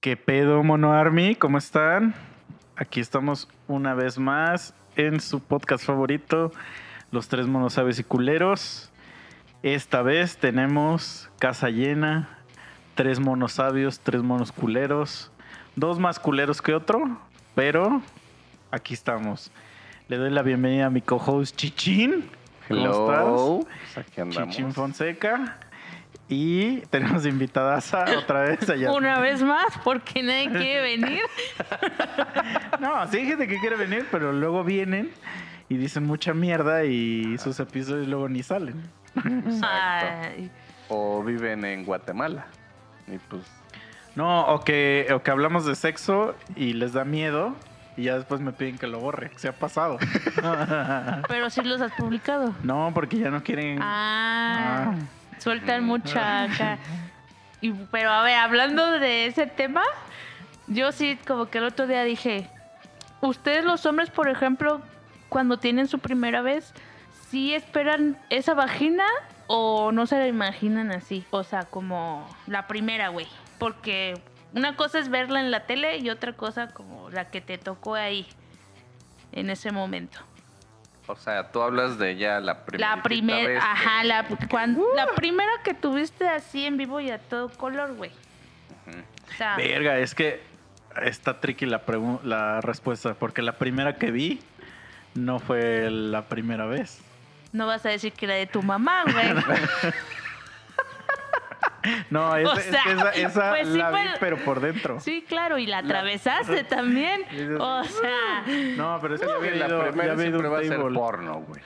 ¿Qué pedo, Mono Army? ¿Cómo están? Aquí estamos una vez más en su podcast favorito, Los Tres Monos Aves y Culeros. Esta vez tenemos casa llena, tres monos sabios, tres monos culeros, dos más culeros que otro, pero aquí estamos. Le doy la bienvenida a mi co-host Chichín. ¿Cómo Hello. estás? Pues aquí andamos. Chichín Fonseca. Y tenemos invitadas otra vez allá. Una vez más, porque nadie quiere venir. No, sí hay gente que quiere venir, pero luego vienen y dicen mucha mierda y sus episodios luego ni salen. Ay, O viven en Guatemala. Y pues, No, o que, o que hablamos de sexo y les da miedo y ya después me piden que lo borre. Se ha pasado. pero sí los has publicado. no, porque ya no quieren. Ah, Ah. Sueltan mucha. Y, pero a ver, hablando de ese tema, yo sí como que el otro día dije, ustedes los hombres, por ejemplo, cuando tienen su primera vez, ¿sí esperan esa vagina o no se la imaginan así? O sea, como la primera, güey. Porque una cosa es verla en la tele y otra cosa como la que te tocó ahí, en ese momento. O sea, tú hablas de ya la primera. La primera, ajá, la, cuan- la primera que tuviste así en vivo y a todo color, güey. O sea, Verga, es que está tricky la, la respuesta, porque la primera que vi no fue la primera vez. no vas a decir que la de tu mamá, güey. No, es, O es sea, que esa, esa pues sí la vi, fue- pero por dentro. Sí, claro, y la atravesaste también. O sea, No, pero es que la primera siempre va a ser porno, güey.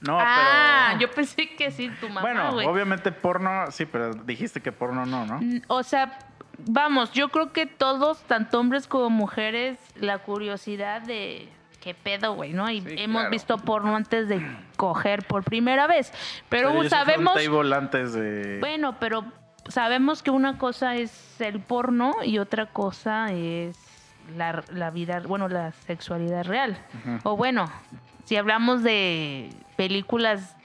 No, ah, pero... yo pensé que sí, tu mamá, Bueno, obviamente porno, sí, pero dijiste que porno no, ¿no? O sea, vamos, yo creo que todos, tanto hombres como mujeres, la curiosidad de qué pedo, güey, ¿no? Y Sí, hemos claro. visto porno antes de coger por primera vez. Pero, sí un sabemos, table antes de... bueno, pero sabemos que una cosa es el porno y otra cosa es la, la vida, bueno, la sexualidad real. O bueno, si hablamos de películas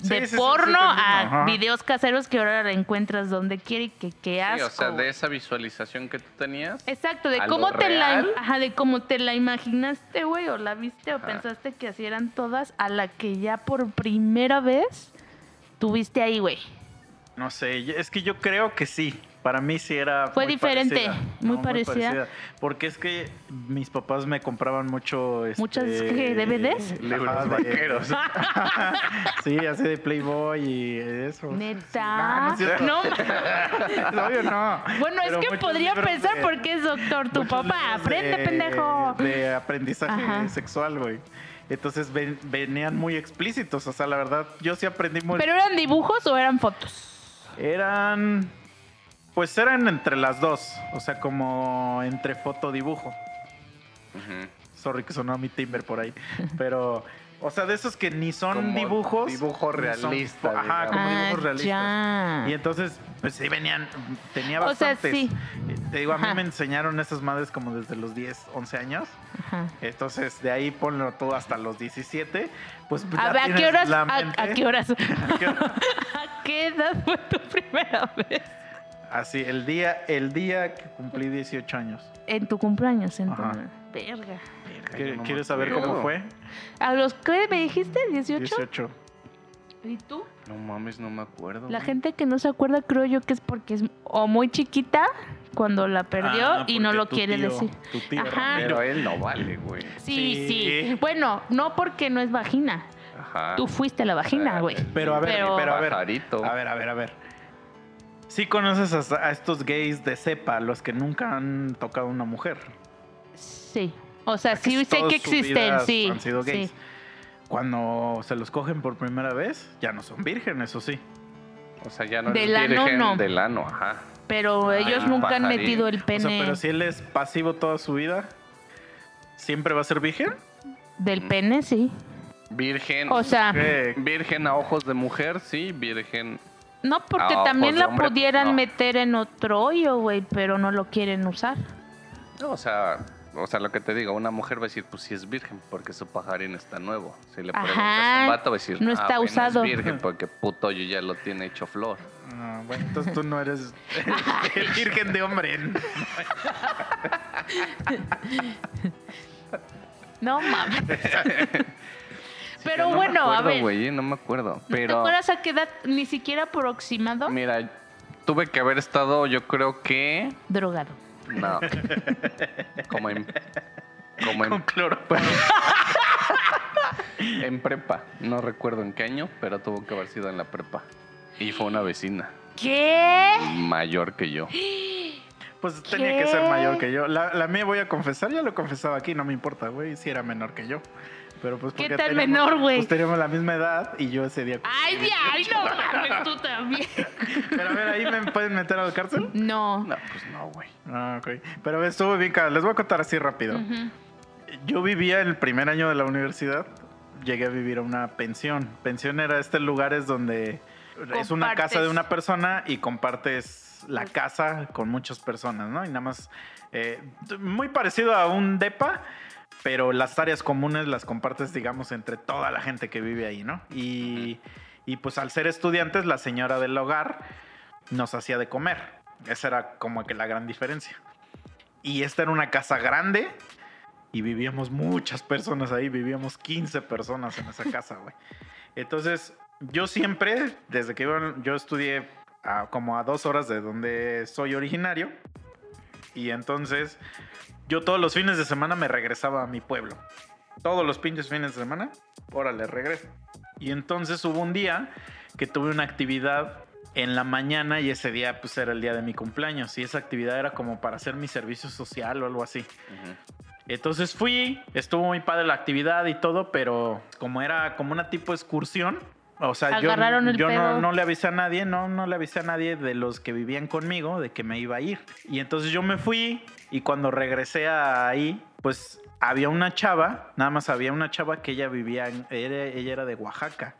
Sí, de sí, sí, sí, porno a ajá. videos caseros que ahora la encuentras donde quiere y que qué Sí, asco. o sea, de esa visualización que tú tenías. Exacto, de cómo te la ajá, de cómo te la imaginaste, güey, o la viste o Ajá. pensaste que así eran todas a la que ya por primera vez tuviste ahí, güey. No sé, es que yo creo que sí. Para mí sí era. Fue muy diferente, parecida. muy No, parecida. Porque es que mis papás me compraban mucho. Este, ¿Muchas, qué, DVDs? Libros de- vaqueros. sí, así de Playboy y eso. Neta. No, no es cierto. No, Obvio no. Bueno, Pero es que podría pensar de- porque es doctor tu papá. Aprende, de- pendejo. De aprendizaje Ajá. sexual, güey. Entonces ven- venían muy explícitos. O sea, la verdad, yo sí aprendí muy. ¿Pero eran dibujos o eran fotos? Eran. Pues eran entre las dos. O sea, como entre foto dibujo. Ujú. Sorry que sonó mi timber por ahí. Pero. O sea, de esos que ni son Como dibujos. dibujo son- realista, ajá, como Ah, dibujos realistas. ya. Y entonces, pues sí venían. Tenía O sea, bastantes. sí. Te digo, a mí Ajá. me enseñaron esas madres como desde los 10, 11 años. Ajá. Entonces, de ahí ponlo todo hasta los 17. Pues A ya ver, ¿a qué horas? la A, mente. a qué horas? ¿A qué hora? ¿A qué edad fue tu primera vez? Así, el día, el día que cumplí 18 años. En tu cumpleaños, en tu... Ajá. Verga. ¿Qué- yo no me ¿Quieres saber cómo fue? ¿A los qué me dijiste? ¿18? 18. ¿Y tú? No mames, no me acuerdo. La güey. gente que no se acuerda creo yo que es porque es o muy chiquita cuando la perdió Ah, y no lo tu quiere tío- decir. tu tío Ajá. Pero él no vale, güey. Sí, Sí. sí, Bueno, no porque no es vagina. Ajá. Tú fuiste la vagina, güey. Pero a ver, Pero- pero, a ver. Pajarito. A ver, a ver, a ver. Sí conoces a, a estos gays de cepa, los que nunca han tocado a una mujer. Sí. O sea, sí Que sé que existen, sí. Han sido gays. sí. Cuando se los cogen por primera vez, ya no son vírgenes, eso sí. O sea, ya no Del es ano, virgen no. del ano, ajá. Pero ellos un nunca han metido el O pene sea, pero si él es pasivo toda su vida, ¿siempre va a ser virgen? del pene, sí. Virgen. O sea, ¿Qué? Virgen a ojos de mujer, sí. Virgen. no porque también la hombre, pues, pudieran no. meter en otro hoyo, güey, pero no lo quieren usar. No, o sea, o sea, lo que te digo, una mujer va a decir, pues sí es virgen, porque su pajarín está nuevo. Si le preguntas Ajá, a un vato, va a decir, no "Ah, está bueno, usado". es virgen, porque puto yo ya lo tiene hecho flor. Ah, bueno, entonces tú no eres el virgen de hombre. No mames. Sí, Pero no bueno, me a ver. güey, no me acuerdo. ¿No ¿Te Pero, acuerdas a qué edad ni siquiera aproximado? mira, tuve que haber estado, yo creo que, Drogado. No, como en, como en Con cloro. En prepa, no recuerdo en qué año, pero tuvo que haber sido en la prepa. Y fue una vecina, ¿Qué? mayor que yo. Pues tenía ¿Qué? que ser mayor que yo. La, la mía voy a confesar, ya lo confesaba aquí, no me importa, güey, si era menor que yo. Pero pues ¿Qué porque tal teníamos- menor, güey? Pues teníamos la misma edad y yo ese día. Ay, de ay, no mames, tú también. Pero a ver, ahí me pueden meter a la cárcel. No. No, pues no, güey. Ah, ok. Pero estuvo bien, cara. Les voy a contar así rápido. Yo vivía el primer año de la universidad. Llegué a vivir a una pensión. Pensión era este lugares donde es una casa de una persona y compartes la casa con muchas personas, ¿no? Y nada más eh, muy parecido a un depa, pero las áreas comunes las compartes, digamos, entre toda la gente que vive ahí, ¿no? Y, y pues al ser estudiantes, la señora del hogar nos hacía de comer. Esa era como que la gran diferencia. Y esta era una casa grande y vivíamos muchas personas ahí, vivíamos 15 personas en esa casa, güey. Entonces, yo siempre, desde que iba, yo estudié a- como a dos horas de donde soy originario, y entonces yo todos los fines de semana me regresaba a mi pueblo. Todos los pinches fines de semana, órale, regreso. Y entonces hubo un día que tuve una actividad en la mañana y ese día pues era el día de mi cumpleaños y esa actividad era como para hacer mi servicio social o algo así. Entonces fui, estuvo muy padre la actividad y todo, pero como era como una tipo excursión, o sea, yo, Agarraron el yo no, no le avisé a nadie, no, no le avisé a nadie de los que vivían conmigo de que me iba a ir. Y entonces yo me fui y cuando regresé ahí, pues había una chava, nada más había una chava que ella vivía, en- era- ella era de Oaxaca.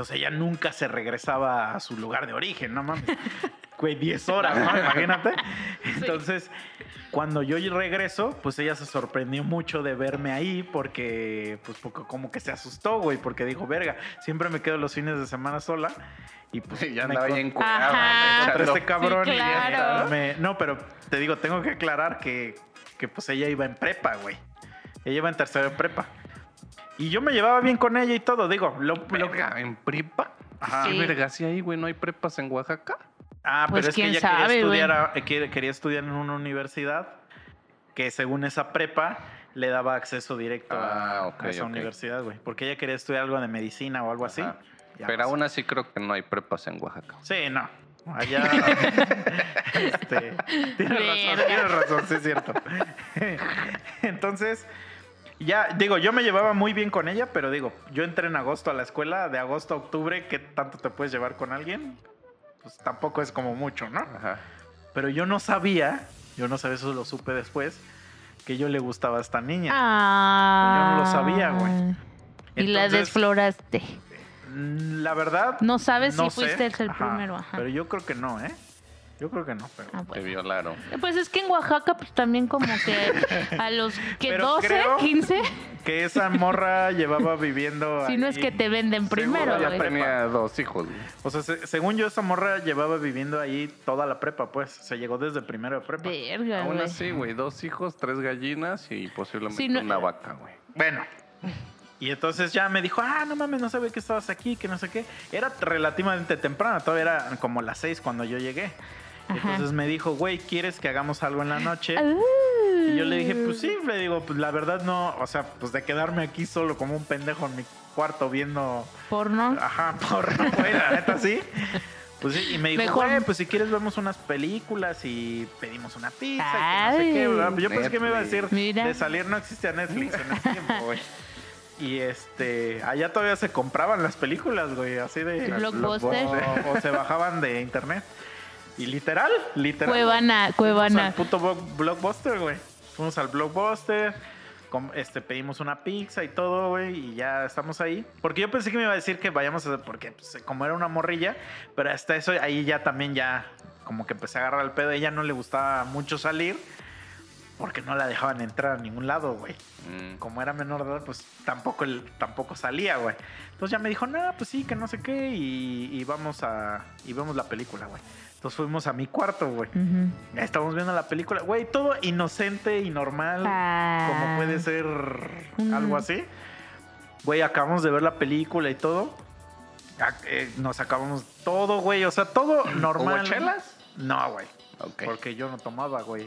Entonces ella nunca se regresaba a su lugar de origen, no mames. Güey, 10 horas, ¿no? Imagínate. Entonces, cuando yo regreso, pues ella se sorprendió mucho de verme ahí porque, pues, porque como que se asustó, güey, porque dijo, verga, siempre me quedo los fines de semana sola. Y pues ya me andaba encuadrado. Ajá. contra este cabrón Sí, y claro. me- No, pero te digo, tengo que aclarar que, que pues ella iba en prepa, güey. Ella iba en tercero de prepa. Y yo me llevaba bien con ella y todo, digo, lo, ¿en prepa? Ajá. ¿Qué Sí. verga hacía ahí, güey? ¿No hay prepas en Oaxaca? Ah, Pues, pero es que ella sabe, quería, estudiar a- eh, quería, estudiar en una universidad que según esa prepa le daba acceso directo a, Ah, a esa universidad, güey. Porque ella quería estudiar algo de medicina o algo así. Ya Pero aún así creo que no hay prepas en Oaxaca. Sí, no. Allá. este, tienes razón, tienes razón, sí es cierto. Entonces, ya, digo, yo me llevaba muy bien con ella, pero digo, yo entré en agosto a la escuela, de agosto a octubre, ¿qué tanto te puedes llevar con alguien? Pues tampoco es como mucho, ¿no? Ajá. Pero yo no sabía, yo no sabía, eso lo supe después, que yo le gustaba a esta niña. Ah. Yo no lo sabía, güey. Y la desfloraste. La verdad. No sabes si sé. fuiste el primero, ajá. Pero yo creo que no, ¿eh? Yo creo que no, pero. Ah, Te bueno. violaron. Pues es que en Oaxaca, pues también como que a los que Pero 12, creo 15, Que esa morra llevaba viviendo. si no es que te venden primero, Seguro ya tenía dos hijos, güey. O sea, se- según yo, esa morra llevaba viviendo ahí toda la prepa, pues. Se llegó desde primero de prepa. Verga, Aún güey. así, güey, dos hijos, tres gallinas y posiblemente no- una vaca, güey. Bueno. Y entonces ya me dijo, ah, no mames, no sabía que estabas aquí, que no sé qué. Era relativamente temprano, todavía era como las seis cuando yo llegué. Ajá. Entonces me dijo, güey, ¿quieres que hagamos algo en la noche? Ah. Y yo le dije, pues sí, le digo, pues la verdad no, o sea, pues de quedarme aquí solo como un pendejo en mi cuarto viendo, Porno. ajá, porno, güey, la neta sí. Pues sí, y me dijo, Mejor. güey, pues si quieres vemos unas películas y pedimos una pizza y que no sé qué, Ay. ¿verdad? Yo pensé que me iba a decir, Mira. de salir no existía Netflix en ese tiempo, güey. Y este, allá todavía se compraban las películas, güey, así de... Blockbuster. O, o se bajaban de internet. Y literal, literal. Cuevana, Fuimos Cuevana. al puto blo- blockbuster, güey. Fuimos al blockbuster, este, pedimos una pizza y todo, güey, y ya estamos ahí. Porque yo pensé que me iba a decir que vayamos a porque pues, como era una morrilla, pero hasta eso ahí ya también ya como que empecé a agarrar el pedo. A ella no le gustaba mucho salir. porque no la dejaban entrar a ningún lado, güey. Mm. Como era menor de edad, pues tampoco, el- tampoco salía, güey. Entonces ya me dijo, no, pues sí, que no sé qué, y, y vamos a, y vemos la película, güey. Entonces fuimos a mi cuarto, güey. Ujú. Ya Estábamos viendo la película, güey, todo inocente y normal, Ah. como puede ser algo así. Güey, acabamos de ver la película y todo. Eh, Nos acabamos todo, güey, o sea, todo normal. ¿Hubo chelas? No, güey. Porque yo no tomaba, güey.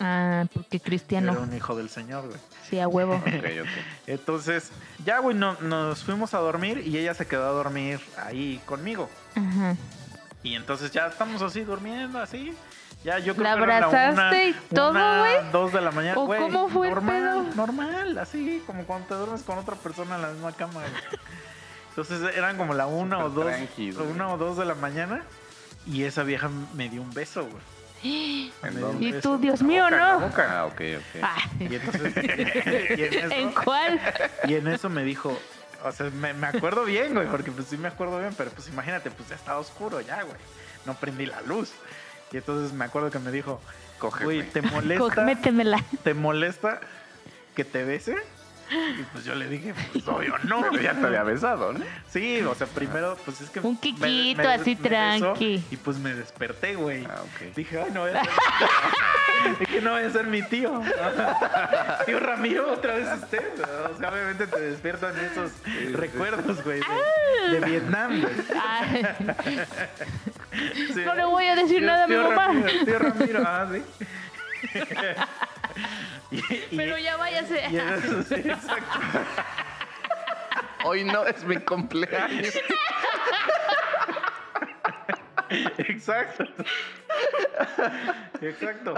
Ah, porque Era Cristiano. un hijo del señor, güey. Sí, a huevo. Ok, ok. Entonces, ya, güey, no- nos fuimos a dormir y ella se quedó a dormir ahí conmigo. Ajá. Y entonces ya estamos así durmiendo, así. Ya yo creo ¿La que eran la abrazaste y todo, una, güey? Dos de la mañana, ¿O güey. cómo fue el normal, pedo? Normal, así como cuando te duermes con otra persona en la misma cama. güey. Entonces eran como la una o dos, una o dos de la mañana y esa vieja me dio un beso, güey. Y tú, Dios mío, boca, en la ¿no? boca. Ah, ok, ok. Ah. Y entonces y en, eso, ¿En cuál? y en eso me dijo, o sea, me, me acuerdo bien, güey, porque pues sí me acuerdo bien, pero pues imagínate, pues ya estaba oscuro ya, güey. No prendí la luz. Y entonces me acuerdo que me dijo, Cógeme. güey, ¿te molesta? Métemela. ¿Te molesta que te bese? Y pues yo le dije, pues obvio, no. Pero ya te había besado, ¿no? Sí, o sea, primero, pues es que. Un quiquito me- así me besó tranqui. Y pues me desperté, güey. Ah, ok. Dije, ay, no voy a ser. es que no voy a ser mi tío. tío Ramiro, otra vez usted. O sea, obviamente te despiertan esos recuerdos, güey, de, de Vietnam, güey. Sí. no le voy a decir Tío- nada a mi mamá. Ramiro, tío Ramiro, ah, sí. Y- y- Pero ya váyase. y eso, sí, exacto. Hoy no es mi cumpleaños. Exacto. Exacto.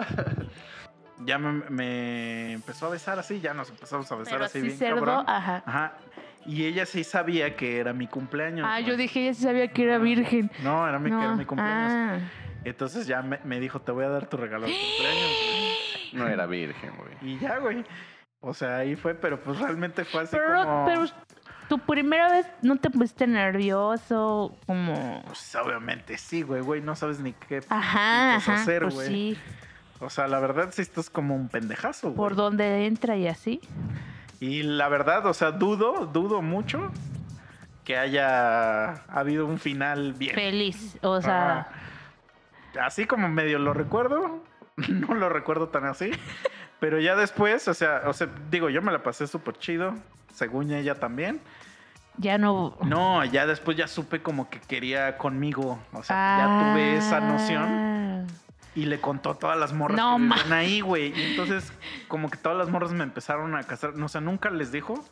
Ya me, me empezó a besar así, ya nos empezamos a besar Pero así así bien cerdo, cabrón. ajá. Ajá. Y ella sí sabía que era mi cumpleaños. Ah, yo dije, ella sí sabía que era virgen. No, era mi, que era No. mi cumpleaños. Ah. Entonces ya me, me dijo, te voy a dar tu regalo de cumpleaños. güey. No era virgen, güey. Y ya, güey. O sea, ahí fue, pero pues realmente fue así Pero, como... pero tu primera vez no te pusiste nervioso, como... Pues obviamente sí, güey, güey, no sabes ni qué Ajá, ajá, hacer, pues güey. sí, O sea, la verdad sí estás como un pendejazo, güey. por dónde entra y así. Y la verdad, o sea, dudo, dudo mucho que haya habido un final bien. Feliz, o sea, Ajá. Así como medio lo recuerdo, no lo recuerdo tan así. Pero ya después, o sea, o sea, digo, yo me la pasé súper chido, según ella también. ya no... No, ya después ya supe como que quería conmigo. O sea, ya tuve esa noción Ah. y le contó a todas las morras No que ahí, güey. Y entonces, como que todas las morras me empezaron a casar. No sé, nunca les dijo.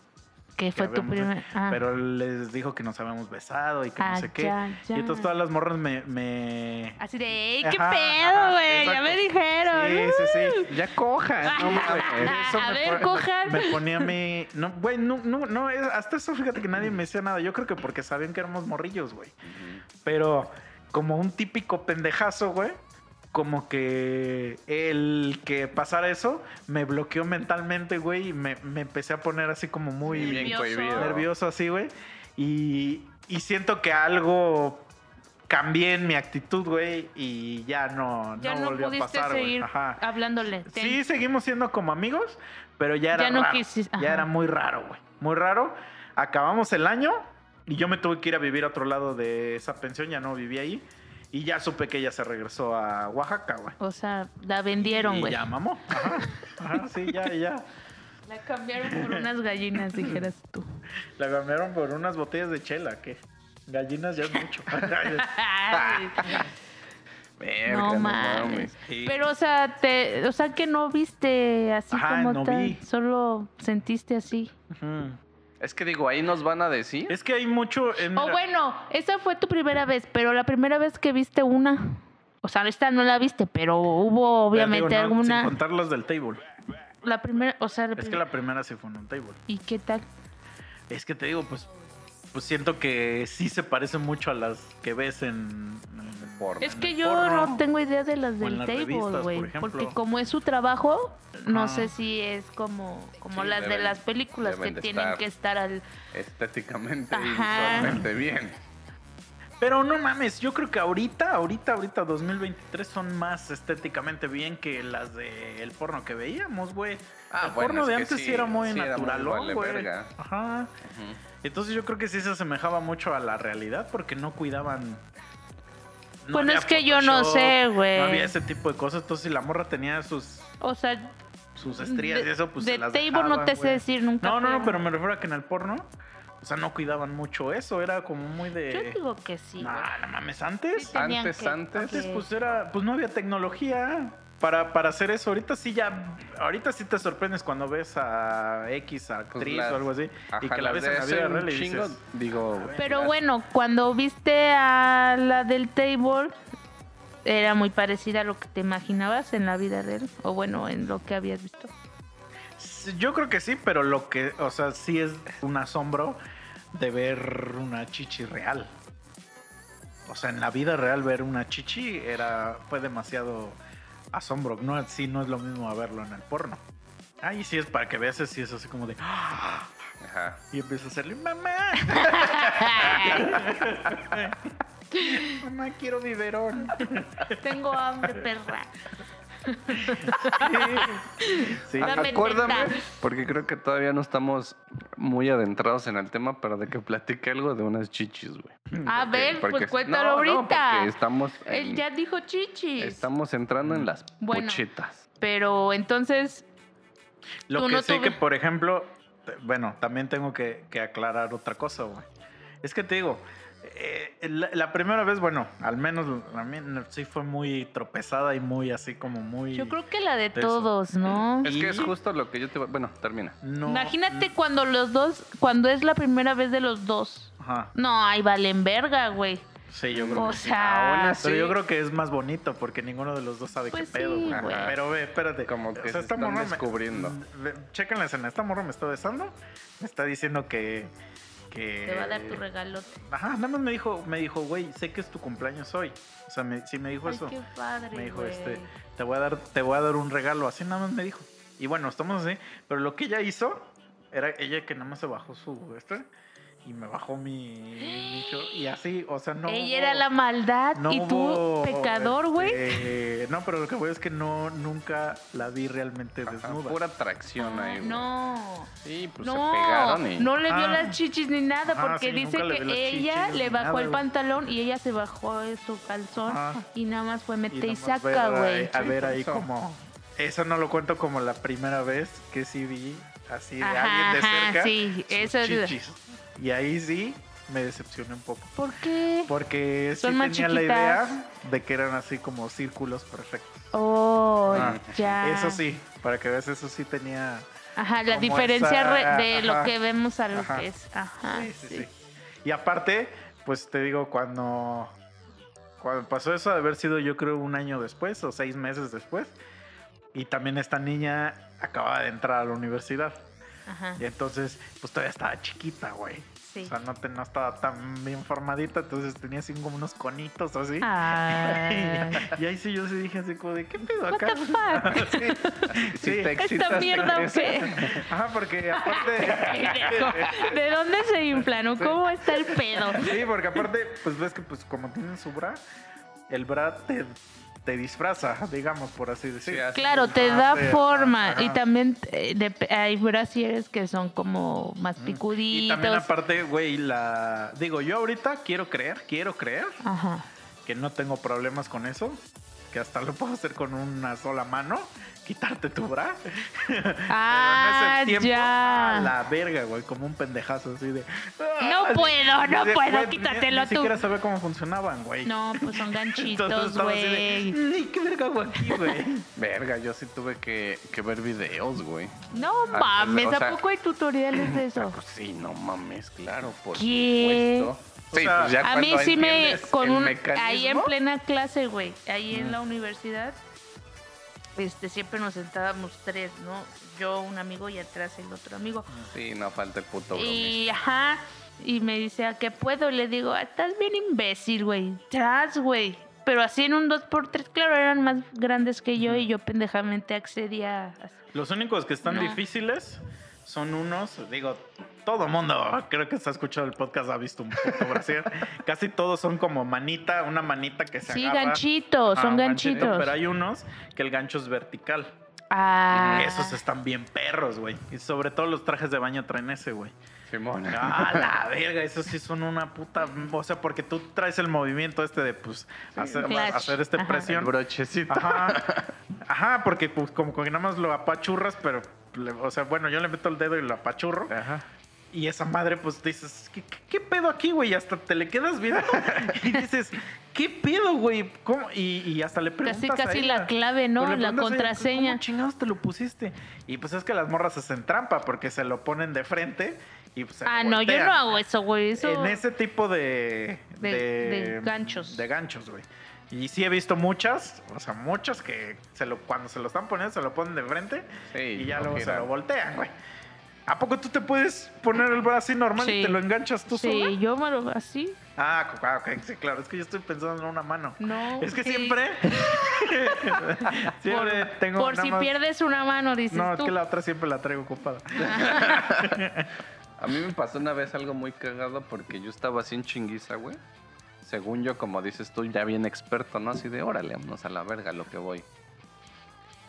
Que que fue tu habíamos- primer... ah. Pero les dijo que nos habíamos besado y que Ah, no sé qué. ya, ya. Y entonces todas las morras me. me... Así de, "Ey, ¿qué Ajá, pedo, güey? Ya me dijeron. Sí, sí, sí. Ya coja. No A me ver, cojan. Me ponía a mí. No, güey, no, no, no, hasta eso fíjate que nadie me decía nada. Yo creo que porque sabían que éramos morrillos, güey. Pero como un típico pendejazo, güey. Como que el que pasara eso me bloqueó mentalmente, güey. Y me, me empecé a poner así como muy Sí, bien Nervioso. nervioso, así, güey. Y, y siento que algo cambié en mi actitud, güey. Y ya no, Ya no no volvió a pasar, güey. hablándole. Ten. Sí, seguimos siendo como amigos, pero ya era Ya no raro. quisis- ajá. Ya era muy raro, güey. Muy raro. Acabamos el año y yo me tuve que ir a vivir a otro lado de esa pensión, ya no vivía ahí. Y ya supe que ella se regresó a Oaxaca, güey. O sea, la vendieron, güey. ya mamó. Ajá. Ajá, sí, ya, ya. La cambiaron por unas gallinas, dijeras tú. La cambiaron por unas botellas de chela, que gallinas ya es mucho. Ay, Verga, no mames. Sí. Pero, o sea, te, o sea, que no viste así Ajá, como no tal. vi. Solo sentiste así. Ujú. Es que digo, ahí nos van a decir. Es que hay mucho. en- O bueno, esa fue tu primera vez, pero la primera vez que viste una. O sea, esta no la viste, pero hubo obviamente Digo, no, alguna. Sin contar las del table. La primera, o sea, la Es que la primera sí fue en un table. ¿y qué tal? Es que te digo, pues, pues siento que sí se parece mucho a las que ves en. en- Porno. Es que el yo porno. no tengo idea de las del las table, güey. por. Porque como es su trabajo, no sé si es como, como Sí, las de las películas que de tienen estar. que estar al. Estéticamente y visualmente bien. Pero no mames, yo creo que ahorita, ahorita, ahorita 2023 son más estéticamente bien que las del porno que veíamos, güey. Ah, el bueno, porno de antes sí, sí era muy sí vale güey. verga. Ajá. Entonces yo creo que sí se asemejaba mucho a la realidad porque no cuidaban. no Bueno, había es que yo no sé, güey. No había ese tipo de cosas. Entonces, si la morra tenía sus, O sea, sus estrías de, y eso, pues de se las table dejaban, no te sé decir nunca. No, no, no, pero me refiero a que en el porno, o sea, no cuidaban mucho eso. Era como muy de. Yo digo que sí. güey. Nah, no mames, antes. Sí, Antes, que- antes, Antes, pues era, pues no había tecnología para, para hacer eso. Ahorita sí ya, ahorita sí te sorprendes cuando ves a X actriz las- o algo así Ajá, y que la ves en la vida real y chingo, dices, digo, a ver. Pero las- bueno, cuando viste a la del table, era muy parecida a lo que te imaginabas en la vida real. O bueno, en lo que habías visto. Yo creo que sí, pero lo que, o sea, sí es un asombro de ver una chichi real. O sea, en la vida real ver una chichi era fue demasiado asombro. No, sí, no es lo mismo a verlo en el porno. Ahí sí es para que veas, sí es así como de. Ajá. y empieza a hacerle mamá, mamá quiero biberón. Tengo hambre, perra. Sí. Dame Acuérdame, porque creo que todavía no estamos muy adentrados en el tema, pero de que platique algo de unas chichis, güey. A ver, Porque- pues cuéntalo no, no, ahorita. porque estamos, Él ya dijo chichis. estamos entrando en las Bueno. pochetas. Pero entonces, Lo que no sí tuve- que, por ejemplo, bueno, también tengo que, que aclarar otra cosa, güey. Es que te digo, eh, la, la primera vez, bueno, al menos a mí sí fue muy tropezada y muy así como muy... yo creo que la de de eso. todos, ¿no? Es que es justo lo que yo te Bueno, termina. No, Imagínate cuando los dos, cuando es la primera vez de los dos. Ajá, No, ahí valen verga, güey. sí, yo creo O que sí. sea, así- Pero yo creo que es más bonito porque ninguno de los dos sabe Pues qué pedo, sí, güey. Pero ve, espérate. Como que O sea, se esta están morra me- descubriendo. ve, Chequen la escena. Esta morra me está besando. Me está diciendo que... que te va a dar tu regalote. Ajá, nada más me dijo, me dijo, güey, sé que es tu cumpleaños hoy. O sea, me, sí me dijo Ay, eso. qué padre, Me dijo, güey. este, te voy a dar, te voy a dar un regalo, así nada más me dijo. Y bueno, estamos así, pero lo que ella hizo era ella que nada más se bajó su este y me bajó mi, mi y así, o sea, no. Ella hubo- era la maldad no y tú, hubo, pecador, güey. este, no, pero lo que voy es que no, nunca la vi realmente Ajá, desnuda. pura atracción ahí, güey. No. Sí, pues No, se pegaron y... no le vio Ah. las chichis ni nada porque sí, dice que ella chichis le bajó nada, el pantalón y ella se bajó su calzón y nada más fue mete y, saca, güey. A ver ahí como. Eso no lo cuento como la primera vez que sí vi así de Ajá, alguien de ajá, cerca. sí, sus eso es- chichis. Y ahí sí me decepcioné un poco. ¿Por qué? Porque sí Son más tenía la chiquitas. idea de que eran así como círculos perfectos. Oh, Ah, ya. Eso sí, para que veas, eso sí tenía. Ajá, la diferencia esa- de lo que vemos a lo Ajá. que es. Ajá. sí, sí, sí. sí. Y aparte, pues te digo, cuando, cuando pasó eso, de haber sido yo creo un año después o seis meses después. Y también esta niña acababa de entrar a la universidad. Ajá. Y entonces, pues todavía estaba chiquita, güey. Sí. O sea, no, te- no estaba tan bien formadita, entonces tenía así como unos conitos así. Ah. y ahí sí yo sí dije así como de, ¿qué pedo What acá? the fuck? sí, sí. te excitas, mierda. Ajá, porque aparte... ¿De dónde se inflan? o ¿Cómo está el pedo? Sí, porque aparte, pues ves que pues como tienen su bra, el bra te, te disfraza, digamos, por así decir. Sí, así Claro, te Ah, da forma. ajá. Y también eh, hay brasieres que son como más Y picuditos. también aparte, güey, la... Digo, yo ahorita quiero creer, quiero creer Ajá. que no tengo problemas con eso, que hasta lo puedo hacer con una sola mano, quitarte tu bra. Ah, Pero en ese tiempo, ya. a la verga, güey, como un pendejazo así de... No "Ah", puedo, no puedo, quítatelo ni, tú. Ni siquiera sabía cómo funcionaban, güey. No, pues son ganchitos, güey. "Ay, ¿Qué verga hago aquí, güey? Verga, yo sí tuve que, que ver videos, güey. No Ah, mames, o sea- ¿a poco hay tutoriales de eso? pues sí, no mames, claro, por ¿Qué? supuesto. O Sí, sea, pues ya A mí sí me con un ahí en plena clase, güey, ahí en la universidad este siempre nos sentábamos tres, ¿no? Yo, un amigo y atrás el otro amigo. Sí, no falta el puto Y ajá, y me dice, ¿a qué puedo? Le digo, "Ah, estás bien imbécil, güey. Tras, güey. Pero así en un 2x3, claro, eran más grandes que yo y yo pendejamente accedía. a- Los únicos que están No. difíciles son unos, digo, todo mundo, creo que está escuchado el podcast, ha visto un puto brasier. Casi todos son como manita, una manita que se Sí, agarra. ganchitos, Ajá, son ganchito, ganchitos. Pero hay unos que el gancho es vertical. Ah. Esos están bien perros, güey. Y sobre todo los trajes de baño traen ese, güey. Simón. Ah, la verga, esos sí son una puta. O sea, porque tú traes el movimiento este de, pues, hacer, hacer este Ajá. El presión. brochecito. Ajá. Ajá, porque pues, como que nada más lo apachurras, pero, o sea, bueno, yo le meto el dedo y lo apachurro. Ajá. Y esa madre, pues dices, ¿qué, qué, qué pedo aquí, güey? Hasta te le quedas viendo y dices, ¿qué pedo, güey? ¿Cómo? Y, y hasta le preguntas Casi, a casi ella. la clave, ¿no? La preguntas a ella, contraseña. ¿Cómo chingados te lo pusiste? Y pues es que las morras hacen trampa porque se lo ponen de frente y pues se Ah, no, yo no hago eso, güey. Eso... En ese tipo de... De- de ganchos. De ganchos, güey. Y sí he visto muchas, o sea, muchas que se lo, cuando se lo están poniendo se lo ponen de frente Sí, y ya lo luego se lo voltean, güey. ¿A poco tú te puedes poner el brazo así normal y Sí. te lo enganchas tú Sí, sola? yo me lo así. Ah, ah, ok, sí, claro. Es que yo estoy pensando en una mano. No. Es que sí. siempre... siempre Por, tengo por nada si más- pierdes una mano, dices No, es que la otra siempre la traigo ocupada. A mí me pasó una vez algo muy cagado porque yo estaba así en chinguiza, güey. Según yo, como dices tú, ya bien experto, ¿no? Así de, órale, vámonos a la verga lo que voy.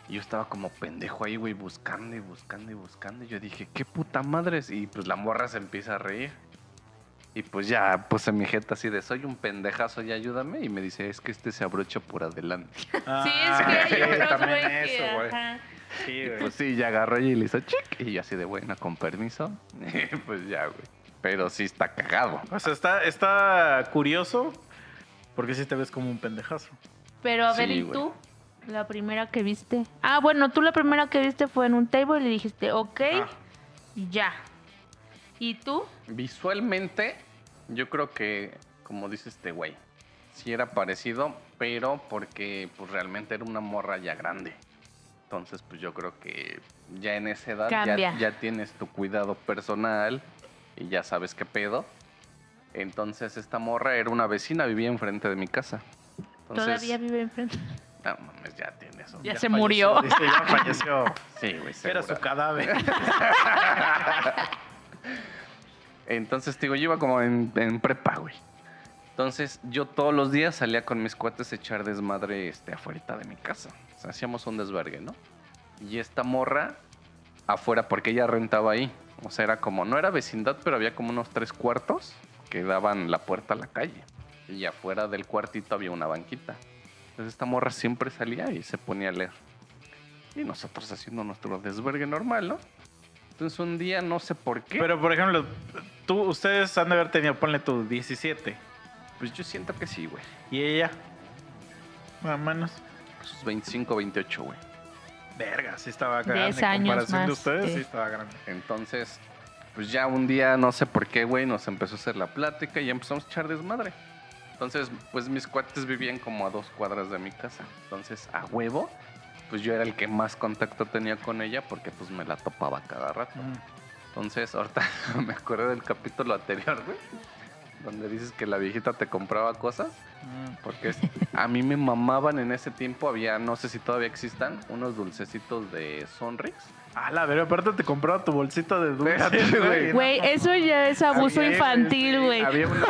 Y yo estaba como pendejo ahí, güey, buscando y buscando y buscando. Y yo dije, qué puta madres. Y pues la morra se empieza a reír. Y pues ya puse mi jeta así de, soy un pendejazo y ayúdame. Y me dice, es que este se abrocha por adelante. Sí, es que Ah, también eso, güey. Sí, güey. Pues sí, ya agarró y le hizo chic. Y yo así de, bueno, con permiso. Pues ya, güey. Pero sí está cagado. O sea, está, está curioso porque sí te ves como un pendejazo. Pero a ver, Sí, ¿y güey. tú? La primera que viste. Ah, bueno, tú la primera que viste fue en un table y dijiste, ok, Ah. ya. ¿Y tú? Visualmente, yo creo que, como dice este güey, sí era parecido, pero porque pues realmente era una morra ya grande. Entonces, pues yo creo que ya en esa edad ya tienes tu cuidado personal y ya sabes qué pedo. Entonces, esta morra era una vecina, vivía enfrente de mi casa. Entonces, Todavía vive enfrente. No mames, ya tiene eso. Ya se falleció, murió. Dice, ya falleció. Sí, güey, Era su cadáver. Entonces, digo, yo iba como en, en prepa, güey. Entonces, yo todos los días salía con mis cuates a echar desmadre este, afuera de mi casa. O sea, hacíamos un desvergue, ¿no? Y esta morra afuera, porque ella rentaba ahí. O sea, era como, no era vecindad, pero había como unos tres cuartos que daban la puerta a la calle. Y afuera del cuartito había una banquita. Entonces, esta morra siempre salía y se ponía a leer. Y nosotros haciendo nuestro desvergue normal, ¿no? Entonces, un día, no sé por qué. Pero, por ejemplo, tú, ustedes han de haber tenido, ponle tú, 17. Pues yo siento que sí, güey. Y ella, más o menos. Sus 25, 28, güey. Verga, sí estaba grande. Diez En años comparación de ustedes, sí. sí estaba grande. Entonces, pues ya un día, no sé por qué, güey, nos empezó a hacer la plática y ya empezamos a echar desmadre. Entonces, pues mis cuates vivían como a dos cuadras de mi casa. Entonces, a huevo, pues yo era el que más contacto tenía con ella porque pues me la topaba cada rato. Mm. Entonces, ahorita me acuerdo del capítulo anterior, güey, donde dices que la viejita te compraba cosas. Mm. Porque a mí me mamaban en ese tiempo, había, no sé si todavía existan, unos dulcecitos de Sonrix. Ah, la verga, aparte te compraba tu bolsita de dulces, Espérate, güey. Güey, eso ya es abuso Había- infantil, güey. Había unos...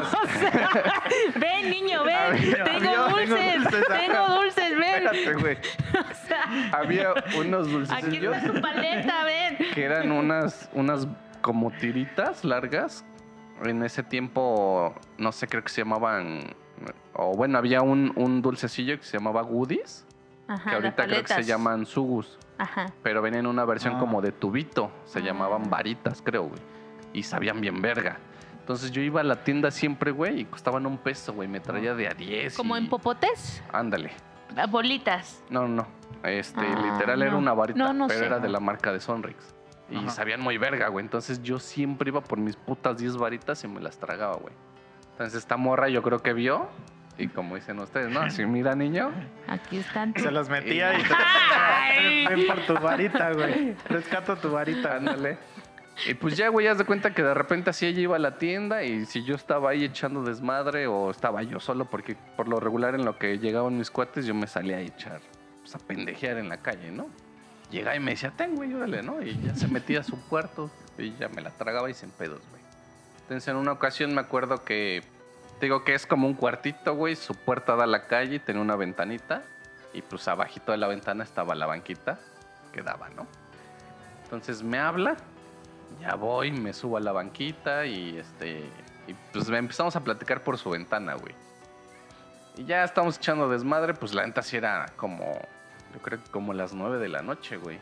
Ven, niño, ven. Había- tengo había- dulces. tengo dulces, Tengo dulces, ven. Espérate, güey. O sea, Había unos aquí dulcecillos está tu paleta, ven. que eran unas, unas como tiritas largas. En ese tiempo, no sé, creo que se llamaban... O bueno, había un, un dulcecillo que se llamaba Goodies, Ajá, que ahorita creo que se llaman Sugus. Ajá. Pero venían en una versión Ah. como de tubito. Se Ah. llamaban varitas, creo, güey. Y sabían bien verga. Entonces yo iba a la tienda siempre, güey, y costaban un peso, güey. Me traía de a 10. Como y- en popotes, Ándale. ah, bolitas. No, no. Este, Ah, literal era una varita, No, no pero sé. era de la marca de Sonrix. Y Ajá. sabían muy verga, güey. Entonces yo siempre iba por mis putas 10 varitas y me las tragaba, güey. Entonces esta morra yo creo que vio. Y como dicen ustedes, ¿no? Así, mira, niño. Aquí están. Se las metía y te Ay. ven por tu varita, güey. Rescato tu varita. Ándale. Y pues ya, güey, haz de cuenta que de repente así ella iba a la tienda y si yo estaba ahí echando desmadre o estaba yo solo, porque por lo regular en lo que llegaban mis cuates yo me salía a echar, pues a pendejear en la calle, ¿no? llegaba y me decía, ten, güey, órale, ¿no? Y ya se metía a su cuarto y ya me la tragaba y sin pedos, güey. Entonces en una ocasión me acuerdo que, digo que es como un cuartito, güey, su puerta da a la calle y tenía una ventanita y pues abajito de la ventana estaba la banquita que daba, ¿no? Entonces me habla, ya voy, me subo a la banquita y este, y pues empezamos a platicar por su ventana, güey. Y ya estamos echando desmadre, pues la neta sí era como, yo creo que como las nueve de la noche, güey.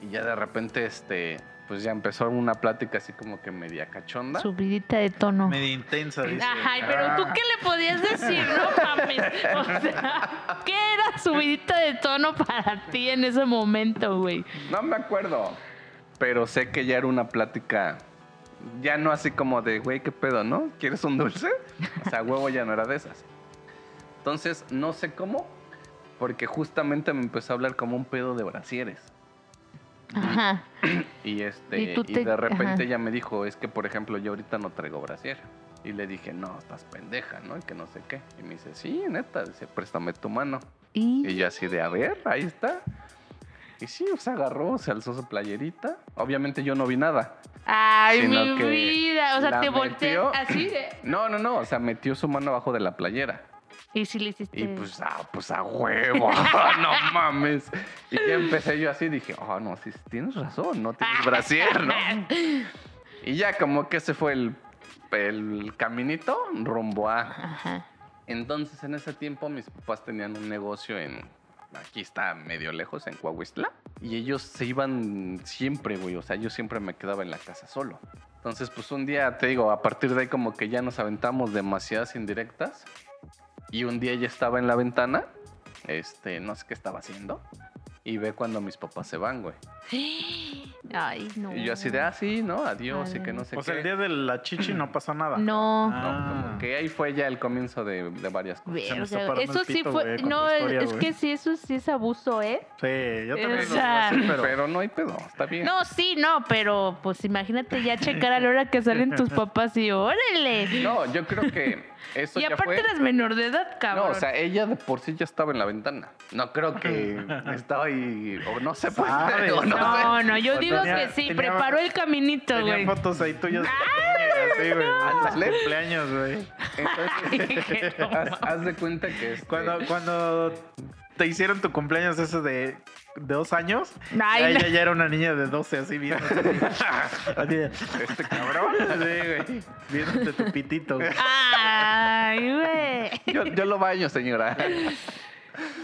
Y ya de repente, este, pues ya empezó una plática así como que media cachonda. Subidita de tono. Media intensa, dice. Ay, pero tú qué le podías decir, no mames. O sea, ¿qué era subidita de tono para ti en ese momento, güey? No me acuerdo, pero sé que ya era una plática, ya no así como de, güey, ¿qué pedo, no? ¿Quieres un dulce? O sea, huevo ya no era de esas. Entonces, no sé cómo, porque justamente me empezó a hablar como un pedo de brasieres. Ajá. Y este Y y, tú te- de repente ajá. ella me dijo, es que por ejemplo yo ahorita no traigo brasier. Y le dije, no, estás pendeja, ¿no? Y que no sé qué. Y me dice, sí, neta, dice, préstame tu mano. Y, Y yo así de, a ver, ahí está. Y sí, se agarró, se alzó su playerita. Obviamente yo no vi nada. Ay, mi vida. O sea, te volteé metió. así de. No, no, no, o sea, metió su mano abajo de la playera. Y sí le hiciste. Y pues, ah, pues a huevo, no mames. Y ya empecé yo así, dije, oh, no, sí, tienes razón, no tienes brasier, ¿no? Y ya como que ese fue el, el caminito rumbo a... Ajá. Entonces en ese tiempo mis papás tenían un negocio en... Aquí está medio lejos, en Coahuistla. Y ellos se iban siempre, güey. O sea, yo siempre me quedaba en la casa solo. Entonces, pues un día, te digo, a partir de ahí como que ya nos aventamos demasiadas indirectas. Y un día ella estaba en la ventana. Este, no sé qué estaba haciendo. Y ve cuando mis papás se van, güey. Ay, no. Y yo así de, ah, sí, ¿no? Adiós y que no sé O qué. sea, el día de la chichi no pasa nada. No. No, Ah. como que ahí fue ya el comienzo de, de varias cosas. Se me Verga, está parando eso sí fue. no, historia, es que sí, eso sí es abuso, ¿eh? Sí, yo también O sea- así, Pero, pero... no hay pedo, está bien. No, sí, no, pero pues imagínate ya checar a la hora que salen tus papás y órale. No, yo creo que eso y ya aparte fue. eras menor de edad, cabrón. No, o sea, ella de por sí ya estaba en la ventana. No creo que estaba ahí, o no sé, pues, Sabes, o no, no, sé. no, yo O digo tenía- que sí, tenía- preparó el caminito, Tenía güey. fotos ahí tuyas así, güey. De cumpleaños, güey. Entonces, haz, haz de cuenta que este, Cuando, cuando te hicieron tu cumpleaños de, de dos años, Ay, ya no. ella ya era una niña de 12, así viendo. Así este cabrón. sí, güey. Viéndote tu pitito. güey. Ay, güey. Yo, yo lo baño, señora.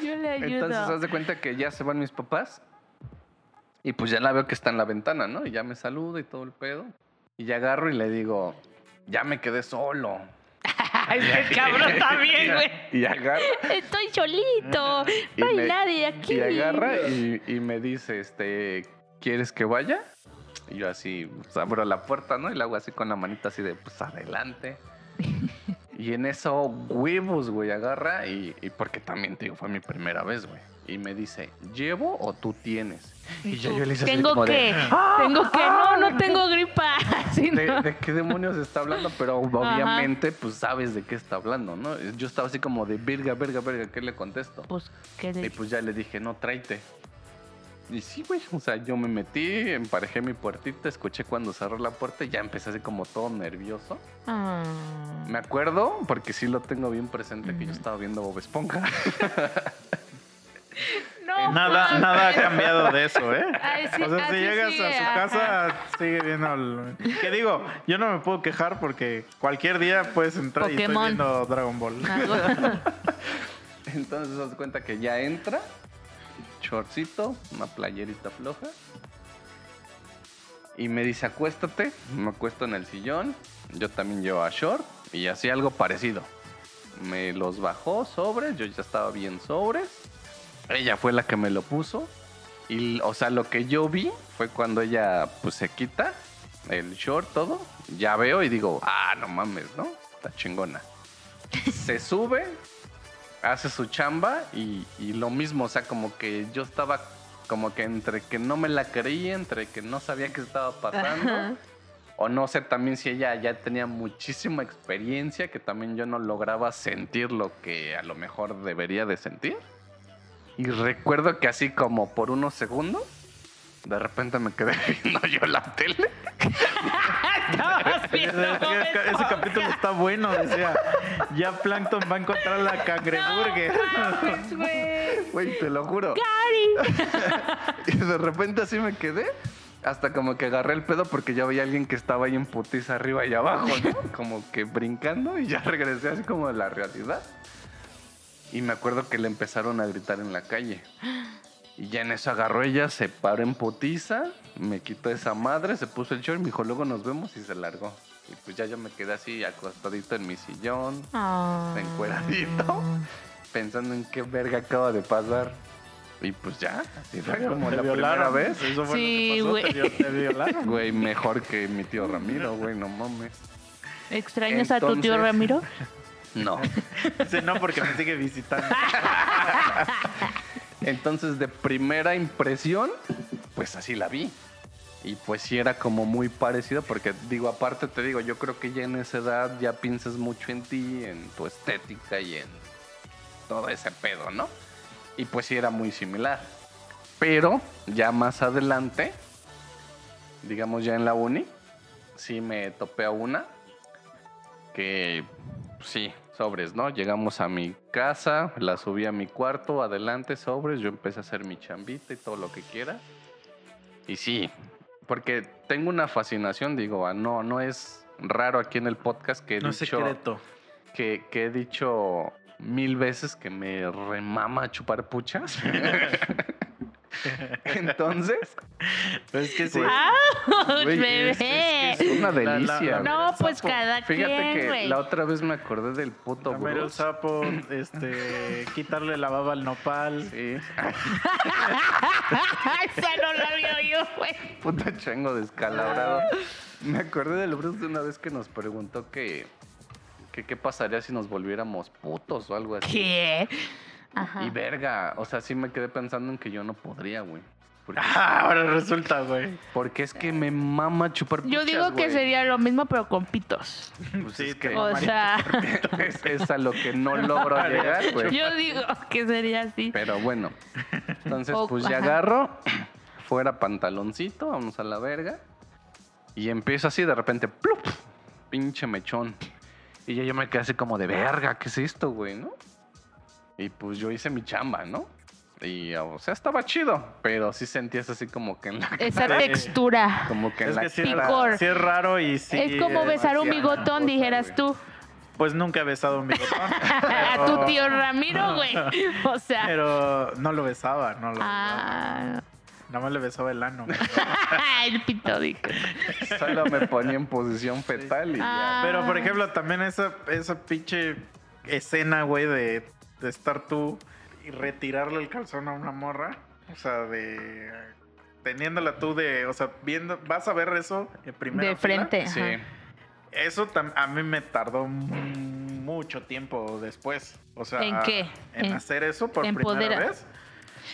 Yo le ayudo. Entonces, haz de cuenta que ya se van mis papás. Y pues ya la veo que está en la ventana, ¿no? Y ya me saluda y todo el pedo. Y ya agarro y le digo, ya me quedé solo. Ay, qué cabrón también, güey. Y agarra. Estoy solito. No hay me- nadie aquí. Y agarra y, y me dice, este, ¿quieres que vaya? Y yo así, pues, abro la puerta, ¿no? Y le hago así con la manita así de, pues adelante. Y en eso, huevos, güey, agarra y, y porque también, te digo, fue mi primera vez, güey. Y me dice, ¿llevo o tú tienes? Y ya yo le hice así Tengo como de, que, tengo que, no, no tengo gripa. Así, ¿De, ¿no? de qué demonios está hablando? Pero obviamente, pues sabes de qué está hablando, ¿no? Yo estaba así como de, verga, verga, verga, ¿qué le contesto? Pues, ¿qué Y le... pues ya le dije, no, tráete. Y sí, güey, o sea, yo me metí, emparejé mi puertita, escuché cuando cerró la puerta y ya empecé así como todo nervioso. Ah. Me acuerdo, porque sí lo tengo bien presente, que yo estaba viendo Bob Esponja. No, Nada, mames. nada ha cambiado de eso, ¿eh? Ay, sí, o sea, si llegas sigue, a su ajá. casa, sigue viendo el... Que digo, yo no me puedo quejar porque cualquier día puedes entrar y estoy viendo Dragon Ball. Entonces, se das cuenta que ya entra, shortcito, una playerita floja. Y me dice, acuéstate. Me acuesto en el sillón. Yo también llevo a short y así algo parecido. Me los bajó sobres, yo ya estaba bien sobres. Ella fue la que me lo puso. Y, o sea, lo que yo vi fue cuando ella, pues, se quita el short, todo. Ya veo y digo, ah, no mames, ¿no? Está chingona. Se sube, hace su chamba y, y lo mismo, o sea, como que yo estaba como que entre que no me la creía, entre que no sabía qué estaba pasando, Ajá. o no sé también si ella ya tenía muchísima experiencia que también yo no lograba sentir lo que a lo mejor debería de sentir. Y recuerdo que así como por unos segundos, de repente me quedé viendo yo la tele. Ese, viendo ese- ese capítulo está bueno, decía. Ya Plankton va a encontrar la cangreburger. mames, güey. Güey, te lo juro. Cari. Y de repente así me quedé. Hasta como que agarré el pedo porque ya veía a alguien que estaba ahí en putiza arriba y abajo, ¿no? Como que brincando y ya regresé así como de la realidad. Y me acuerdo que le empezaron a gritar en la calle. Y ya en eso agarró ella, se paró en putiza, me quitó esa madre, se puso el short, me dijo, luego nos vemos y se largó. Y pues ya yo me quedé así acostadito en mi sillón, Ah. encueradito, pensando en qué verga acaba de pasar. Y pues ya, así fue como la primera violaron. vez. Eso fue Sí, lo que güey. pasó. Te, vi- te violaron. Güey, mejor que mi tío Ramiro, güey, no mames. ¿Extrañas a tu tío Ramiro? No. Sí, no, porque me sigue visitando. Entonces, de primera impresión, pues así la vi. Y pues sí era como muy parecido, porque digo, aparte te digo, yo creo que ya en esa edad ya piensas mucho en ti, en tu estética y en todo ese pedo, ¿no? Y pues sí era muy similar. Pero ya más adelante, digamos ya en la uni, sí me topé a una que sí, sobres, ¿no? Llegamos a mi casa, la subí a mi cuarto, adelante, sobres, yo empecé a hacer mi chambita y todo lo que quiera. Y sí, porque tengo una fascinación, digo, ah, no, no es raro aquí en el podcast que he No dicho secreto. que, que he dicho mil veces que me remama chupar puchas. Entonces, es que sí. Güey, bebé! es, es que es una la- delicia. la- no, el pues cada Fíjate quien, que güey. la otra vez me acordé del puto Comer el sapo, este, quitarle la baba al nopal. Sí, Esa no la vio yo, güey. puto chango descalabrado. Me acordé del Bruce de una vez que nos preguntó que, que qué pasaría si nos volviéramos putos o algo así. ¿Qué? Ajá. Y verga, o sea, sí me quedé pensando en que yo no podría, güey. Porque, Ah, ahora resulta, güey. porque es que me mama chupar Yo digo que güey. sería lo mismo, pero con pitos. Pues Sí, es que O sea, es, es a lo que no logro llegar, güey. yo digo que sería así. Pero bueno, entonces O- pues ya agarro, fuera pantaloncito, vamos a la verga. Y empiezo así de repente, ¡plup! Pinche mechón. Y ya yo me quedé así como de verga, ¿qué es esto, güey, no? Y pues yo hice mi chamba, ¿no? Y, o sea, estaba chido, pero sí sentías así como que en la Esa Sí. textura. como que en Es la que sí, cara- Picor. es, sí es raro y sí. es como besar un bigotón, cosa, dijeras tú. Pues nunca he besado un bigotón. A tu tío Ramiro, güey. O sea. Pero no lo besaba, no lo besaba. Ah, Nada más le besaba el ano. el pito. Solo me ponía en posición fetal y ya. Ah. Pero, por ejemplo, también esa, esa pinche escena, güey, de, de estar tú y retirarle el calzón a una morra. O sea, de. Teniéndola tú de. O sea, viendo. Vas a ver eso en primera De fila. frente. Sí. Eso a mí me tardó mucho tiempo después. O sea, ¿En qué? En, En- hacer eso por en primera poder- vez.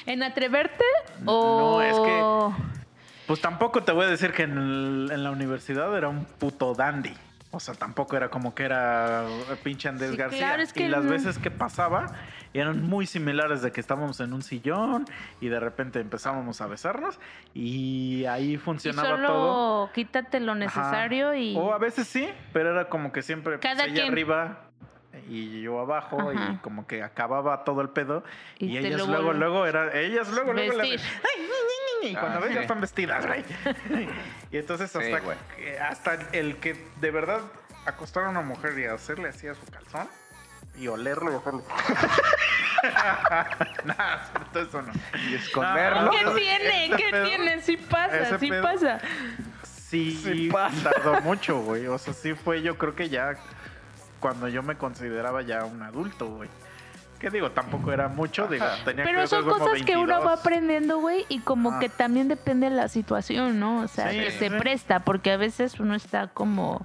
¿En atreverte? No, O... es que- Pues tampoco te voy a decir que en, el- en la universidad era un puto dandy. O sea, tampoco era como que era eh, pinche Andrés Sí, García. claro, es que y las no- veces que pasaba eran muy similares de que estábamos en un sillón y de repente empezábamos a besarnos y ahí Y funcionaba solo todo. quítate lo Ajá. necesario y... O a veces sí, pero era como que siempre pues, Cada ella quien. arriba y yo abajo y como que acababa todo el pedo y, Y ellas luego luego era ellas luego luego le Vestir. hacen, "Ay, ñi, ñi, ñi", y cuando Ah, ves ya están vestidas, güey. y entonces hasta hasta el que de verdad acostar a una mujer y hacerle así a su calzón y olerlo y hacerlo. Nada, cierto, eso no. Y esconderlo. ¿Qué tiene? ¿Qué pedo- tiene? Sí pasa, sí pedo- pasa. Sí, Sí pasa. tardó mucho, güey. O sea, sí fue yo creo que ya cuando yo me consideraba ya un adulto, güey. ¿Qué digo? Tampoco era mucho, digo, tenía Pero que son como cosas que uno va 22. aprendiendo, güey, y como Ah. que también depende de la situación, ¿no? O sea, Sí, que sí, se presta, porque a veces uno está como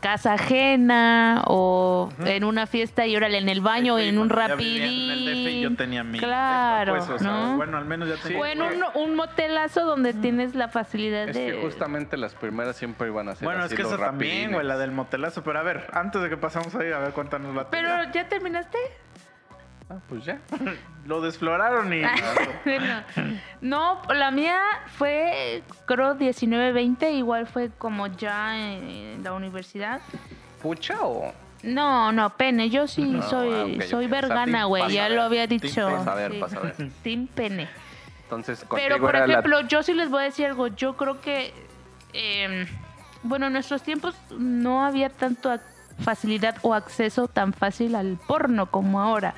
casa ajena o en una fiesta y órale en el baño Sí, en un vivía en el DF y rapidín. yo tenía mi Claro, depa, pues, o sea, ¿no? bueno, al menos ya tenía O en un, un motelazo donde tienes la facilidad Es de... que justamente las primeras siempre iban a ser Bueno, es que eso también, güey, la del motelazo. Pero a ver, antes de que pasamos ahí, a ver, cuéntanos la. Pero, ¿ya terminaste? Ah, pues ya. Lo desfloraron y... No, la mía fue, creo, 19-20, igual fue como ya en la universidad. ¿Pucha o...? No, no, pene, yo sí No, soy, ah, soy vergana, team güey, ya ver. lo había Team dicho. pasa ver, sí. pasa ver. Team pene. Entonces, Pero, por la- ejemplo, yo sí les voy a decir algo. Yo creo que, eh, bueno, en nuestros tiempos no había tanto facilidad o acceso tan fácil al porno como ahora.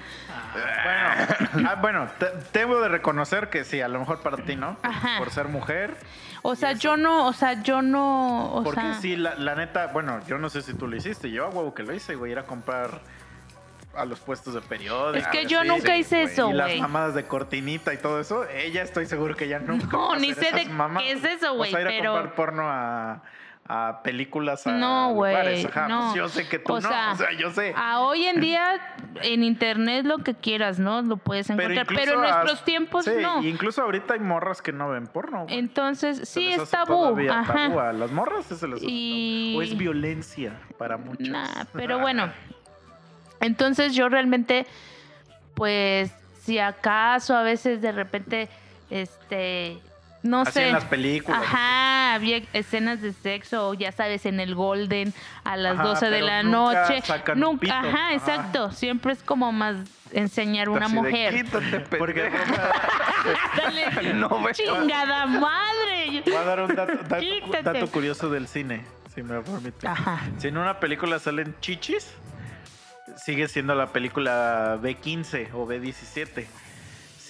Bueno, ah, bueno, debo de reconocer que sí, a lo mejor para ti, ¿no? Ajá. Por ser mujer. O sea, yo no, o sea, yo no, o Porque sea, sí, la, la neta, bueno, yo no sé si tú lo hiciste. Yo a huevo que lo hice, güey, ir a comprar a los puestos de periódicos. es que yo nunca sí, hice güey. eso, Y las güey. mamadas de cortinita y todo eso, ella estoy seguro que ya nunca. No, a ni sé de mamadas. qué es eso, güey, O sea, ir a pero- comprar porno a, a películas a No, güey, no. pues yo sé que tú O no, sea, o sea, yo sé. A hoy en día en internet lo que quieras, ¿no? Lo puedes encontrar, pero, incluso en nuestros tiempos sí, no. y incluso ahorita hay morras que no ven porno. güey. Entonces, sí es tabú, ajá. tabú. A las morras se les Y-. O es violencia para muchos. Nah, pero bueno. Entonces yo realmente, pues, si acaso a veces de repente, este, no Así sé. en las películas. Ajá, había escenas de sexo, o ya sabes, en el Golden a las Ajá, 12 de la nunca noche. sacan un Nunca, pito. ajá, Ajá. exacto. Siempre es como más enseñar una Así de, mujer. Quítate, Porque pendejo". Dale, No veo. chingada madre. voy a dar un dato, dato- dato curioso del cine, si me lo permite. Ajá. Si en una película salen chichis, sigue siendo la película B15 o B17.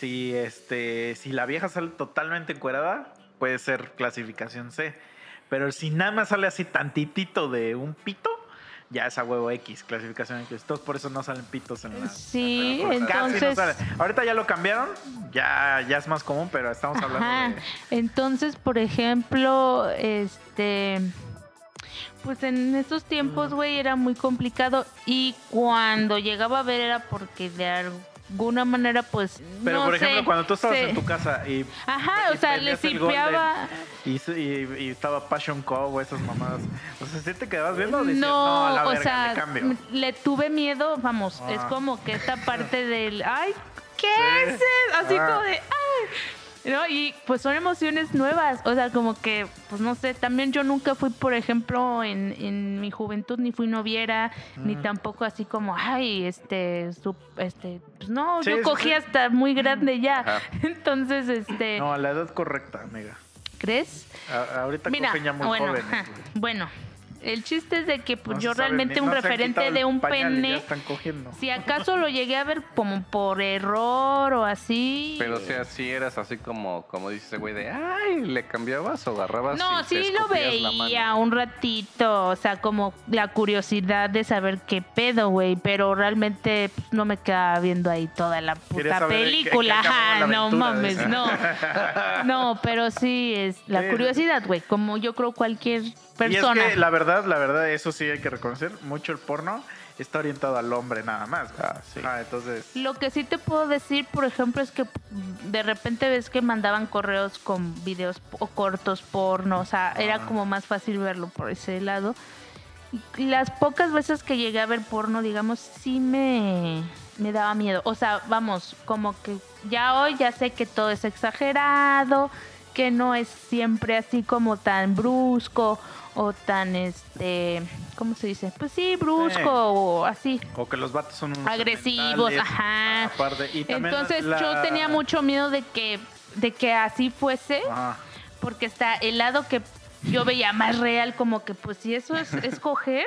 Si este, si la vieja sale totalmente encuerada, puede ser clasificación C. Pero si nada más sale así tantitito de un pito, ya es a huevo X, clasificación X. Entonces por eso no salen pitos en la. Sí, Casi no entonces. sale. Ahorita ya lo cambiaron, ya, ya es más común, pero estamos hablando Ajá. de. Entonces, por ejemplo, este. Pues en esos tiempos, güey, era muy complicado. Y cuando llegaba a ver era porque de alguna manera, pues. Pero no por ejemplo, sé, cuando tú estabas se- en tu casa y. Ajá, y o sea, le simpeaba. Y, se- y- y estaba Passion Cove o esas mamadas. O sea, ¿sí te quedabas viendo o decías, No, no, a la o verga, sea, le cambio? le tuve miedo, vamos, es Ah. como que esta parte del, ay, ¿qué Sí. es eso? Así Ah. como de, ay. ¿No? Y pues son emociones nuevas, o sea, como que, pues no sé, también yo nunca fui, por ejemplo, en, en mi juventud, ni fui noviera, ni Mm. tampoco así como, ay, este, su- este, pues no, Sí, yo cogí sí. hasta muy grande ya. Ajá. Entonces, este, No, a la edad correcta, amiga. ¿crees? A- ahorita Mira, muy bueno, jóvenes. bueno, el chiste es de que pues, No yo sabe realmente ni- un no referente de un pañal y Ya pene, están cogiendo. si acaso lo llegué a ver como por error o así. Pero o sea, si eras así como, como dice ese güey de, ay, le cambiabas o agarrabas. no, y te sí lo escupías la mano"? veía un ratito, o sea, como la curiosidad de saber qué pedo, güey, pero realmente pues, no me quedaba viendo ahí toda la puta qué- película, qué ajá, no mames, no. No, pero sí es la Sí. curiosidad, güey, como yo creo cualquier Y es que la verdad, la verdad, eso sí hay que reconocer, mucho el porno está orientado al hombre nada más. Ah, sí. Ah, entonces... Lo que sí te puedo decir, por ejemplo, es que de repente ves que mandaban correos con videos o cortos porno, o sea, era Ah. como más fácil verlo por ese lado. Y Las pocas veces que llegué a ver porno, digamos, sí me, me daba miedo. O sea, vamos, como que ya hoy ya sé que todo es exagerado, que no es siempre así como tan brusco o tan, este, ¿cómo se dice? Pues sí, brusco Sí. o así. O que los vatos son unos Agresivos, ajá. Aparte, y también Entonces la- yo tenía mucho miedo de que, de que así fuese, porque está el lado que yo veía más real, como que pues si eso es escoger,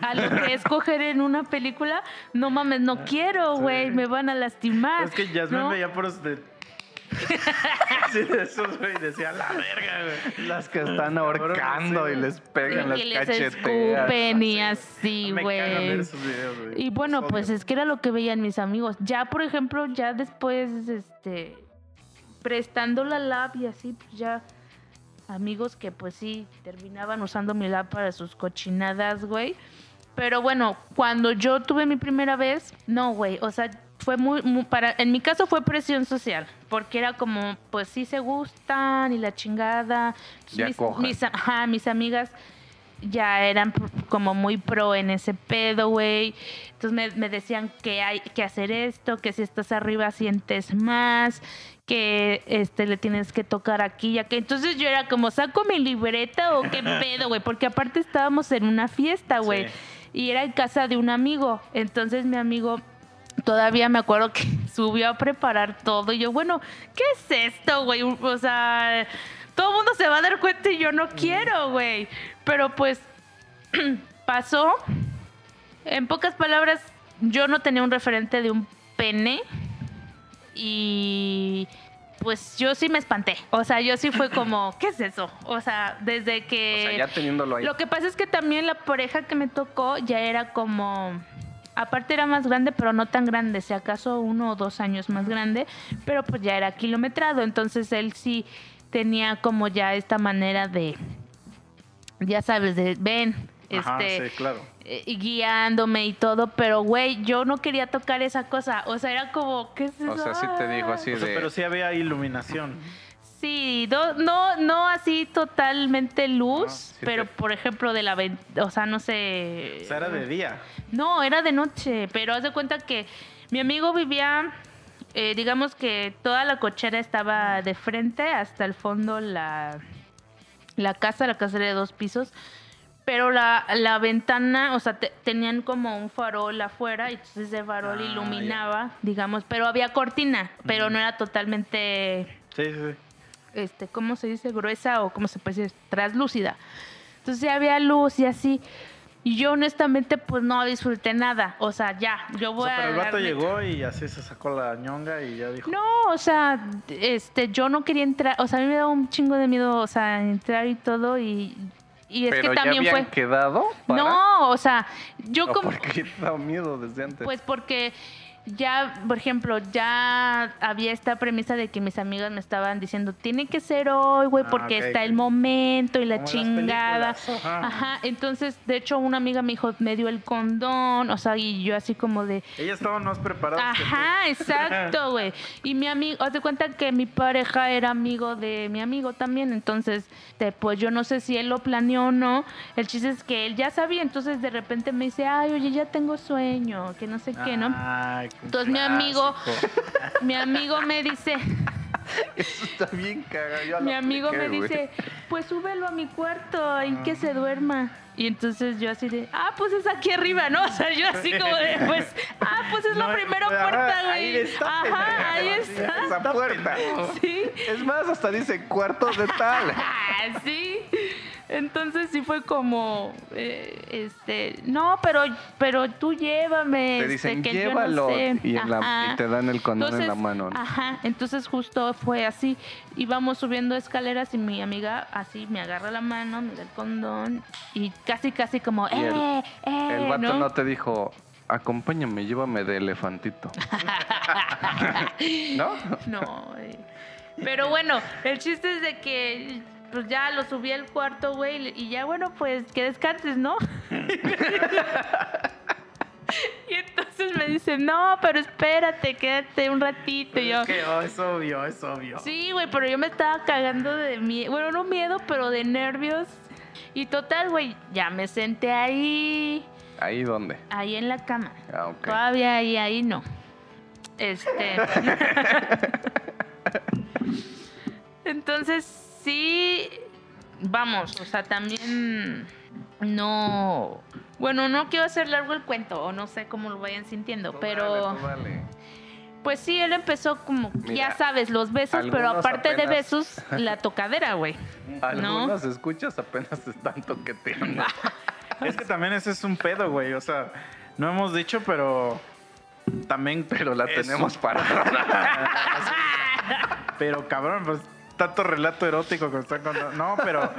a lo que es coger en una película, no mames, no quiero, Sí. güey, me van a lastimar. Es que Yasmin ¿no? veía por de... sí, de esos, güey, decía la verga, güey. Las que están ahorcando y les pegan las que les cacheteas. escupen y Sí. así, güey. Y bueno, pues es que era lo que veían mis amigos. Ya, por ejemplo, ya después, este, prestando la lab y así, pues ya amigos que pues sí terminaban usando mi lab para sus cochinadas, güey. Pero bueno, cuando yo tuve mi primera vez, no, güey, o sea, fue muy, muy- para, en mi caso fue presión social, porque era como, pues sí se gustan y la chingada. Ya mis, cojan. mis, ajá, mis amigas ya eran como muy pro en ese pedo, güey. Entonces me, me decían que hay que hacer esto, que si estás arriba sientes más, que este le tienes que tocar aquí y aquí. Entonces yo era como, ¿saco mi libreta o qué pedo, güey? Porque aparte estábamos en una fiesta, güey. Sí. Y era en casa de un amigo. Entonces mi amigo todavía me acuerdo que subió a preparar todo. Y yo, bueno, ¿qué es esto, güey? O sea, todo el mundo se va a dar cuenta y yo no quiero, güey. Pero pues pasó. En pocas palabras, yo no tenía un referente de un pene. Y pues yo sí me espanté. O sea, yo sí fue como, ¿qué es eso? O sea, desde que... O sea, ya teniéndolo ahí. Lo que pasa es que también la pareja que me tocó ya era como. Aparte era más grande, pero no tan grande, si acaso uno o dos años más grande, pero pues ya era kilometrado, entonces él sí tenía como ya esta manera de, ya sabes, de ven, Ajá, este, sí, claro. eh, guiándome y todo, pero güey, yo no quería tocar esa cosa, o sea, era como, ¿qué es O sea, sí te dijo así O sea, de. pero sí había iluminación. Sí, no, no, no así totalmente luz, Ah, sí pero por ejemplo de la o sea, no sé. O sea, era de día. No, era de noche, pero haz de cuenta que mi amigo vivía, eh, digamos que toda la cochera estaba de frente hasta el fondo la, la casa, la casa era de dos pisos, pero la, la ventana, o sea, te- tenían como un farol afuera y entonces ese farol Ah, iluminaba, digamos, pero había cortina, pero no era totalmente Sí, sí, sí. Este, ¿cómo se dice? Gruesa o cómo se puede decir, translúcida. Entonces ya había luz y así. Y yo honestamente pues no disfruté nada. O sea, ya, yo O voy sea, a... pero el vato llegó y así se sacó la ñonga y ya dijo. No, o sea, este, yo no quería entrar, o sea, a mí me daba un chingo de miedo, o sea, entrar y todo y, y es pero que ya también habían fue... quedado. para- No, o sea, yo ¿O como... ¿Por qué te daba miedo desde antes? Pues porque ya, por ejemplo, ya había esta premisa de que mis amigas me estaban diciendo, tiene que ser hoy, güey, Ah, porque está el momento y la Como chingada. ajá. Ajá, entonces, de hecho, una amiga me dijo, me dio el condón, o sea, y yo así como de, Ellas estaban más tú. Ajá, exacto, güey. Y mi amigo, haz de cuenta que mi pareja era amigo de mi amigo también, entonces, te- pues yo no sé si él lo planeó o no. El chiste es que él ya sabía, entonces de repente me dice, ay, oye, ya tengo sueño, que no sé qué, ¿no? Ay, qué Entonces mi amigo, mi amigo me dice, Eso está bien cagado. mi amigo me apliqué, dice, pues súbelo a mi cuarto y que se duerma. Y entonces yo así de, ah, pues es aquí arriba, ¿no? O sea, yo así como de, pues, ah, pues es la primera ajá, puerta, ahí güey. está, Ajá, ahí está. Esa puerta. Sí. Es más, hasta dice cuarto de tal. Ah, sí. Entonces sí fue como, eh, este, no, pero, pero tú llévame. Te este, dicen, que yo no llévalo. sé". y, en la- Ajá. y te dan el condón en la mano. ¿no? Ajá, entonces justo fue así. Íbamos subiendo escaleras y mi amiga así me agarra la mano, me da el condón y casi, casi como, Y el- ¡eh! ¡eh! El vato ¿no? no te dijo, acompáñame, llévame de elefantito. ¿No? No, güey. Pero bueno, el chiste es de que pues ya lo subí al cuarto, güey, y ya bueno, pues que descanses, ¿no? y entonces me dice, no, pero espérate, quédate un ratito. Y yo, Es que, oh, es obvio, es obvio. sí, güey, pero yo me estaba cagando de miedo, bueno, no miedo, pero de nervios. Y total, güey, ya me senté ahí, ¿Ahí dónde? ahí en la cama. Ah, ok. Todavía ahí, ahí no. Este. Entonces, sí. Vamos, o sea, también no. Bueno, no quiero hacer largo el cuento, o no sé cómo lo vayan sintiendo, Tú pero. dale, tú dale. Pues sí, él empezó como, Mira, ya sabes, los besos, pero aparte de besos, la tocadera, güey. Algunos escuchas apenas están toqueteando. Es que también ese es un pedo, güey. O sea, no hemos dicho, pero también. Pero la tenemos para. Pero cabrón, pues tanto relato erótico que están contando. No, pero,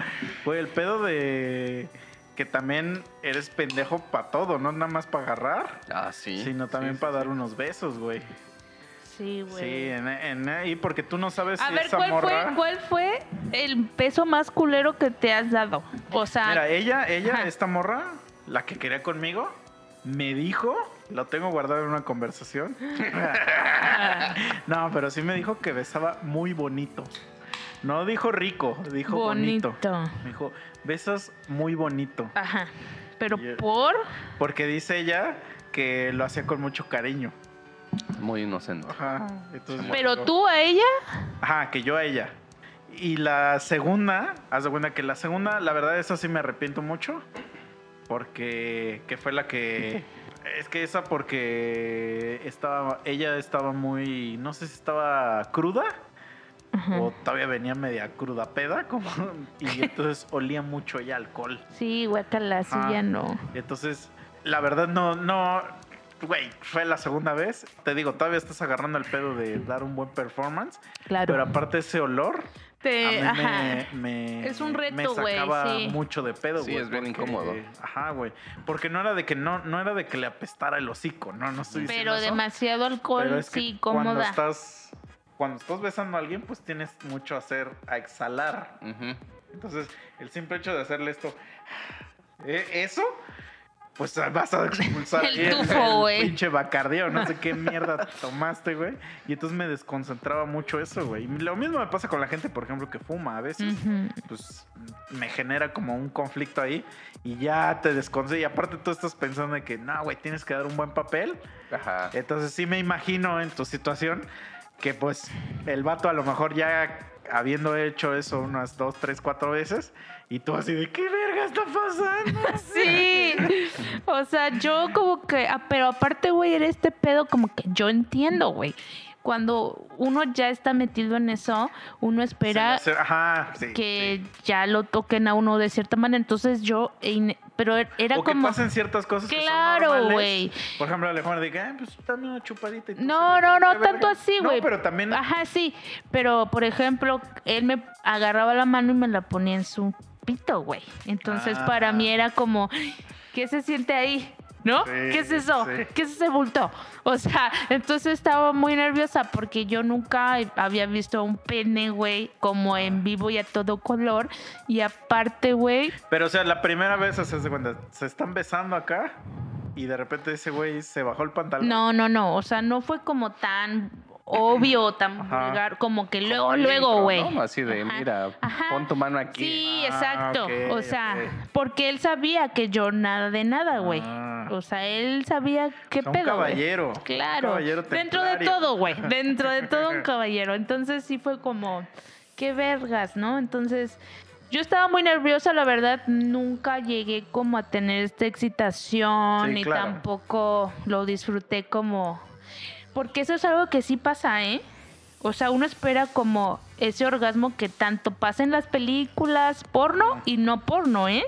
güey, el pedo de que también eres pendejo para todo, no nada más para agarrar, Ah, sí. sino también Sí, para sí, dar sí. unos besos, güey. Sí, güey. Sí, en, porque tú no sabes A si ver, esa ¿cuál morra. fue, ¿cuál fue el peso más culero que te has dado? O sea, Mira, ella, ella, Ajá. esta morra, la que quería conmigo, me dijo, lo tengo guardado en una conversación. no, pero sí me dijo que besaba muy bonito. No dijo rico, dijo bonito. Bonito. Me dijo, besas muy bonito. Ajá. Pero por. Porque dice ella que lo hacía con mucho cariño. Muy inocente. Ajá. Entonces, Pero tú a ella. Ajá, que yo a ella. Y la segunda, haz de cuenta que la segunda, la verdad, esa sí me arrepiento mucho. Porque que fue la que. Es que esa porque estaba. Ella estaba muy. No sé si estaba cruda. Ajá. O todavía venía media cruda peda. Como, y entonces olía mucho ya alcohol. Sí, guacala, sí, ya no. Entonces, la verdad, no, no. Güey, fue la segunda vez. Te digo, todavía estás agarrando el pedo de dar un buen performance. Claro. Pero aparte ese olor, Te- a mí ajá. me, me- Es un me reto, güey, sacaba sí. mucho de pedo, Sí, güey. es bien porque- incómodo. Ajá, güey. Porque no era de que no, no era de que le apestara el hocico, no, no estoy diciendo Pero eso. demasiado alcohol, Pero es que sí, cuando cómoda. estás cuando estás besando a alguien, pues tienes mucho a hacer a exhalar. Ujú. Entonces, el simple hecho de hacerle esto, ¿eh? eso, pues vas a expulsar El tufo, güey. pinche bacardío, no sé qué mierda tomaste, güey. Y entonces me desconcentraba mucho eso, güey. Lo mismo me pasa con la gente, por ejemplo, que fuma a veces. Ujú. Pues me genera como un conflicto ahí y ya te desconcentra. Y aparte tú estás pensando de que, no, güey, tienes que dar un buen papel. Ajá. Entonces sí me imagino en tu situación que pues el vato a lo mejor ya habiendo hecho eso unas dos, tres, cuatro veces y tú así de ¿qué verga está pasando? Sí, o sea, yo como que, ah, pero aparte, güey, era este pedo como que yo entiendo, güey. Cuando uno ya está metido en eso, uno espera Se me hace- Ajá, sí. que ya lo toquen a uno de cierta manera. Entonces yo, pero era o que como... pasen ciertas cosas que Claro, güey. Por ejemplo, Alejandro diga, "Ah, pues dame una chupadita. y No, de, no, no, tanto así, güey. No, pero también Ajá, sí. Pero, por ejemplo, él me agarraba la mano y me la ponía en su pito, güey. Entonces, Ah. para mí era como, ¿qué se siente ahí? ¿No? Sí, ¿Qué es eso? sí. ¿Qué es ese bulto? O sea, entonces estaba muy nerviosa porque yo nunca había visto un pene, güey, como en vivo y a todo color. Y aparte, güey, Pero, o sea, la primera vez, o sea, se cuenta, se están besando acá y de repente ese güey se bajó el pantalón. no, no, no. O sea, no fue como tan obvio, tan Ajá. vulgar, como que luego, Como luego, güey. ¿no? Así de, Ajá, mira, ajá. pon tu mano aquí. Sí, Ah, exacto. o sea, porque él sabía que yo nada de nada, güey. Ah. O sea, él sabía qué O sea, un pedo. güey. caballero, un Claro. caballero Dentro de todo, güey. Dentro de todo un caballero. Entonces sí fue como, qué vergas, ¿no? Entonces. Yo estaba muy nerviosa, la verdad, nunca llegué como a tener esta excitación Sí, y claro. tampoco lo disfruté como... Porque eso es algo que sí pasa, ¿eh? O sea, uno espera como ese orgasmo que tanto pasa en las películas porno y no porno, ¿eh?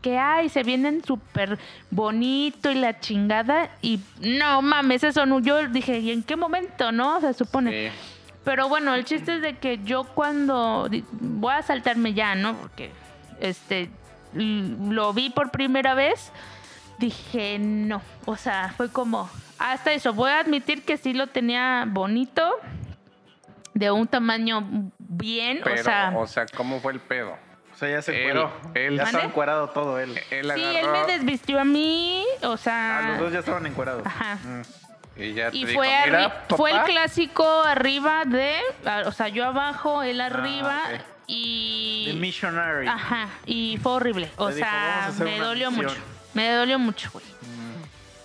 Que ay, se vienen súper bonito y la chingada y no mames, eso no. Yo dije, ¿y en qué momento, no? Se supone. Sí. Pero bueno, el chiste es de que yo cuando voy a saltarme ya, ¿no? Porque este lo vi por primera vez, dije no. O sea, fue como hasta eso. Voy a admitir que sí lo tenía bonito, de un tamaño bien, Pero, o sea. ¿cómo fue el pedo? O sea, ya se encueró. él- ya estaba encuerado todo él. Él Sí, él me desvistió a mí, o sea. Ah, los dos ya estaban encuerados. Ajá. Mm. y ya te Y dijo, fue, "Mira, fue el papá". clásico arriba de, ah, o sea, yo abajo, él arriba ok. y... The Missionary. Ajá, y fue horrible. O Te dijo, "Vamos a sea, me dolió misión". mucho. Me dolió mucho, güey. Mm.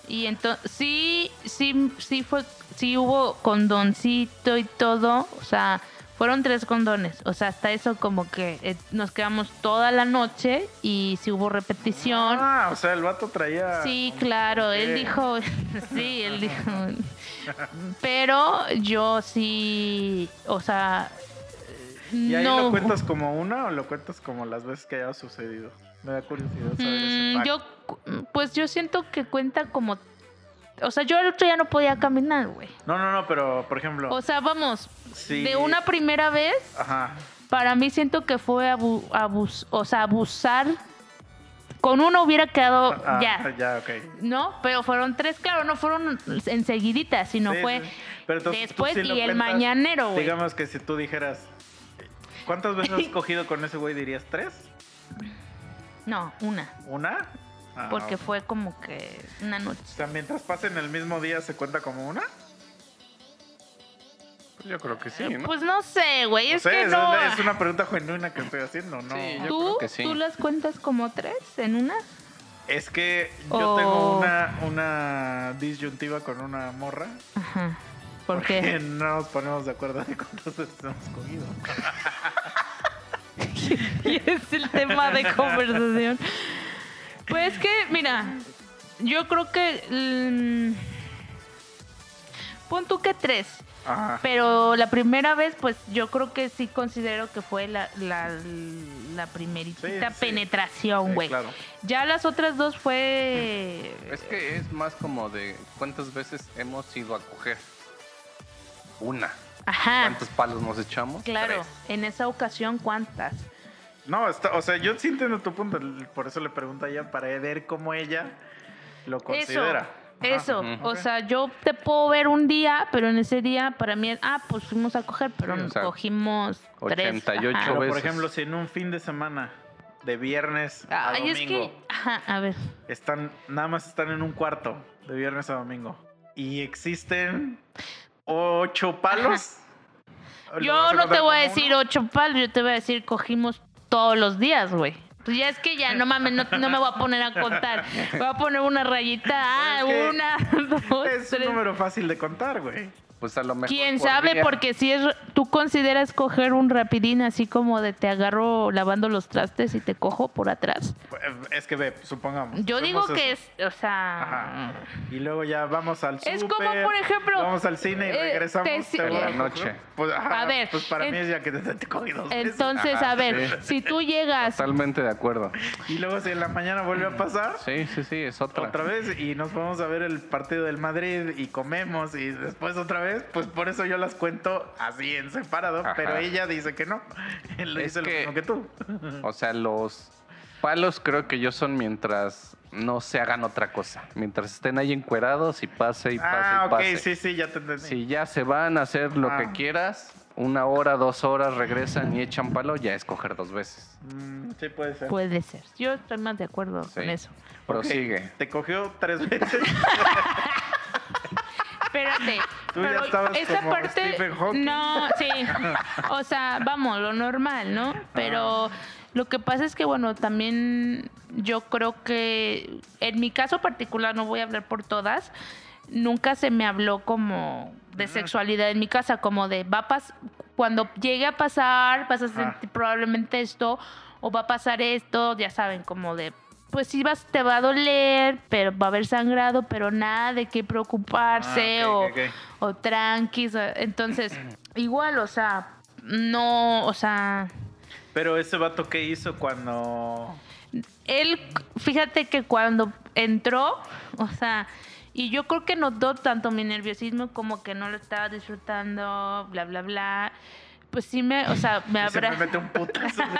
Y entonces, sí, sí, sí fue, sí hubo condoncito y todo. O sea, fueron tres condones. O sea, hasta eso como que eh, nos quedamos toda la noche y sí hubo repetición. Ah, o sea, el vato traía. Sí, claro, él dijo, sí, él dijo. Pero yo sí, o sea, ¿Y ahí no. lo cuentas como una o lo cuentas como las veces que haya sucedido? Me da curiosidad saber Mm, yo, pues yo siento que cuenta como, o sea, yo el otro día no podía caminar, güey. No, no, no, pero por ejemplo. O sea, vamos, sí. de una primera vez, Ajá. para mí siento que fue abu- abus, o sea, abusar. Con uno hubiera quedado Ah, ya. Ya, ok. No, pero fueron tres, claro, no fueron enseguiditas, sino Sí, fue sí. Pero entonces tú después y el mañanero, güey. Digamos que si tú dijeras. ¿Cuántas veces has cogido con ese güey? ¿Dirías tres? No, una. ¿Una? Ah, Porque fue como que una noche. O sea, mientras pasen el mismo día, ¿se cuenta como una? Yo creo que sí, ¿no? Pues no sé, güey, No es sé, que es, no. una, es una pregunta genuina que estoy haciendo, ¿no? Sí, yo ¿Tú, creo que sí. ¿Tú las cuentas como tres en una? Es que yo tengo una, una disyuntiva con una morra. Ajá. ¿Por porque qué? no nos ponemos de acuerdo de cuántas veces hemos cogido. Y es el tema de conversación. Pues que, mira, yo creo que. mm, pon tú que tres. Ajá. Pero la primera vez, pues yo creo que sí considero que fue la, la, la primerita Sí, penetración, Sí, güey. claro. Ya las otras dos fue. Es que es más como de cuántas veces hemos ido a coger. Una. Ajá. ¿Cuántos palos nos echamos? Claro, Tres. en esa ocasión, ¿cuántas? No, está, o sea, yo sí entiendo tu punto, por eso le pregunto a ella, para ver cómo ella lo considera. Ajá. Eso, Ujú. o sea, yo te puedo ver un día, pero en ese día para mí, ah, pues fuimos a coger, pero Sí, o nos sea, cogimos tres. 88 ajá. Pero, por ejemplo, si en un fin de semana, de viernes a Ay, es domingo, que, ajá, a ver, están, nada más están en un cuarto, de viernes a domingo, y existen ocho palos. ¿lo yo no te voy a decir uno? ocho palos, yo te voy a decir cogimos todos los días, güey. Pues ya es que ya, no mames, no, no me voy a poner a contar. Voy a poner una rayita, ah, Es que una, dos, Es un tres. número fácil de contar, güey. Pues a lo mejor. Quién sabe, porque si es, tú consideras coger un rapidín así como de te agarro lavando los trastes y te cojo por atrás. Es que ve, supongamos. Yo digo que eso. es, o sea, Ajá. Y luego ya vamos al Es súper, como, por ejemplo, Vamos al cine y eh, regresamos. te- te voy En la a noche. Pues, ajá, A ver, Pues para en- mí es ya que te, te cogí dos veces. entonces, Ajá, a ver, si tú llegas, Totalmente de acuerdo. Y luego si en la mañana vuelve a pasar, Sí, sí, sí, es otra. otra vez, y nos vamos a ver el partido del Madrid y comemos, y después otra vez, pues por eso yo las cuento así en separado, Ajá. pero ella dice que no. Él Es dice que- lo mismo que tú. O sea, los palos creo que yo son mientras no se hagan otra cosa. Mientras estén ahí encuerados y pase y pase ah, y ok, pase. sí, sí, ya te entendí. Si ya se van a hacer lo Ah. que quieras, una hora, dos horas, regresan y echan palo, ya es coger dos veces. Mm, sí, puede ser. puede ser. Yo estoy más de acuerdo Sí. con eso. Prosigue. Te cogió tres veces. Espérate. Tú ya pero estabas esa como parte. Stephen Hawking. No, sí. O sea, vamos, lo normal, ¿no? Pero lo que pasa es que, bueno, también yo creo que en mi caso particular, no voy a hablar por todas, nunca se me habló como de sexualidad en mi casa, como de va a pas cuando llegue a pasar, vas a sentir probablemente esto, o va a pasar esto, ya saben, como de pues sí vas, te va a doler, pero va a haber sangrado, pero nada de qué preocuparse Ah, o, ok, ok. o tranquis. o- Entonces, igual, o sea, no, o sea, Pero ese vato, ¿qué hizo cuando...? él, fíjate que cuando entró, o sea, y yo creo que notó tanto mi nerviosismo como que no lo estaba disfrutando, bla, bla, bla. Pues sí me, o sea, me se me mete un putazo.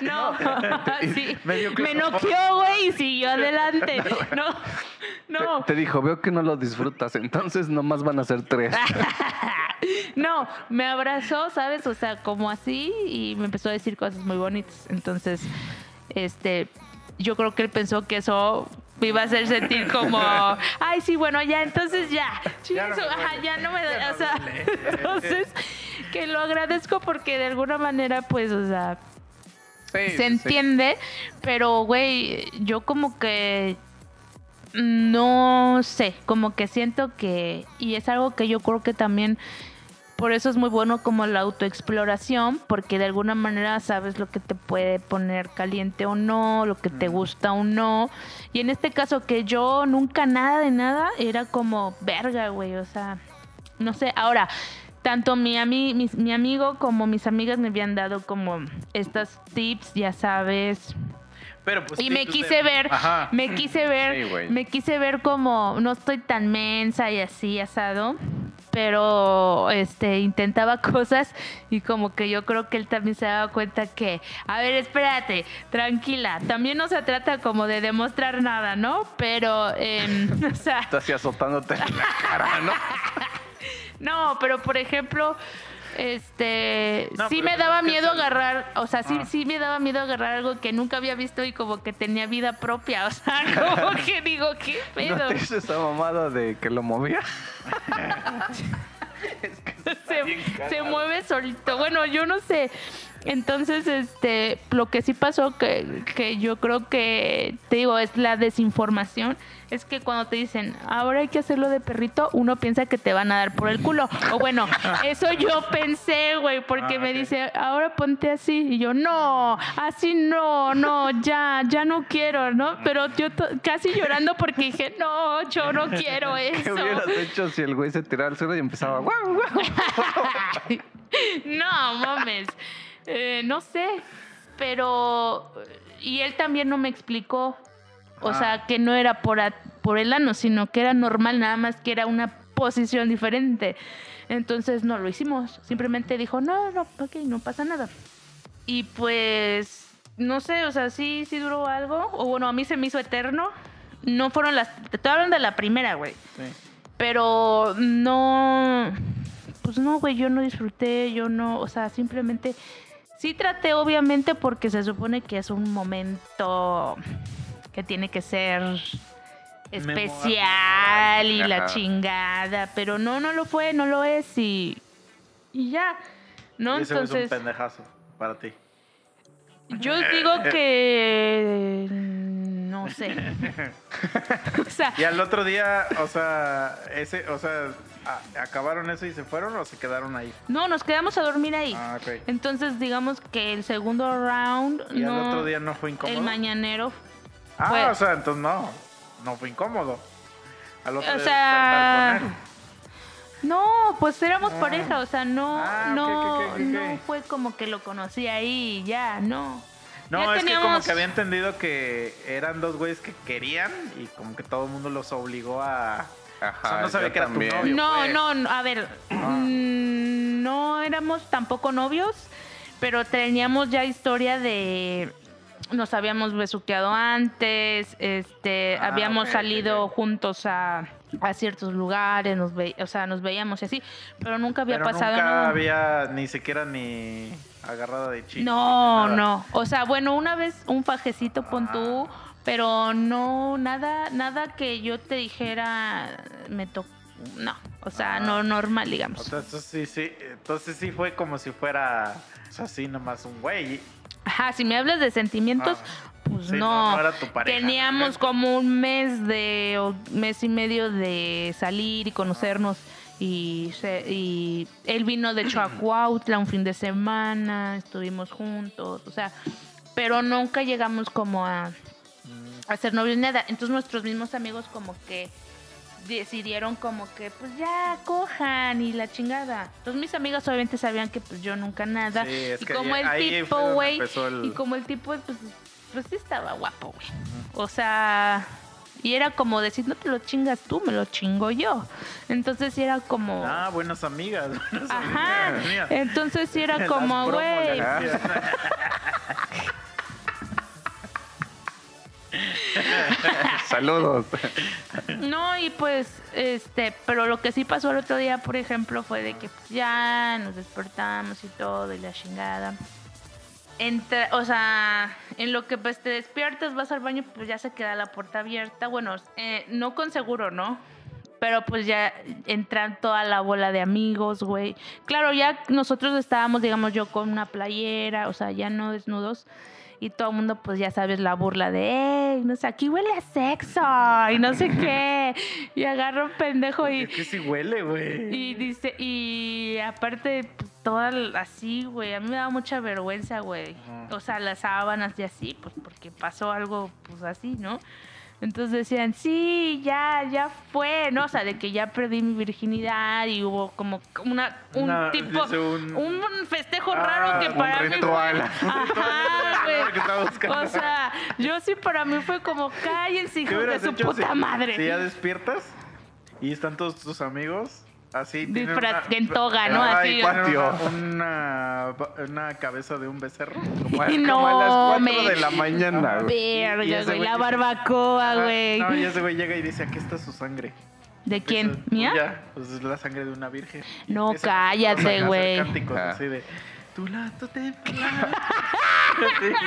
No, sí. Me noqueó, güey, y siguió adelante. No, no. Te, te dijo, veo que no lo disfrutas, entonces nomás van a ser tres. No, me abrazó, ¿sabes? O sea, como así y me empezó a decir cosas muy bonitas. Entonces, este, yo creo que él pensó que eso me iba a hacer sentir como, ay, sí, bueno, ya, entonces ya. Ya no ajá, ya no me Ya da, no o sea, entonces, que lo agradezco porque de alguna manera, pues, o sea, Sí, se sí. entiende, pero güey, yo como que no sé, como que siento que, y es algo que yo creo que también, por eso es muy bueno como la autoexploración, porque de alguna manera sabes lo que te puede poner caliente o no, lo que te gusta o no. Y en este caso que yo nunca nada de nada, era como verga, güey, o sea, no sé, ahora tanto mi, ami- mi amigo como mis amigas me habían dado como estas tips, ya sabes. Pero pues Y me quise de- ver, me quise ver, Sí, güey. me quise ver como no estoy tan mensa y así asado, pero este intentaba cosas y como que yo creo que él también se daba cuenta que, a ver, espérate, tranquila, también no se trata como de demostrar nada, ¿no? Pero, em, o sea, Estás así azotándote en la cara, ¿no? no, pero por ejemplo, este, No, sí me daba es que miedo es el- agarrar, o sea, sí, Ah. sí me daba miedo agarrar algo que nunca había visto y como que tenía vida propia, o sea, como que digo, ¿qué pedo? ¿No esa mamada de que lo movía? es que se, se mueve solito. Bueno, yo no sé. Entonces, este, lo que sí pasó, que, que yo creo que, te digo, es la desinformación, es que cuando te dicen, ahora hay que hacerlo de perrito, uno piensa que te van a dar por el culo. O bueno, eso yo pensé, güey, porque Ah, me dice, ahora ponte así. Y yo, no, así no, no, ya, ya no quiero, ¿no? Pero yo casi llorando porque dije, no, yo no quiero ¿Qué eso. hubieras hecho si el güey se tiraba al suelo y empezaba, guau, guau"? no, mames. Eh, no sé, pero... Y él también no me explicó. O Ah. sea, que no era por, a- por el ano, sino que era normal, nada más que era una posición diferente. Entonces no lo hicimos. Simplemente dijo, no, no, ok, no pasa nada. Y pues, no sé, o sea, sí, sí duró algo. O bueno, a mí se me hizo eterno. No fueron las... Te estoy hablando de la primera, güey. Sí. Pero no. Pues no, güey, yo no disfruté, yo no. O sea, simplemente. Sí traté, obviamente, porque se supone que es un momento que tiene que ser especial y la Ajá. chingada. Pero no, no lo fue, no lo es y. Y ya. ¿No? Y ese güey es un Entonces. pendejazo para ti. Yo digo que. No sé. o sea, Y al otro día, o sea, ese, o sea, acabaron eso y se fueron o se quedaron ahí. no, nos quedamos a dormir ahí. Ah, ok. Entonces, digamos que el segundo round. Y no, al otro día no fue incómodo. El mañanero. ah, fue- o sea, entonces no, no fue incómodo. Al otro O día sea. No, pues éramos Ah. pareja, o sea, no, Ah, no, no fue como que lo conocí ahí y ya, no. No, Ya es que como que había entendido que eran dos güeyes que querían y como que todo el mundo los obligó a... Ajá, O sea, no sabía que era tu novio. No, pues. no, no, a ver, mm, no éramos tampoco novios, pero teníamos ya historia de nos habíamos besuqueado antes, este, Ah, habíamos salido juntos a, a ciertos lugares, nos ve- o sea, nos veíamos y así, pero nunca había Pero pasado nunca nada. había ni siquiera ni agarrada de chico. No, no. O sea, bueno, una vez un fajecito pon Ah. tú, pero no, nada, nada que yo te dijera me tocó. No, o sea, Ah. no normal, digamos. Entonces sí, sí, entonces sí fue como si fuera, o sea, así nomás un güey. Ajá, si me hablas de sentimientos, Ah. pues Sí, no. no, no era tu pareja. Teníamos como un mes de, o mes y medio de salir y conocernos. Y, se- y él vino de hecho a Cuautla un fin de semana, estuvimos juntos, o sea, pero nunca llegamos como a hacer ni nada. Entonces nuestros mismos amigos como que decidieron como que pues ya cojan y la chingada. Entonces mis amigas obviamente sabían que pues yo nunca nada. Sí, es y que como ahí- el ahí tipo, güey, y como el tipo pues pues sí estaba guapo, güey. O sea, y era como decir, no te lo chingas tú, me lo chingo yo. Entonces sí era como Ah, buenas amigas. buenas Ajá. amigas. Entonces sí era como, güey. Saludos. No, y pues, este, pero lo que sí pasó el otro día, por ejemplo, fue de que pues, ya nos despertamos y todo, y la chingada. Entra, o sea, en lo que pues te despiertas, vas al baño, pues ya se queda la puerta abierta. Bueno, eh, no con seguro, ¿no? Pero pues ya entran toda la bola de amigos, güey. Claro, ya nosotros estábamos, digamos, yo con una playera, o sea, ya no desnudos. Y todo el mundo, pues ya sabes, la burla de, ¡Ey! No sé, aquí huele a sexo y no sé qué. Y agarra un pendejo y, Es que sí huele, güey. y dice, y aparte, pues, toda así, güey, a mí me da mucha vergüenza, güey. O sea, las sábanas y así, pues porque pasó algo, pues así, ¿no? Entonces decían, sí, ya, ya fue, ¿no? O sea, de que ya perdí mi virginidad y hubo como una, un tipo, un- un... festejo Ah, raro que un para mí ritual. fue... Ajá, güey. que. O sea, yo sí para mí fue como, cállense, ¿Qué hijos de su puta si, madre. si ya despiertas y están todos tus amigos así? tienen Disfraz- una- en toga, ¿no? Ay, Así. Una, una, una cabeza de un becerro. Como, a- No, como a las 4 me- de la mañana. güey. Y Verga, güey, güey la barbacoa, güey. No, y ese güey llega y dice, aquí está su sangre. ¿De quién? Empieza, ¿Mía? "Tuya". Pues es la sangre de una virgen. No, empiezan cállate, güey. cánticos Ah. así de, Tu lato temblaba.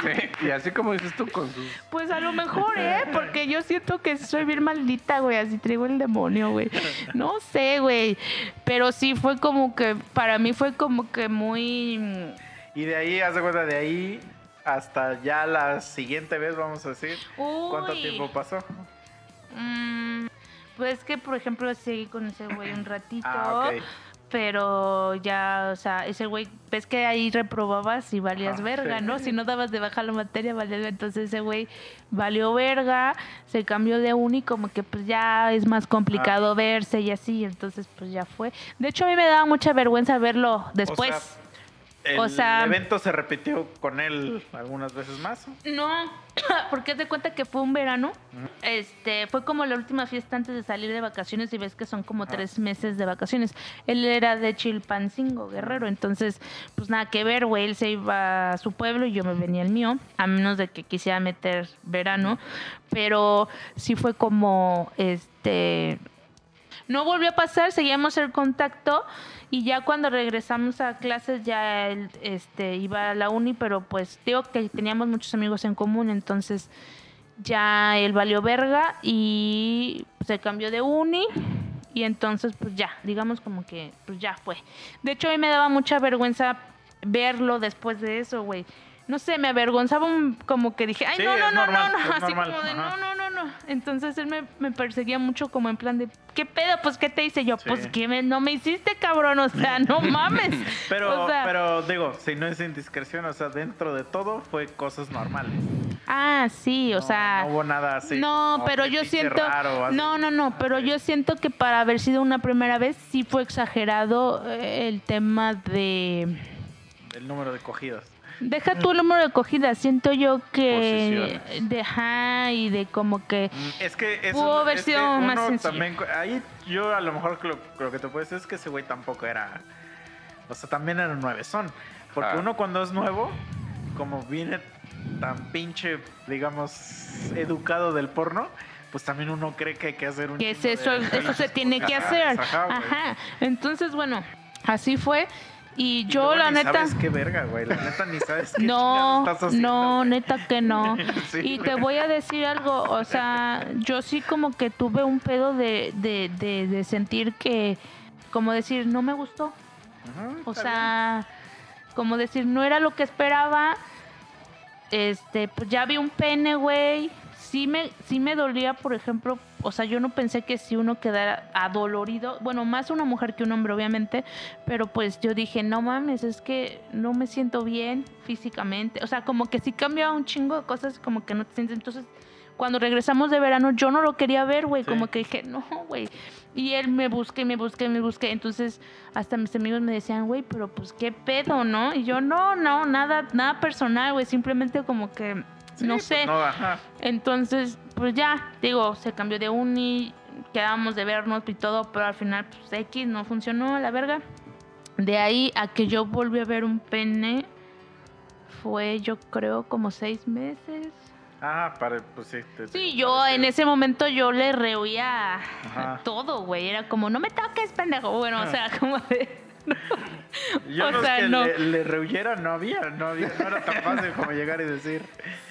Sí, y así como dices tú con sus... Pues a lo mejor, ¿eh? Porque yo siento que soy bien maldita, güey. Así traigo el demonio, güey. No sé, güey. Pero sí fue como que, para mí fue como que muy... Y de ahí, haz de cuenta, de ahí hasta ya la siguiente vez, vamos a decir. ¿Cuánto tiempo pasó? Mm, pues que, por ejemplo, seguí con ese güey un ratito. Ah, ok. Pero ya, o sea, ese güey, ves que ahí reprobabas y valías Ah, verga, sí. ¿no? Si no dabas de baja la materia, valías verga. Entonces ese güey valió verga, se cambió de uni, como que pues ya es más complicado verse y así, entonces pues ya fue. De hecho, a mí me daba mucha vergüenza verlo después. O sea, el O sea- evento se repitió con él algunas veces más. No, porque de cuenta que fue un verano. Este, fue como la última fiesta antes de salir de vacaciones y ves que son como Ajá. tres meses de vacaciones. Él era de Chilpancingo, Guerrero, entonces, pues nada que ver, güey. Él se iba a su pueblo y yo me venía al mío, a menos de que quisiera meter verano. Pero sí fue como, este, no volvió a pasar, seguíamos el contacto y ya cuando regresamos a clases ya él este, iba a la uni, pero pues digo que teníamos muchos amigos en común, entonces ya él valió verga y se cambió de uni y entonces pues ya, digamos como que pues ya fue. De hecho a mí me daba mucha vergüenza verlo después de eso, güey. No sé, me avergonzaba un- como que dije, ay, Sí, no, no, no, normal, no, no, así normal, como de, ajá. no, no, no, no. Entonces él me, me perseguía mucho como en plan de, ¿qué pedo? Pues, ¿qué te hice yo? Sí. Pues, que no me hiciste, cabrón? O sea, no mames. Pero, O sea, pero digo, si no es indiscreción, o sea, dentro de todo fue cosas normales. Ah, sí, o No- sea... No hubo nada así. no, pero yo siento... raro, no, no, no, pero yo siento que para haber sido una primera vez sí fue exagerado eh, el tema de... El número de cogidas. Deja tú el número de cogidas, siento yo que... Posiciones. De, ajá, y de como que... Mm, Es que eso, Pudo haber es que sido más sencillo. también, ahí yo a lo mejor lo, lo que te puedes decir es que ese güey tampoco era, o sea, también era nueve son, porque Ah. uno cuando es nuevo, como viene tan pinche, digamos, educado del porno, pues también uno cree que hay que hacer un que es eso, de- eso se tiene que hacer. Ajá. Entonces, bueno, así fue. Y Y yo, luego la ni neta. sabes qué verga, güey, la neta ni sabes qué No, chingados estás haciendo, no, güey. neta que no. Sí, y te voy a decir algo, o sea, yo sí como que tuve un pedo de, de, de, de sentir que, como decir, no me gustó. Ajá, O sea, como decir, no era lo que esperaba. Este, pues ya vi un pene, güey. Sí me, sí me dolía, por ejemplo, o sea, yo no pensé que si uno quedara adolorido, bueno, más una mujer que un hombre, obviamente, pero pues yo dije, no mames, es que no me siento bien físicamente. O sea, como que sí cambia un chingo de cosas, como que no te sientes. Entonces, cuando regresamos de verano, yo no lo quería ver, güey. Sí. Como que dije, no, güey. Y él me busqué, me busqué, me busqué. Entonces, hasta mis amigos me decían, güey, pero pues qué pedo, ¿no? Y yo, no, no, nada, nada personal, güey. Simplemente como que, Sí, no pues, sé. no, ajá. Entonces, pues ya, digo, se cambió de uni, quedamos de vernos y todo, pero al final, pues X no funcionó, la verga. De ahí a que yo volví a ver un pene, fue yo creo como seis meses. Ah, para, pues sí. te- Sí, te- yo en ese momento yo le rehuía todo, güey. Era como, no me toques, pendejo. Bueno, o sea, como de... Yo O no sea, es que no. Le, le rehuyera, no había, no había, no era tan fácil como llegar y decir.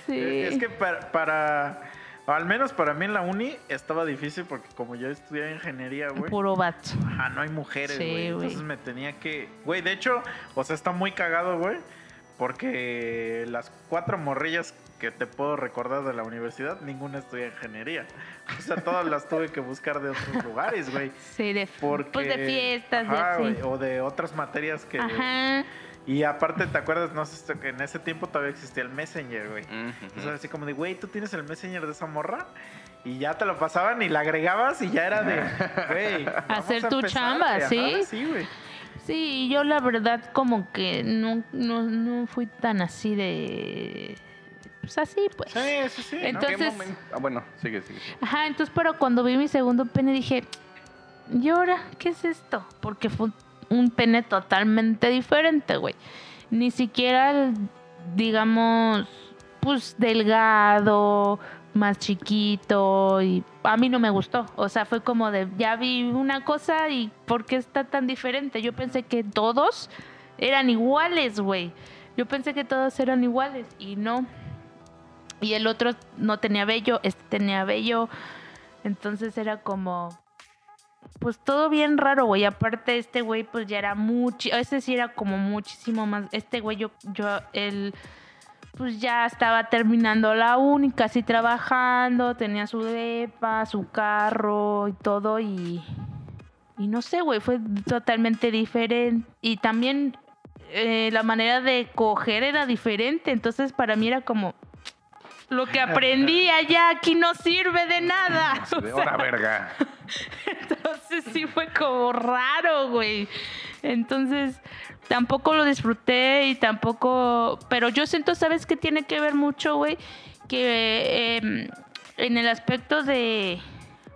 Sí. Es que para, para, al menos para mí en la uni estaba difícil porque como yo estudiaba ingeniería, güey. Puro vato. Ajá, no hay mujeres, Sí, güey. güey. Entonces me tenía que. Güey, de hecho, o sea, está muy cagado, güey. Porque las cuatro morrillas que te puedo recordar de la universidad, ninguna estudia ingeniería. O sea, todas las tuve que buscar de otros lugares, güey. Sí, de, Porque, pues de fiestas, de ajá, así. güey, o de otras materias que. Ajá. Y aparte, ¿te acuerdas? No sé, que en ese tiempo todavía existía el Messenger, güey. Ujú. Entonces, así como de, güey, tú tienes el Messenger de esa morra. Y ya te lo pasaban y la agregabas y ya era de, güey. Hacer tu empezar, chamba. Ajá, ¿sí? Sí, güey. Sí, yo la verdad como que no, no, no fui tan así de... Pues así, pues. Sí, sí, sí. ¿no? ¿Qué Entonces- momento? Ah, bueno, sigue, sigue. sigue. Ajá, entonces pero cuando vi mi segundo pene dije, ¿y ahora qué es esto? Porque fue un pene totalmente diferente, güey. Ni siquiera, digamos, pues delgado, más chiquito y a mí no me gustó. O sea, fue como de, ya vi una cosa y ¿por qué está tan diferente? Yo pensé que todos eran iguales, güey. Yo pensé que todos eran iguales y no. Y el otro no tenía vello, este tenía vello. Entonces era como. Pues todo bien raro, güey. Aparte, este güey, pues ya era mucho. Este sí era como muchísimo más. Este güey, yo, yo, él. Pues ya estaba terminando la uni, casi trabajando. Tenía su depa, su carro y todo. Y. Y no sé, güey. Fue totalmente diferente. Y también. eh, la manera de coger era diferente. Entonces, para mí era como lo que aprendí allá aquí no sirve de nada. O De sea, hora verga. entonces sí fue como raro, güey. Entonces tampoco lo disfruté y tampoco... Pero yo siento, ¿sabes qué tiene que ver mucho, güey? Que eh, en el aspecto de...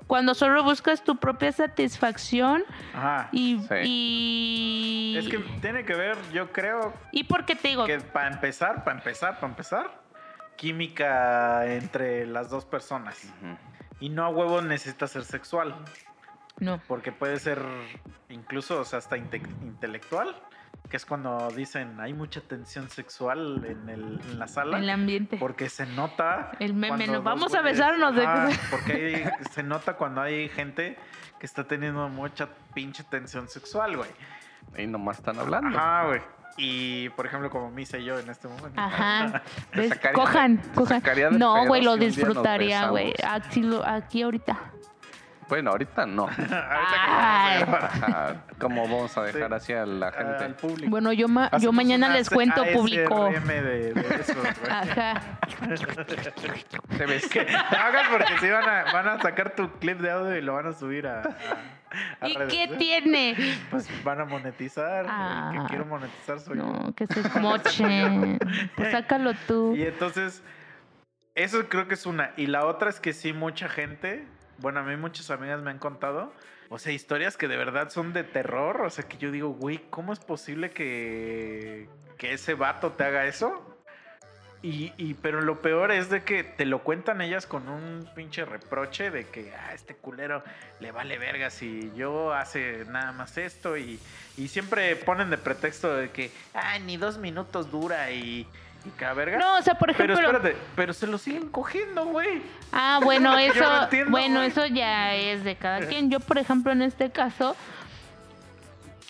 Cuando solo buscas tu propia satisfacción Ajá. y... Sí. y Es que tiene que ver, yo creo, ¿Y por qué te digo? que para empezar, para empezar, para empezar, química entre las dos personas. Y no a huevo necesita ser sexual, No. porque puede ser incluso, o sea, hasta inte- intelectual, que es cuando dicen hay mucha tensión sexual en, el, en la sala. El ambiente. Porque se nota. El meme, nos vamos a besarnos de- Ajá, porque hay- se nota cuando hay gente que está teniendo mucha pinche tensión sexual, güey. Y nomás están hablando. Ajá, güey. Y por ejemplo, como Misa y yo en este momento. Ajá. Cojan, cojan. No, güey, lo disfrutaría, güey. Aquí, lo- aquí ahorita. Bueno, ahorita no. Ahorita que. ¿Cómo vamos a dejar Sí. así a la al gente? público. Bueno, yo, ma- yo mañana les cuento, ASRM público. de. Ajá. ¿Te ves? Que hagas porque si van a, van a sacar tu clip de audio y lo van a subir a, a- a ¿Y redes, qué ¿eh? tiene? Pues van a monetizar. güey. Ah. que quiero monetizar soy yo. No, que se moche. Pues sácalo tú. Y entonces, eso creo que es una. Y la otra es que sí, mucha gente, bueno, a mí muchas amigas me han contado, o sea, historias que de verdad son de terror. O sea, que yo digo, güey, ¿cómo es posible que, que ese vato te haga eso? Y, y- pero lo peor es de que te lo cuentan ellas con un pinche reproche de que a este culero le vale verga si yo hace nada más esto y, y siempre ponen de pretexto de que, ah, ni dos minutos dura y cada verga. No, o sea, por Pero ejemplo. espérate, pero se lo siguen cogiendo, güey. Ah, bueno, eso, no entiendo, bueno, güey. eso ya es de cada quien. Yo, por ejemplo, en este caso,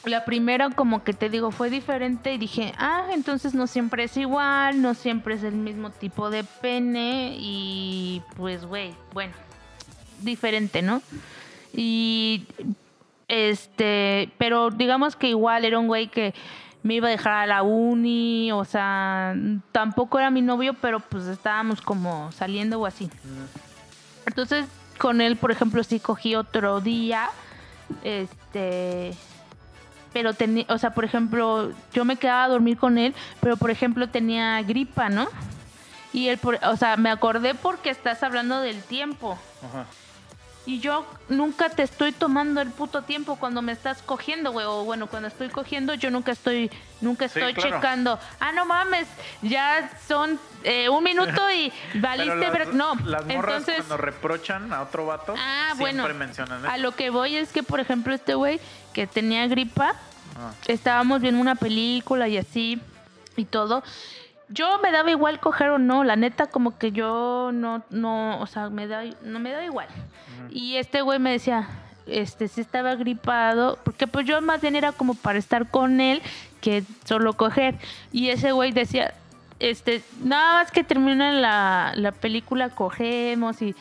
la primera, como que te digo, fue diferente y dije, ah, entonces no siempre es igual, no siempre es el mismo tipo de pene y pues, güey, bueno, diferente, ¿no? Y este, pero digamos que igual era un güey que me iba a dejar a la uni, o sea, tampoco era mi novio, pero pues estábamos como saliendo o así. Entonces, con él, por ejemplo, sí cogí otro día, este, pero tenía, o sea, por ejemplo, yo me quedaba a dormir con él, pero por ejemplo tenía gripa, ¿no? Y él, o sea, me acordé porque estás hablando del tiempo. Ajá. Y yo nunca te estoy tomando el puto tiempo cuando me estás cogiendo, güey. O bueno, cuando estoy cogiendo, yo nunca estoy, nunca Sí, estoy claro. checando. Ah, no mames, ya son eh, un minuto y valiste. Pero ver- no, las morras entonces cuando reprochan a otro vato, Ah, siempre bueno. mencionan a eso. lo que voy es que, por ejemplo, este güey que tenía gripa, Ah. estábamos viendo una película y así y todo. Yo me daba igual coger o no, la neta como que yo no, no, o sea, me da, no me da igual. Y este güey me decía, este, sí estaba gripado, porque pues yo más bien era como para estar con él que solo coger. Y ese güey decía, este, nada más que termina la, la película, cogemos y,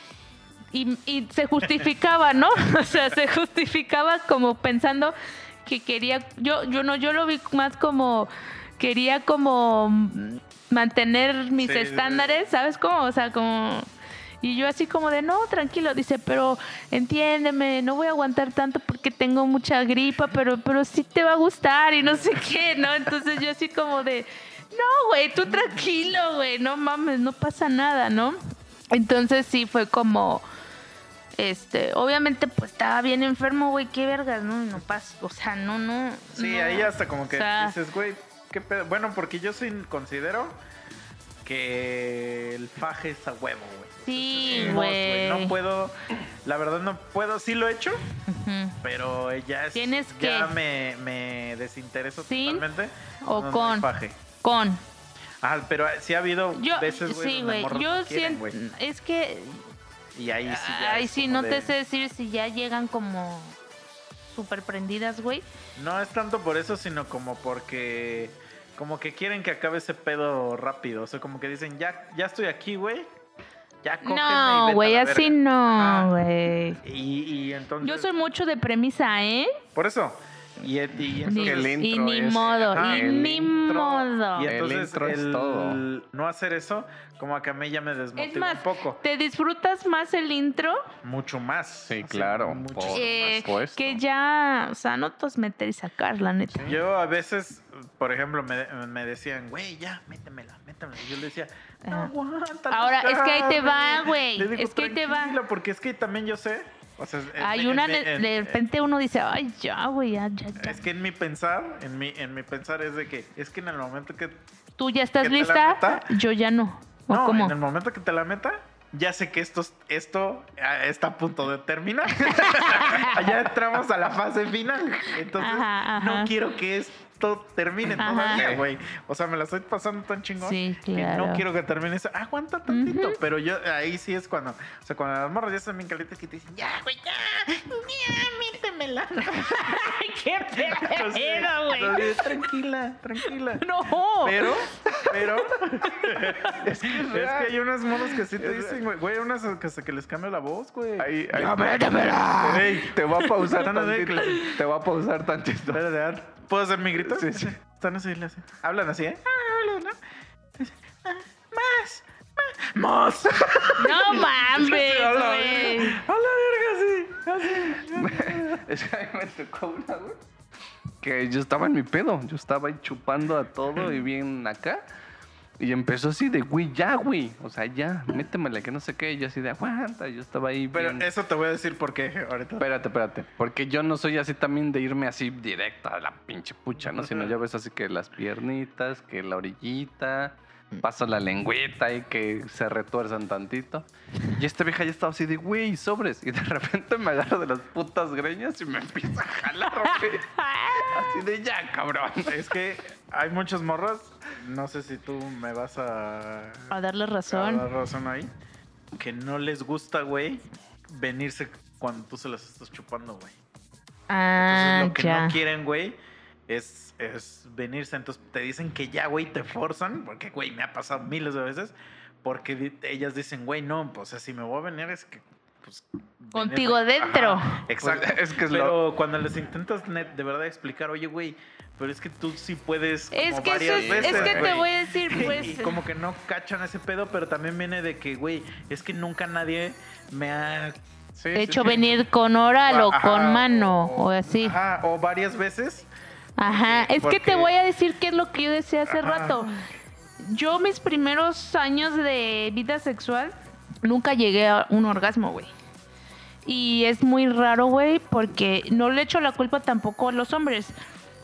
y, y se justificaba, ¿no? O sea, se justificaba como pensando que quería, yo, yo no, yo lo vi más como, quería como mantener mis Sí, sí, sí. estándares, ¿sabes cómo? O sea, como... Y yo así como de, no, tranquilo, dice, pero entiéndeme, no voy a aguantar tanto porque tengo mucha gripa, pero, pero sí te va a gustar y no sé qué, ¿no? Entonces yo así como de, no, güey, tú tranquilo, güey, no mames, no pasa nada, ¿no? Entonces sí fue como, este, obviamente pues estaba bien enfermo, güey, qué vergas, ¿no? No pasa, o sea, no, no. Sí, no. ahí hasta como que O sea, dices, güey, qué pedo. Bueno, porque yo sí considero que el faje es a huevo, güey. Sí, güey. No puedo, la verdad no puedo, sí lo he hecho. Pero ya es. Tienes ya que- me, me desintereso ¿Sin totalmente. o con? faje. Con. Ah, pero sí ha habido Yo, veces, güey. sí, güey. yo siento. Es que. Y ahí sí ya. Es sí, no de- te sé decir si ya llegan como. Súper prendidas, güey. No es tanto por eso, sino como porque. Como que quieren que acabe ese pedo rápido. O sea, como que dicen, ya, ya estoy aquí, güey. Ya No, güey, así verga". No, güey. Y, y entonces. Yo soy mucho de premisa, ¿eh? Por eso. Y, y el y intro ni es- modo, Ajá, y el ni intro. modo. Y El entonces intro es el todo. no hacer eso, como que a mí ya me desmotiva Es más, un poco. ¿te disfrutas más el intro Mucho más. Sí, Así, claro, mucho por- más. eh, supuesto. que ya, o sea, no todos meter y sacar, la neta? Yo a veces, por ejemplo, me, me decían, güey, ya, métemela, métemela. Y yo le decía, no aguanta. Ahora, es que ahí te va, sabes". güey. Es que ahí te va. Porque es que también yo sé. O sea, en Hay una, en de, en- de repente uno dice, ay, ya, güey, ya, ya, ya. Es que en mi pensar, en mi, en mi pensar es de que, es que en el momento que. Tú ya estás ¿que te la lista, meta? yo ya no. ¿O No, cómo? en el momento que te la meta, ya sé que esto, es- esto ah, está a punto de terminar. ya entramos a la fase final. Entonces, Ajá, ajá. no quiero que esto termine Ajá. todavía, güey. O sea, me la estoy pasando tan chingón. Sí, que claro. no quiero que termine eso. Aguanta tantito. Pero yo, ahí sí es cuando, o sea, cuando las morras ya están bien calientes que te dicen, ya, güey, ya, ya, métemela. Ay, qué pedo, güey. tranquila, tranquila. No. Pero, pero. es, que, es que hay unas monos que sí te dicen, güey. Güey, unas que, se- que les cambia la voz, güey. Ahí, ahí- ¡Ya, métemela! Ey, te voy a pausar tantito. que- Te voy a pausar tantito. Espérate, ¿Puedo hacer mi grito? Sí, sí. Están así, hacen. Hablan así, ¿eh? Ah, hablan, ¿no? "Ah, Más, más. No mames, la güey. verga, a la verga, sí. Es que a mí me tocó una, güey. Que yo estaba en mi pedo. Yo estaba ahí chupando a todo y bien acá. Y empezó así de, güey, ya, güey. O sea, ya, métemela, que no sé qué. Y yo así de, aguanta. Yo estaba ahí Pero bien- eso te voy a decir por qué ahorita. Espérate, espérate. Porque yo no soy así también de irme así directo a la pinche pucha, ¿no? Sino ya ves así que las piernitas, que la orillita, paso la lengüeta y que se retuerzan tantito. Y esta vieja ya estaba así de, güey, sobres. Y de repente me agarra de las putas greñas y me empieza a jalar, güey. Así de, ya, cabrón. Es que hay muchos morros. No sé si tú me vas a. A darle a razón. dar razón ahí. Que no les gusta, güey, venirse cuando tú se las estás chupando, güey. Ah, Entonces lo que ya. no quieren, güey, es, es venirse. Entonces te dicen que ya, güey, te forzan. Porque, güey, me ha pasado miles de veces. Porque ellas dicen, güey, no, pues así me voy a venir, es que. Pues, Contigo venirme- dentro. Ajá, exacto. Pues, es que es Pero cuando les intentas net- de verdad explicar, oye, güey, pero es que tú sí puedes. Es que, eso es, veces, es que te voy a decir, Y pues. como que no cachan ese pedo, pero también viene de que, güey, es que nunca nadie me ha Sí, hecho sí. venir con oral o Ajá, con mano o así. Ajá, o varias veces. Ajá, es que te voy a decir qué es lo que yo decía hace Ajá. rato. Yo mis primeros años de vida sexual nunca llegué a un orgasmo, güey. Y es muy raro, güey, porque no le echo la culpa tampoco a los hombres,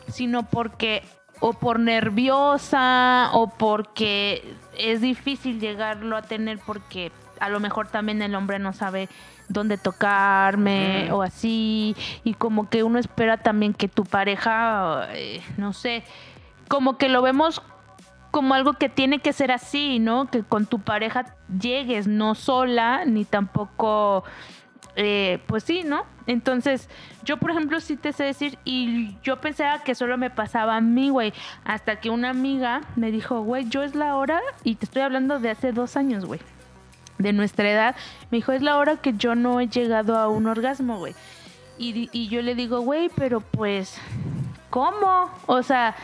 sino porque o por nerviosa o porque es difícil llegarlo a tener porque a lo mejor también el hombre no sabe dónde tocarme o así y como que uno espera también que tu pareja eh, no sé como que lo vemos como algo que tiene que ser así, ¿no? Que con tu pareja llegues no sola ni tampoco eh, pues sí, ¿no? Entonces, yo por ejemplo sí te sé decir, y yo pensaba que solo me pasaba a mí, güey, hasta que una amiga me dijo, güey, yo es la hora, y te estoy hablando de hace dos años, güey, de nuestra edad, me dijo, es la hora que yo no he llegado a un orgasmo, güey. Y, y yo le digo, güey, pero pues, ¿cómo? O sea,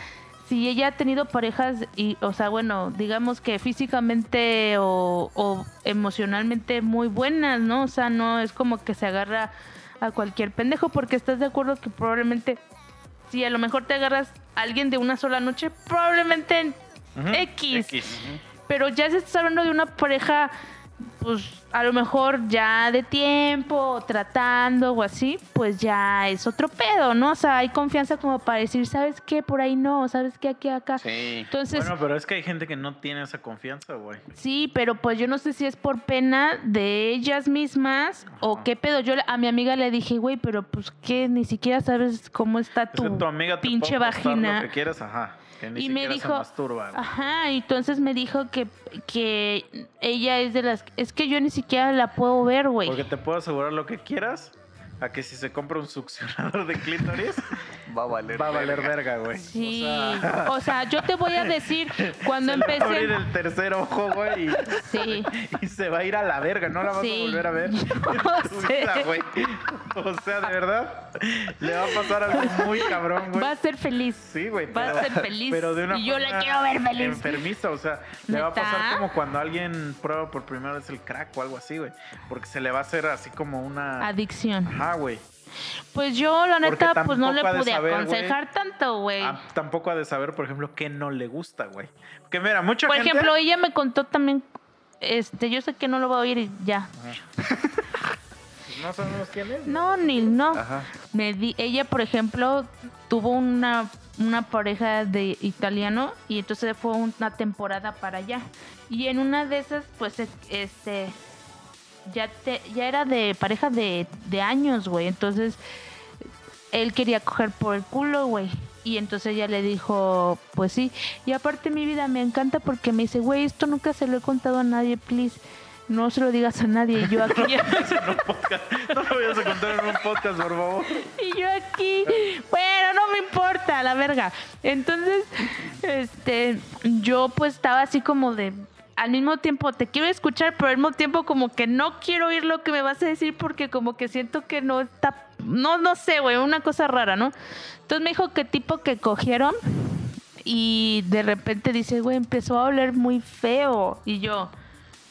si ella ha tenido parejas y, o sea, bueno, digamos que físicamente o, o emocionalmente muy buenas, ¿no? O sea, no es como que se agarra a cualquier pendejo porque estás de acuerdo que probablemente si a lo mejor te agarras a alguien de una sola noche, probablemente en. X. Pero ya se está hablando de una pareja pues a lo mejor ya de tiempo, tratando o así, pues ya es otro pedo, ¿no? O sea, hay confianza como para decir, ¿sabes qué? Por ahí no, ¿sabes qué? Aquí, acá. Sí. Entonces, Bueno, pero es que hay gente que no tiene esa confianza, güey. Sí, pero pues yo no sé si es por pena de ellas mismas o qué pedo. Yo le- a mi amiga le dije, güey, pero pues que ni siquiera sabes cómo está Es que tu, tu amiga te pinche vagina. lo que quieras, ajá. Que ni Y me dijo, se masturba, güey. ajá, entonces me dijo que, que ella es de las, es que yo ni siquiera la puedo ver, güey. Porque te puedo asegurar lo que quieras, a que si se compra un succionador de clítoris, Va a valer. va a valer verga. verga, güey. Sí, O sea, o sea, yo te voy a decir, cuando se le va a abrir empecé, el tercer ojo, güey, y, sí, y se va a ir a la verga, no la vas Sí, a volver a ver güey. O sea, de verdad, le va a pasar algo muy cabrón, güey. va a ser feliz. Sí, güey. Va a ser feliz. Pero de una Y yo la quiero ver feliz. Enfermiza, o sea, le va a pasar como cuando alguien prueba por primera vez el crack o algo así, güey. Porque se le va a hacer así como una. Adicción. Ajá, güey. Pues yo, la neta, pues no le pude saber, aconsejar tanto, güey. Ah, tampoco ha de saber, por ejemplo, qué no le gusta, güey. Porque mira, mucha Por gente. ejemplo, ella me contó también, este, yo sé que no lo va a oír y ya. No sabemos quién es. No, ni no. Ajá. Me di, ella, por ejemplo, tuvo una, una pareja de italiano y entonces fue una temporada para allá. Y en una de esas, pues, este, ya te, ya era de pareja de, de años, güey. Entonces, él quería coger por el culo, güey. Y entonces ella le dijo, pues sí. Y aparte mi vida me encanta porque me dice, güey, esto nunca se lo he contado a nadie, please. No se lo digas a nadie. Y yo aquí. No lo vayas a contar en un podcast, por favor. y yo aquí, bueno, no me importa, la verga. Entonces, este, yo pues estaba así como de, al mismo tiempo te quiero escuchar, pero al mismo tiempo como que no quiero oír lo que me vas a decir porque como que siento que no está, no, no sé, güey, una cosa rara, ¿no? Entonces me dijo que tipo que cogieron y de repente dice, güey, empezó a oler muy feo. Y yo,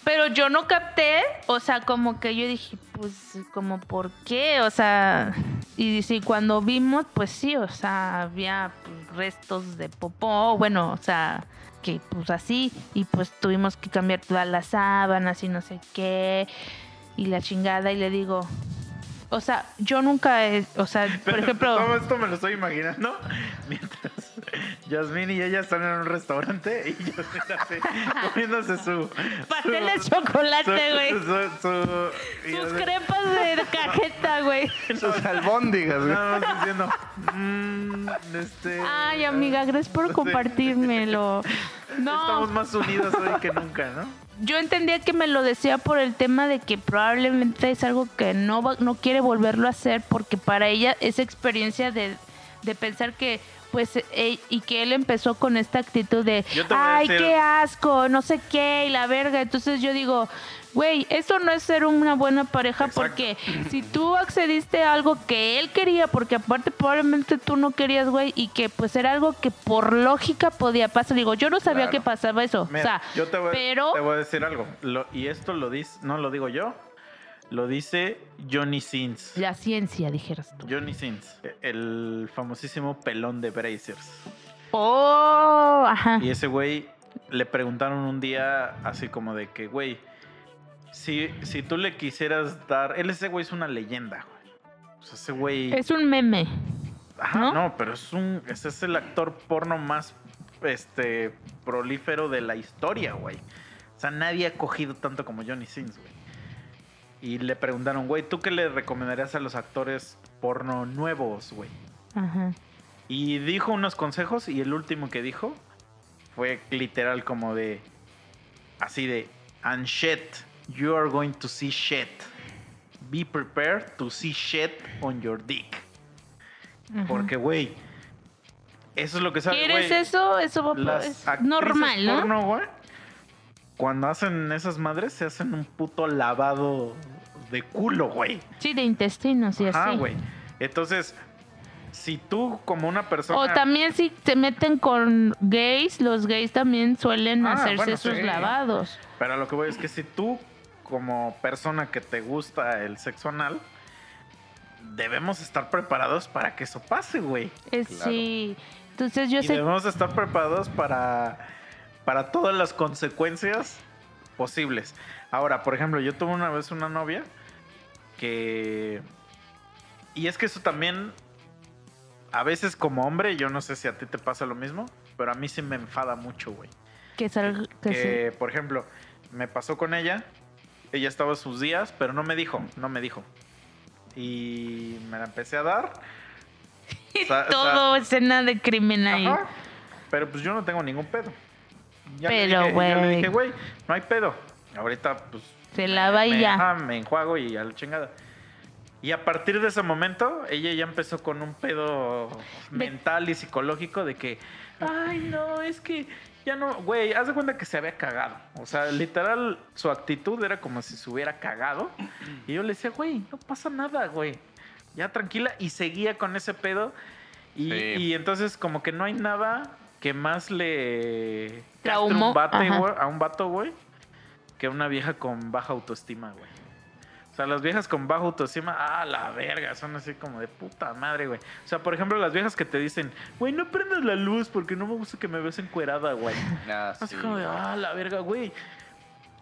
pero yo no capté, o sea, como que yo dije, pues, como, ¿por qué? O sea, y dice, cuando vimos, pues sí, o sea, había pues, restos de popó, bueno, o sea, que pues así, y pues tuvimos que cambiar todas las sábanas y no sé qué, y la chingada, y le digo, o sea, yo nunca, he- o sea, por Pero ejemplo... Todo esto me lo estoy imaginando mientras Yasmín y ella están en un restaurante y Yasmín comiéndose su. Pastel de chocolate, güey. Su, su, su- y Sus crepas de cajeta, güey. Sus albóndigas, güey. Nada más diciendo. "Mm, este, Ay, amiga, gracias por compartírmelo. No, Estamos más unidos hoy que nunca, ¿no? yo entendía que me lo decía por el tema de que probablemente es algo que no va- no quiere volverlo a hacer porque para ella esa experiencia de, de pensar que pues eh, y que él empezó con esta actitud de ay decir- qué asco no sé qué y la verga entonces yo digo güey eso no es ser una buena pareja Exacto. porque si tú accediste a algo que él quería porque aparte probablemente tú no querías güey y que pues era algo que por lógica podía pasar digo yo no sabía Claro. que pasaba eso Mira, o sea yo te voy, pero te voy a decir algo. Lo- y esto lo dice, no lo digo yo, lo dice Johnny Sins. La ciencia, dijeras tú. Johnny Sins, el famosísimo pelón de Brazers. Oh, ajá. Y ese güey le preguntaron un día así como de que, güey, si, si tú le quisieras dar... Él ese güey es una leyenda, güey. O sea, ese güey... Es un meme. Ajá, ¿no? ¿no? pero es un... Ese es el actor porno más este prolífero de la historia, güey. O sea, nadie ha cogido tanto como Johnny Sins, güey. Y le preguntaron, güey, ¿tú qué le recomendarías a los actores porno nuevos, güey? Ajá. Y dijo unos consejos y el último que dijo fue literal como de así de and shit, you are going to see shit. Be prepared to see shit on your dick. ajá. Porque güey, eso es lo que sabe, ¿Quieres güey. eso? Eso va- es normal, ¿no? porno, güey, cuando hacen esas madres se hacen un puto lavado de culo, güey. Sí, de intestinos y Ah, así. güey. Entonces, si tú como una persona O también si se meten con gays, los gays también suelen Ah, hacerse bueno, sus sí. lavados. Pero a lo que voy es que si tú, como persona que te gusta el sexo anal, debemos estar preparados para que eso pase, güey. Eh, Claro. Sí. Entonces yo Y sé. debemos estar preparados para, para todas las consecuencias posibles. Ahora, por ejemplo, yo tuve una vez una novia que... Y es que eso también, a veces como hombre, yo no sé si a ti te pasa lo mismo, pero a mí sí me enfada mucho, güey. Que. Que Que, por ejemplo, me pasó con ella, ella estaba sus días, pero no me dijo, no me dijo. Y me la empecé a dar. sí. sea- Todo escena de crimen ahí. Ajá. Pero pues yo no tengo ningún pedo. Ya Pero, dije- ya le güey. dije, güey, no hay pedo. Ahorita, pues. Se lava y ya. ajá, me enjuago y a la chingada. Y a partir de ese momento, ella ya empezó con un pedo mental y psicológico de que, ay, no, es que ya no, güey, haz de cuenta que se había cagado. O sea, literal, su actitud era como si se hubiera cagado. Y yo le decía, güey, no pasa nada, güey. Ya tranquila. Y seguía con ese pedo. Y, Sí. y entonces, como que no hay nada que más le Traumó, un bate, a un vato, güey, que una vieja con baja autoestima, güey. O sea, las viejas con baja autoestima, ah, la verga, son así como de puta madre, güey. O sea, por ejemplo, las viejas que te dicen, güey, no prendas la luz porque no me gusta que me veas encuerada, güey. Ah, Así sí. como de, ah, la verga, güey.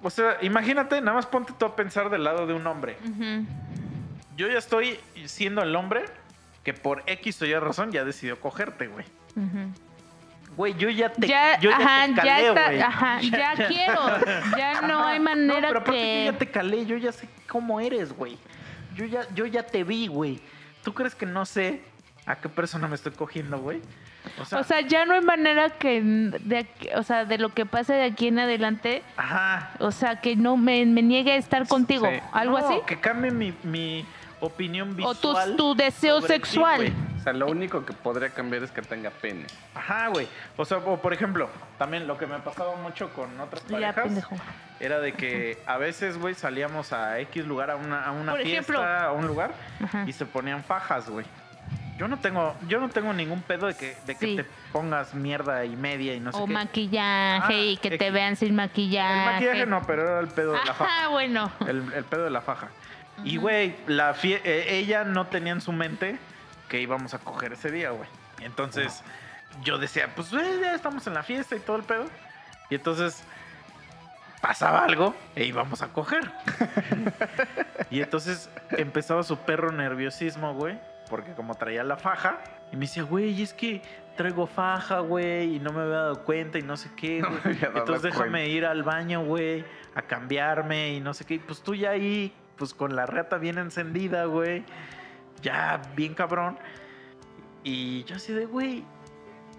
O sea, imagínate, nada más ponte tú a pensar del lado de un hombre. Yo ya estoy siendo el hombre que por X o Y razón ya decidió cogerte, güey. Ujú. Güey, yo ya te, ya, yo ya ajá, te ya calé, está, güey. ajá, ya, quiero. Ya no Ajá. hay manera No, pero aparte que. yo ya te calé, yo ya sé cómo eres, güey. Yo ya, yo ya te vi, güey. ¿Tú crees que no sé a qué persona me estoy cogiendo, güey? O sea, O sea, ya no hay manera que de, aquí- o sea, de lo que pase de aquí en adelante, ajá. o sea, que no me, me niegue a estar contigo, Sí. algo No, así. Que cambie mi, mi opinión O tu, visual. tu deseo ti, sexual. O sea, lo único que podría cambiar es que tenga pene. Ajá, güey. O sea, o por ejemplo, también lo que me pasaba mucho con otras ya, parejas pendejo. era de que a veces, güey, salíamos a X lugar, a una, a una Por fiesta, ejemplo. a un lugar, Ajá. y se ponían fajas, güey. Yo no tengo, yo no tengo ningún pedo de que, de que Sí. te pongas mierda y media y no sé o qué. maquillaje Ah, y que te vean sin maquillaje. El maquillaje no, pero era el pedo de la faja. Ajá, bueno. El, el pedo de la faja. Y, güey, la fie- eh, ella no tenía en su mente que íbamos a coger ese día, güey. Entonces, yo decía, pues, ya estamos en la fiesta y todo el pedo. Y entonces, pasaba algo e íbamos a coger. y entonces, empezaba su perro nerviosismo, güey. Porque como traía la faja, y me decía, güey, es que traigo faja, güey, y no me había dado cuenta y no sé qué, güey. Entonces déjame cuenta. ir al baño, güey, a cambiarme y no sé qué. Y Pues tú ya ahí, pues con la rata bien encendida, güey. Ya bien cabrón. Y yo así de, güey.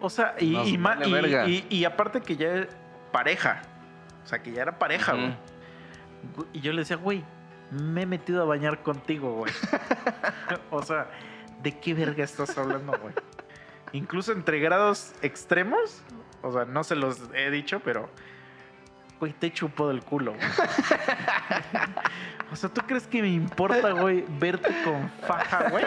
O sea, y, y, vale aparte que ya pareja. O sea, que ya era pareja, güey. Y yo le decía, güey, me he metido a bañar contigo, güey. o sea, ¿de qué verga estás hablando, güey? Incluso entre grados extremos, o sea, no se los he dicho, pero, güey, te chupo del culo, güey. o sea, ¿tú crees que me importa, güey, verte con faja, güey?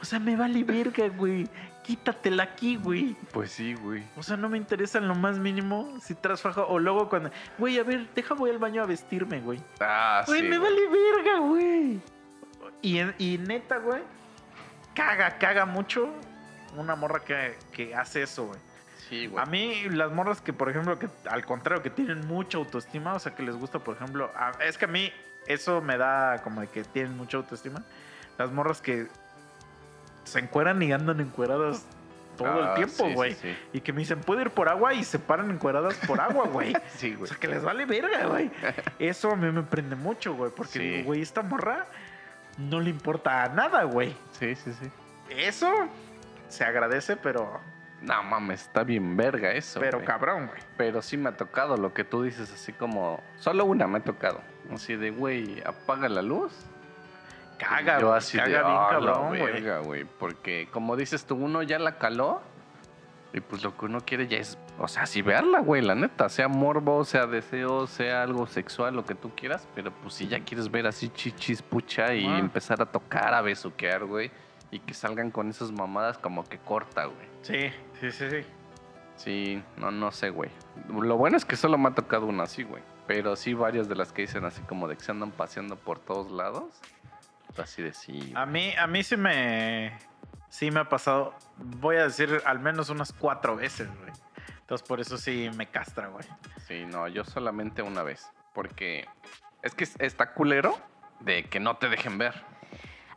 O sea, me vale verga, güey. Quítatela aquí, güey. Pues sí, güey. O sea, no me interesa en lo más mínimo si traes faja. O luego cuando, güey, a ver, deja voy al baño a vestirme, güey. Ah, Güey, sí. me güey. vale verga, güey. Y, y neta, güey, caga, caga mucho una morra que, que hace eso, güey. Sí, güey. A mí, las morras que, por ejemplo, que al contrario, que tienen mucha autoestima, o sea, que les gusta, por ejemplo, a- es que a mí eso me da como de que tienen mucha autoestima. Las morras que se encueran y andan encueradas todo Ah, el tiempo, sí, güey. sí, sí. Y que me dicen, puedo ir por agua y se paran encueradas por agua, güey. Sí, O güey. sea, que les vale verga, güey. Eso a mí me prende mucho, güey. Porque güey, esta morra no le importa nada, güey. Sí, sí, sí. Eso se agradece, pero, No mames, está bien verga eso. pero cabrón, güey. Pero sí me ha tocado lo que tú dices, así como. Solo una me ha tocado. Así de, güey, apaga la luz. Caga, Yo güey. así Caga de, bien "Ah, la cabrón, güey. verga, güey. Porque, como dices tú, uno ya la caló. Y pues lo que uno quiere ya es, o sea, sí verla, güey, la neta. Sea morbo, sea deseo, sea algo sexual, lo que tú quieras. Pero pues si ya quieres ver así chichis, pucha, y Ah. empezar a tocar, a besuquear, güey. Y que salgan con esas mamadas como que corta, güey. Sí, sí, sí, sí. Sí, no, no sé, güey. Lo bueno es que solo me ha tocado una así, güey. Pero sí varias de las que dicen así como de que se andan paseando por todos lados. Así de sí. A mí, a mí sí me. Sí me ha pasado. Voy a decir al menos unas cuatro veces, güey. Entonces por eso sí me castra, güey. Sí, no, yo solamente una vez. Porque es que está culero de que no te dejen ver.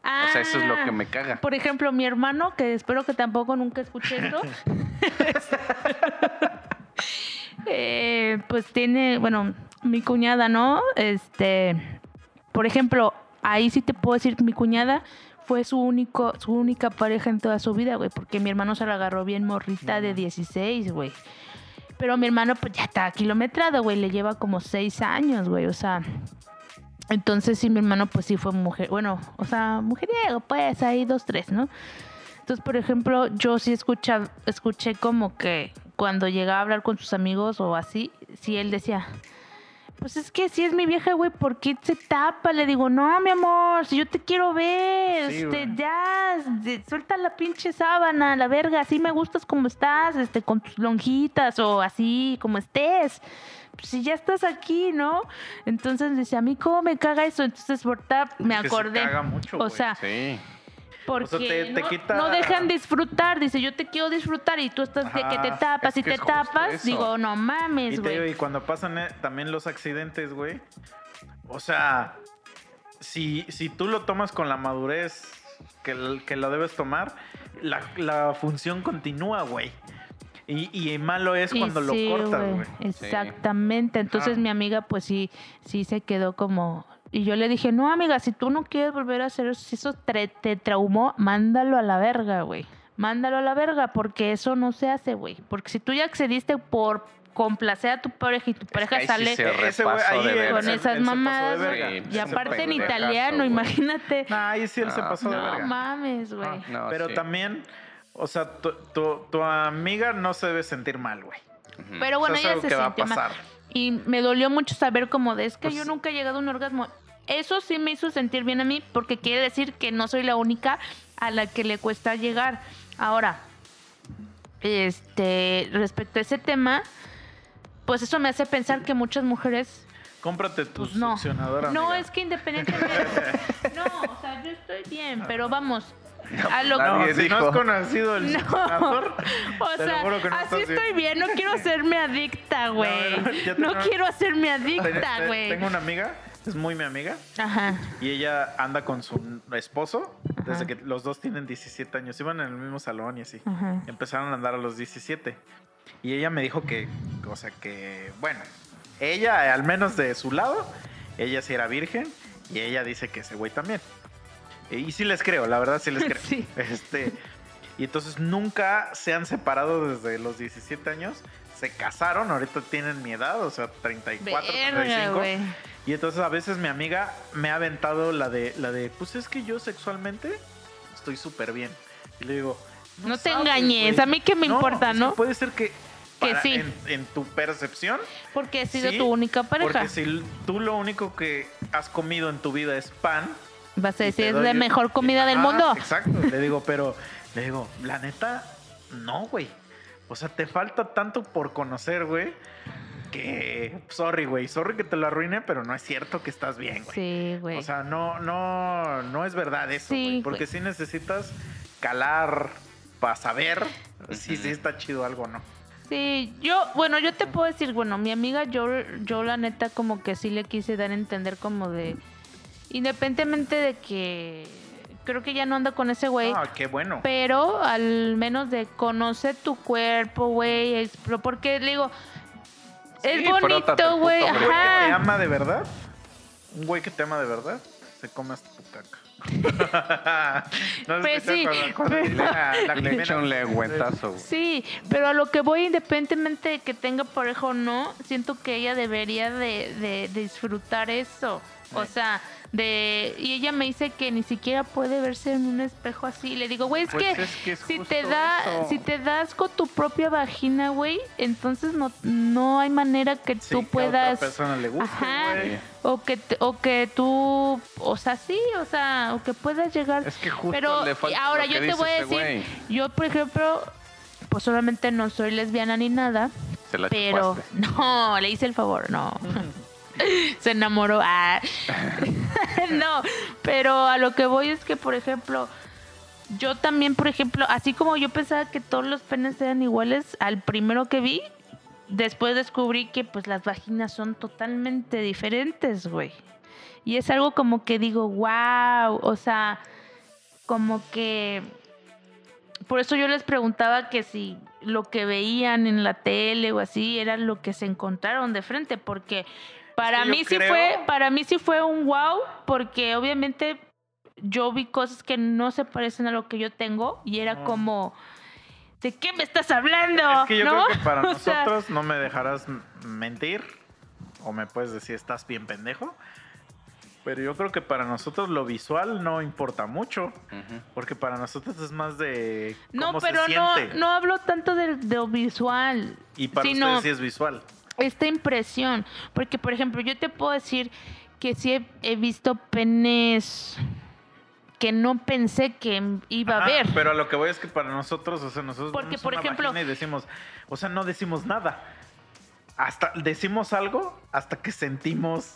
O sea, eso es lo que me caga. Ah, Por ejemplo, mi hermano, que espero que tampoco nunca escuche esto, eh, pues tiene, bueno, mi cuñada, ¿no? Este, por ejemplo, ahí sí te puedo decir que mi cuñada fue su único, su única pareja en toda su vida, güey, porque mi hermano se la agarró bien morrita de 16, güey. Pero mi hermano, pues ya está kilometrado, güey, le lleva como 6 años, güey, o sea. Entonces, sí, mi hermano, pues sí fue mujer, bueno, o sea, mujeriego, pues ahí dos, tres, ¿no? Entonces, por ejemplo, yo sí escucha, escuché como que cuando llegaba a hablar con sus amigos o así, sí él decía, pues es que si es mi vieja, güey, ¿por qué se tapa? Le digo, no, mi amor, si yo te quiero ver, Sí, este, güey. ya, de- suelta la pinche sábana, la verga, así me gustas como estás, este, con tus lonjitas o así, como estés. Si ya estás aquí, ¿no? Entonces dice, a mí cómo me caga eso. Entonces, ahorita me Es que se acordé. caga mucho, o sea, Sí. porque O sea, te- te no, quita- no dejan disfrutar. Dice, yo te quiero disfrutar y tú estás de que te tapas es y te tapas. eso. Digo, no mames, güey. y cuando pasan eh, también los accidentes, güey. O sea, si, si tú lo tomas con la madurez que, que lo debes tomar, la, la función continúa, güey. Y, y malo es Y cuando sí, lo cortas, güey. Exactamente. Entonces Ah. mi amiga, pues sí, sí se quedó como. Y yo le dije, no, amiga, si tú no quieres volver a hacer eso, si eso tre- te traumó, mándalo a la verga, güey. Mándalo a la verga, porque eso no se hace, güey. Porque si tú ya accediste por complacer a tu pareja y tu pareja ahí sí sale se Ese güey repasó ahí, de verga. con esas él se pasó de mamadas. Sí, y aparte en italiano, imagínate. Nah, ahí sí él se No, pasó de No verga. mames, güey. Ah, no, Pero sí. también, o sea, tu, tu- tu amiga no se debe sentir mal, güey. Pero bueno, es ella se que va a sintió mal. Y me dolió mucho saber como de, es que Pues- yo nunca he llegado a un orgasmo. Eso sí me hizo sentir bien a mí porque quiere decir que no soy la única a la que le cuesta llegar. Ahora, este, respecto a ese tema, pues eso me hace pensar que muchas mujeres, Cómprate tu pues no. succionadora. No, amiga. es que independientemente... no, o sea, yo estoy bien, pero vamos... A lo No, si no has conocido el No. O sea, así estoy bien, no quiero hacerme adicta, güey. no, No quiero hacerme adicta, güey. Tengo una amiga, es muy mi amiga, Ajá. y ella anda con su esposo desde que los dos tienen 17 años. Iban en el mismo salón y así. Ajá. Empezaron a andar a los 17. Y ella me dijo que, o sea, que, bueno, ella, al menos de su lado, ella sí era virgen y ella dice que ese güey también. Y sí les creo, la verdad sí les creo. Sí. Este, y entonces nunca se han separado desde los 17 años. Se casaron, ahorita tienen mi edad, o sea, 34, Verga, 35. güey. Y entonces a veces mi amiga me ha aventado la de, la de, pues es que yo sexualmente estoy súper bien. Y le digo, No te sabes, engañes, a mí qué me importa, es que ¿no? puede ser que, Que para- sí. en, en tu percepción, Porque he sido sí, tu única pareja. porque si tú lo único que has comido en tu vida es pan. Vas a decir, es la mejor comida del Ajá, mundo. Exacto. Le digo, pero, le digo, la neta, no, güey. O sea, te falta tanto por conocer, güey. Que, sorry, güey, sorry que te lo arruine, pero no es cierto que estás bien, güey. Sí, güey. O sea, no, no, no es verdad eso, Sí, güey. Porque güey. sí necesitas calar para saber si sí está chido algo o no. Sí, yo, bueno, yo te puedo decir, bueno, mi amiga, yo, yo la neta como que sí le quise dar a entender como de, independientemente de que creo que ya no anda con ese güey, Ah, qué bueno. pero al menos de conocer tu cuerpo, güey, porque le digo, es Sí, bonito, güey, güey que te ajá. ama de verdad, un güey que te ama de verdad, se come hasta tu caca. no Pues sí, pero- la- la Le echa un. Sí, pero a lo que voy, independientemente de que tenga pareja o no, siento que ella debería de, de- de disfrutar eso. O sea, de... Y ella me dice que ni siquiera puede verse en un espejo así. Le digo, güey, es, Pues que es que es si te da eso. si te das con tu propia vagina, güey, entonces no, no hay manera que Sí, tú que a puedas... otra persona le guste, Ajá. O que, o que tú, o sea, sí, o sea, o que puedas llegar... Es que justo Pero le falta ahora yo te voy a ese decir, güey. yo por ejemplo, pues solamente no soy lesbiana ni nada, Se la pero chupaste. no, le hice el favor, no. Se enamoró. Ah. no, pero a lo que voy es que, por ejemplo, yo también, por ejemplo, así como yo pensaba que todos los penes eran iguales al primero que vi, después descubrí que pues las vaginas son totalmente diferentes, güey. Y es algo como que digo, wow, o sea, como que... Por eso yo les preguntaba que si lo que veían en la tele o así era lo que se encontraron de frente, porque para mí sí creo- fue, para mí sí fue un wow, porque obviamente yo vi cosas que no se parecen a lo que yo tengo y era No. como, ¿de qué me estás hablando? Es que yo ¿No? creo que para O sea, nosotros no me dejarás mentir o me puedes decir estás bien pendejo. Pero yo creo que para nosotros lo visual no importa mucho, porque para nosotros es más de no, cómo pero se no, siente. no hablo tanto de, de lo visual, y para sino ustedes sí es visual. Esta impresión. Porque, por ejemplo, yo te puedo decir que sí he, he visto penes que no pensé que iba a ver. Pero a lo que voy es que para nosotros, o sea, nosotros Porque, vemos por una ejemplo- y decimos, o sea, no decimos nada. Hasta decimos algo hasta que sentimos,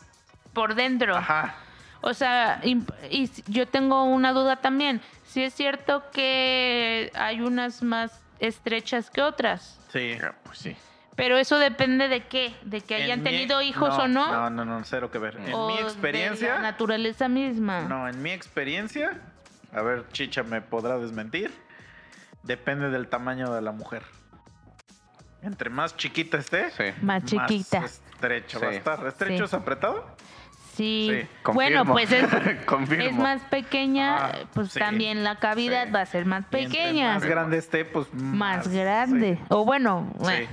por dentro. ajá, O sea, y yo tengo una duda también. Si es cierto que hay unas más estrechas que otras, sí. Ya, Pues sí. Pero eso depende de qué, de que En hayan mi- tenido hijos no, o no, No, no, no, cero que ver. En o mi de la experiencia, naturaleza misma. no, en mi experiencia, a ver, Chicha me podrá desmentir, depende del tamaño de la mujer. Entre más chiquita esté, Sí. Más chiquita. más estrecho va a Sí. estar. ¿Estrecho Sí. es apretado? Sí. Sí, bueno, pues es, es más pequeña, Ah, pues sí, también la cavidad sí. va a ser más entre pequeña. más grande esté, pues más grande. O bueno, Sí, bueno.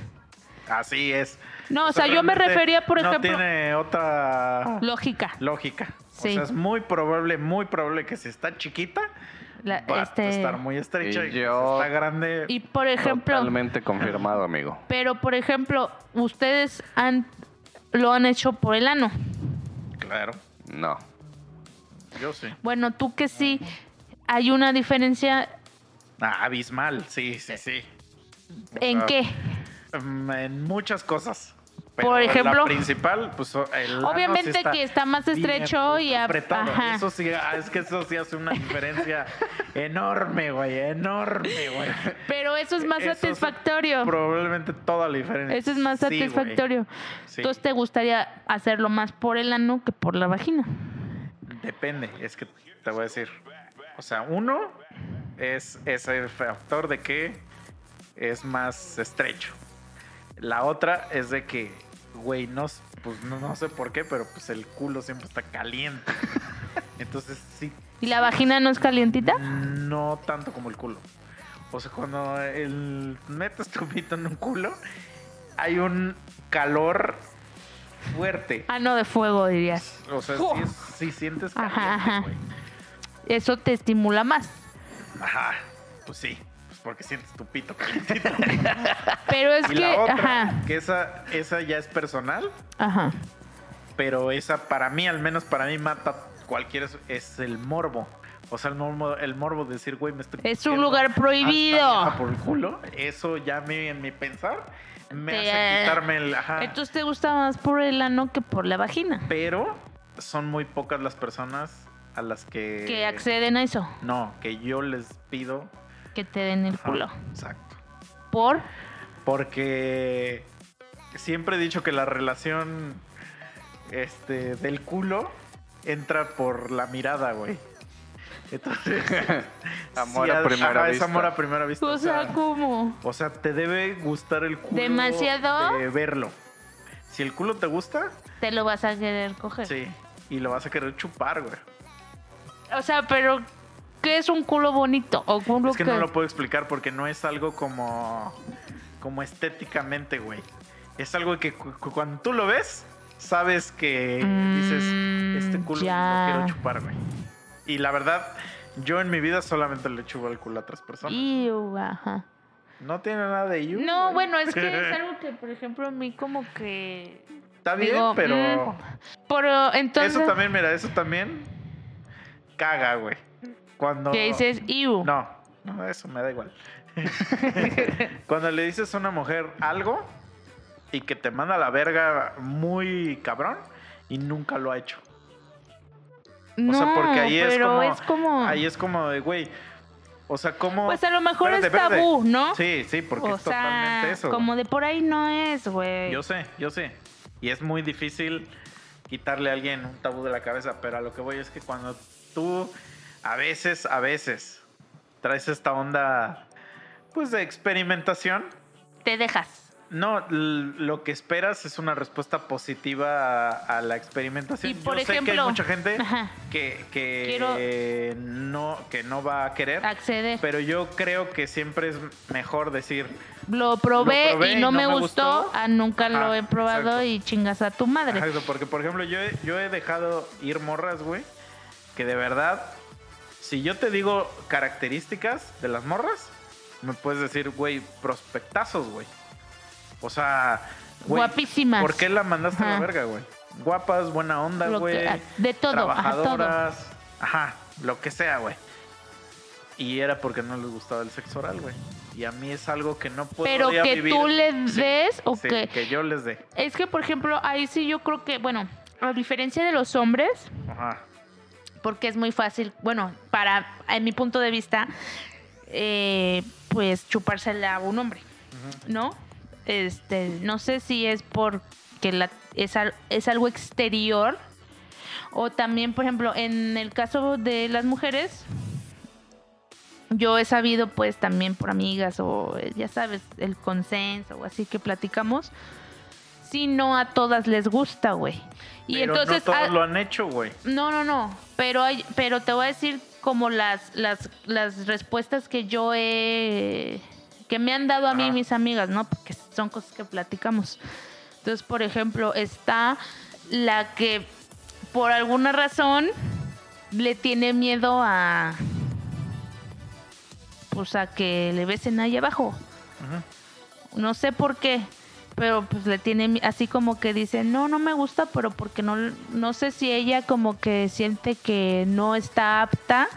Sí. Así es. no, o sea, yo me refería, por no ejemplo, tiene otra lógica. lógica. Sí. O sea, es muy probable, muy probable que si está chiquita, La- va este, a estar muy estrecha. Y yo- si está grande. Y por ejemplo, Totalmente confirmado, amigo. pero por ejemplo, ustedes han lo han hecho por el ano. Claro, No. yo sí. Bueno, tú que sí, hay una diferencia Ah, abismal, sí, sí, sí. En qué. Mm, En muchas cosas. Por ejemplo- La principal, pues el Obviamente sí está que está más estrecho y ap- apretado. ajá. Eso sí, ah, es que eso sí hace una diferencia enorme, güey, enorme, güey. Pero eso es más Eso es satisfactorio. Probablemente toda la diferencia. Eso es más Sí, satisfactorio. Sí. Entonces te gustaría hacerlo más por el ano que por la vagina. Depende, es que te voy a decir. O sea, uno es ese factor de que es más estrecho. La otra es de que, güey, no, pues no, no sé por qué, pero pues el culo siempre está caliente. Entonces sí, ¿Y la vagina no es calientita? no tanto como el culo. O sea, cuando el, metes tu pito en un culo, hay un calor fuerte. Ah, no, de fuego dirías. O sea, sí sientes Ajá, caliente, ajá. güey. Eso te estimula más. Ajá, pues sí, porque sientes tu pito calientito. Pero es y que, la otra, ajá, que esa, esa ya es personal, ajá. pero esa para mí, al menos para mí, mata cualquier, es el morbo. O sea, el morbo, el morbo de decir, güey, me estoy... Es un lugar prohibido. por el culo, eso ya me, en mi pensar me Te- hace quitarme el... Ajá. Entonces te gusta más por el ano que por la vagina. pero son muy pocas las personas a las que... Que acceden a eso, No, que yo les pido... que te den el ajá, culo. Exacto. Por, Porque siempre he dicho que la relación este, del culo entra por la mirada, güey. Entonces, Amor sí, a primera ajá, Es vista. amor a primera vista. o sea, ¿cómo? o sea, te debe gustar el culo. ¿Demasiado? De verlo. Si el culo te gusta, Te lo vas a querer coger. sí. Y lo vas a querer chupar, güey. O sea, pero ¿qué es un culo bonito? O culo Es que no lo puedo explicar porque no es algo como, como estéticamente, güey. Es algo que cu- cu- cuando tú lo ves, sabes que dices, Mm, este culo ya. lo quiero chupar, güey. Y la verdad, yo en mi vida solamente le chupo el culo a otras personas. Iu, ajá. No tiene nada de you. No, güey. bueno, es que es algo que, por ejemplo, a mí como que... Está bien, digo, pero... mm, Pero entonces... Eso también, mira, eso también caga, güey. Cuando... Que dices, iu. No, no, eso me da igual. Cuando le dices a una mujer algo y que te manda a la verga muy cabrón y nunca lo ha hecho. no, sea, porque ahí es como- es como... Ahí es como de, güey, O sea, ¿cómo? Pues a lo mejor Espérate, es espérate. tabú, ¿no? Sí, sí, porque o es totalmente eso. como de por ahí no es, güey. Yo sé, yo sé. Y es muy difícil quitarle a alguien un tabú de la cabeza, pero a lo que voy es que cuando tú a veces, a veces traes esta onda pues de experimentación, Te dejas. no, lo que esperas es una respuesta positiva a, a la experimentación. Y por Yo sé que hay ejemplo- mucha gente Ajá. que, que Quiero- no, que no va a querer, Acceder. pero yo creo que siempre es mejor decir, Lo probé, Lo probé y no, me, gustó, gustó. ah, nunca lo he probado exacto. y chingas a tu madre. Exacto, porque por ejemplo yo yo he dejado ir morras, güey, que de verdad, si yo te digo características de las morras, me puedes decir, güey, prospectazos, güey. O sea, güey, Guapísimas. ¿por qué la mandaste a la verga, güey? Guapas, buena onda, Lo güey. de todo, ajá, todo. Trabajadoras, ajá, lo que sea, güey. Y era porque no les gustaba el sexo oral, güey. Y a mí es algo que no puedo Pero que tú les des o que- que yo les dé. Es que, por ejemplo, ahí sí yo creo que, bueno, a diferencia de los hombres, Ajá. Porque es muy fácil, bueno, para, en mi punto de vista, eh, pues chupársela a un hombre, ¿no? Este, no sé si es porque la, es, al- es algo exterior o también, por ejemplo, en el caso de las mujeres, yo he sabido pues también por amigas o eh, ya sabes, el consenso o así que platicamos, si no a todas les gusta, güey. Y Pero entonces no todos ah, lo han hecho, güey. no, no, no. Pero hay, pero te voy a decir como las, las, las respuestas que yo he que me han dado a mí Ajá. mis amigas, ¿no? Porque son cosas que platicamos. Entonces, por ejemplo, está la que por alguna razón le tiene miedo a pues a que le besen ahí abajo. No sé por qué, pero pues le tiene así como que dice, no, no me gusta, pero porque no, no sé si ella como que siente que no está apta,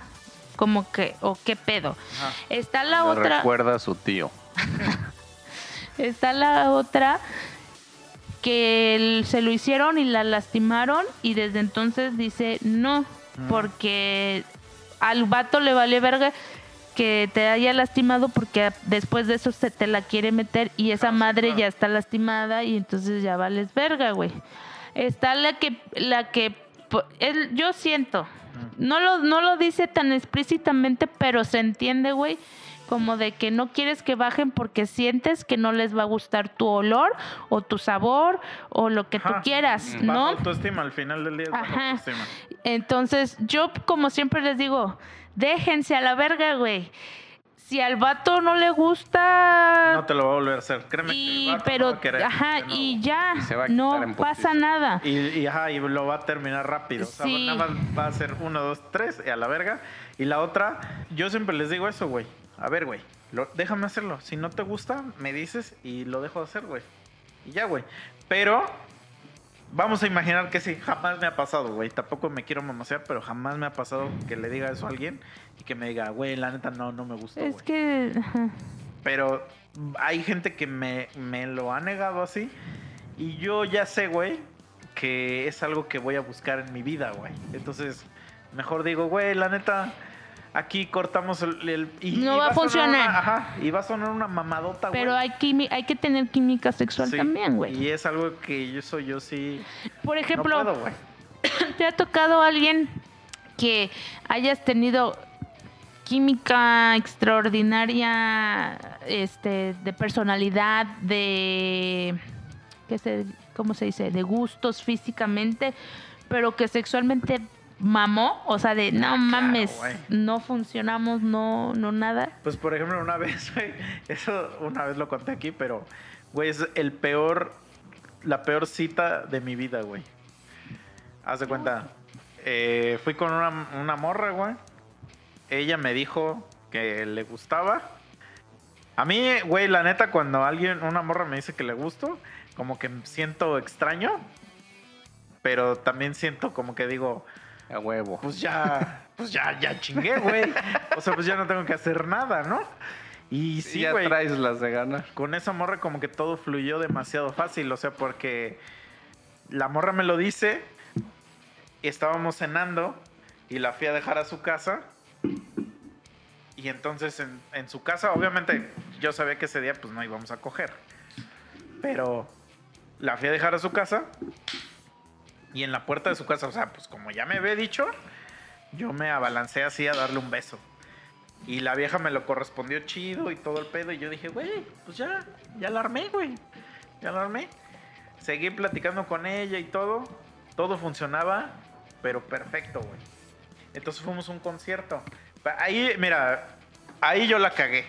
como que, o qué pedo. Ajá. Está la Me otra, recuerda a su tío. está la otra que el- se lo hicieron y la lastimaron y desde entonces dice no, porque al vato le vale verga que te haya lastimado porque después de eso se te la quiere meter y esa Ah, madre ya está lastimada y entonces ya vales verga, güey. Está la que la que él, yo siento no lo no lo dice tan explícitamente, pero se entiende, güey, como de que no quieres que bajen porque sientes que no les va a gustar tu olor o tu sabor o lo que tú quieras, ¿no? autoestima, al final del día es autoestima. Entonces, yo como siempre les digo, déjense a la verga, güey. Si al vato no le gusta No te lo va a volver a hacer. Créeme que el vato no pero va a querer ajá, y ya Y se va a quitar no pasa nada. Y, y, ajá, y lo va a terminar rápido. O sea, Sí. nada más va a ser uno, dos, tres y a la verga. Y la otra, yo siempre les digo eso, güey. A ver, güey, lo- déjame hacerlo. Si no te gusta, me dices y lo dejo de hacer, güey. Y ya, güey. Pero vamos a imaginar que sí, jamás me ha pasado, güey. Tampoco me quiero mamasear, pero jamás me ha pasado que le diga eso a alguien y que me diga, güey, la neta no, no me gustó, Es güey. que. Pero hay gente que me, me lo ha negado así. Y yo ya sé, güey, que es algo que voy a buscar en mi vida, güey. Entonces, mejor digo, güey, la neta, aquí cortamos el... el- y, No y va a funcionar. una- ajá, y va a sonar una mamadota, güey. pero hay quimi- hay que tener química sexual Sí, también, güey. Y es algo que yo soy yo sí... Por ejemplo, no puedo, güey. ¿Te ha tocado alguien que hayas tenido química extraordinaria, este, de personalidad, de, ¿qué se, cómo se dice, de gustos físicamente, pero que sexualmente mamó, o sea, de no mames, güey. no funcionamos, no, no nada. Pues, por ejemplo, una vez, güey, eso una vez lo conté aquí, pero, güey, es el peor, la peor cita de mi vida, güey. Haz de cuenta, eh, fui con una, una morra, güey. Ella me dijo que le gustaba. A mí, güey, la neta, cuando alguien, una morra me dice que le gusto, como que siento extraño, pero también siento como que digo, A huevo. pues ya, pues ya, ya chingué, güey. O sea, pues ya no tengo que hacer nada, ¿no? Y Sí, ya güey. traes las de ganar. Con esa morra como que todo fluyó demasiado fácil, o sea, porque la morra me lo dice, estábamos cenando y la fui a dejar a su casa Y entonces en, en su casa, obviamente, yo sabía que ese día pues no íbamos a coger. Pero la fui a dejar a su casa. Y en la puerta de su casa, o sea, pues como ya me había dicho, yo me abalancé así a darle un beso. Y la vieja me lo correspondió chido y todo el pedo. Y yo dije, güey, pues ya, ya la armé, güey. Ya la armé. Seguí platicando con ella y todo. Todo funcionaba, pero perfecto, güey. Entonces fuimos a un concierto. Ahí, mira, ahí yo la cagué.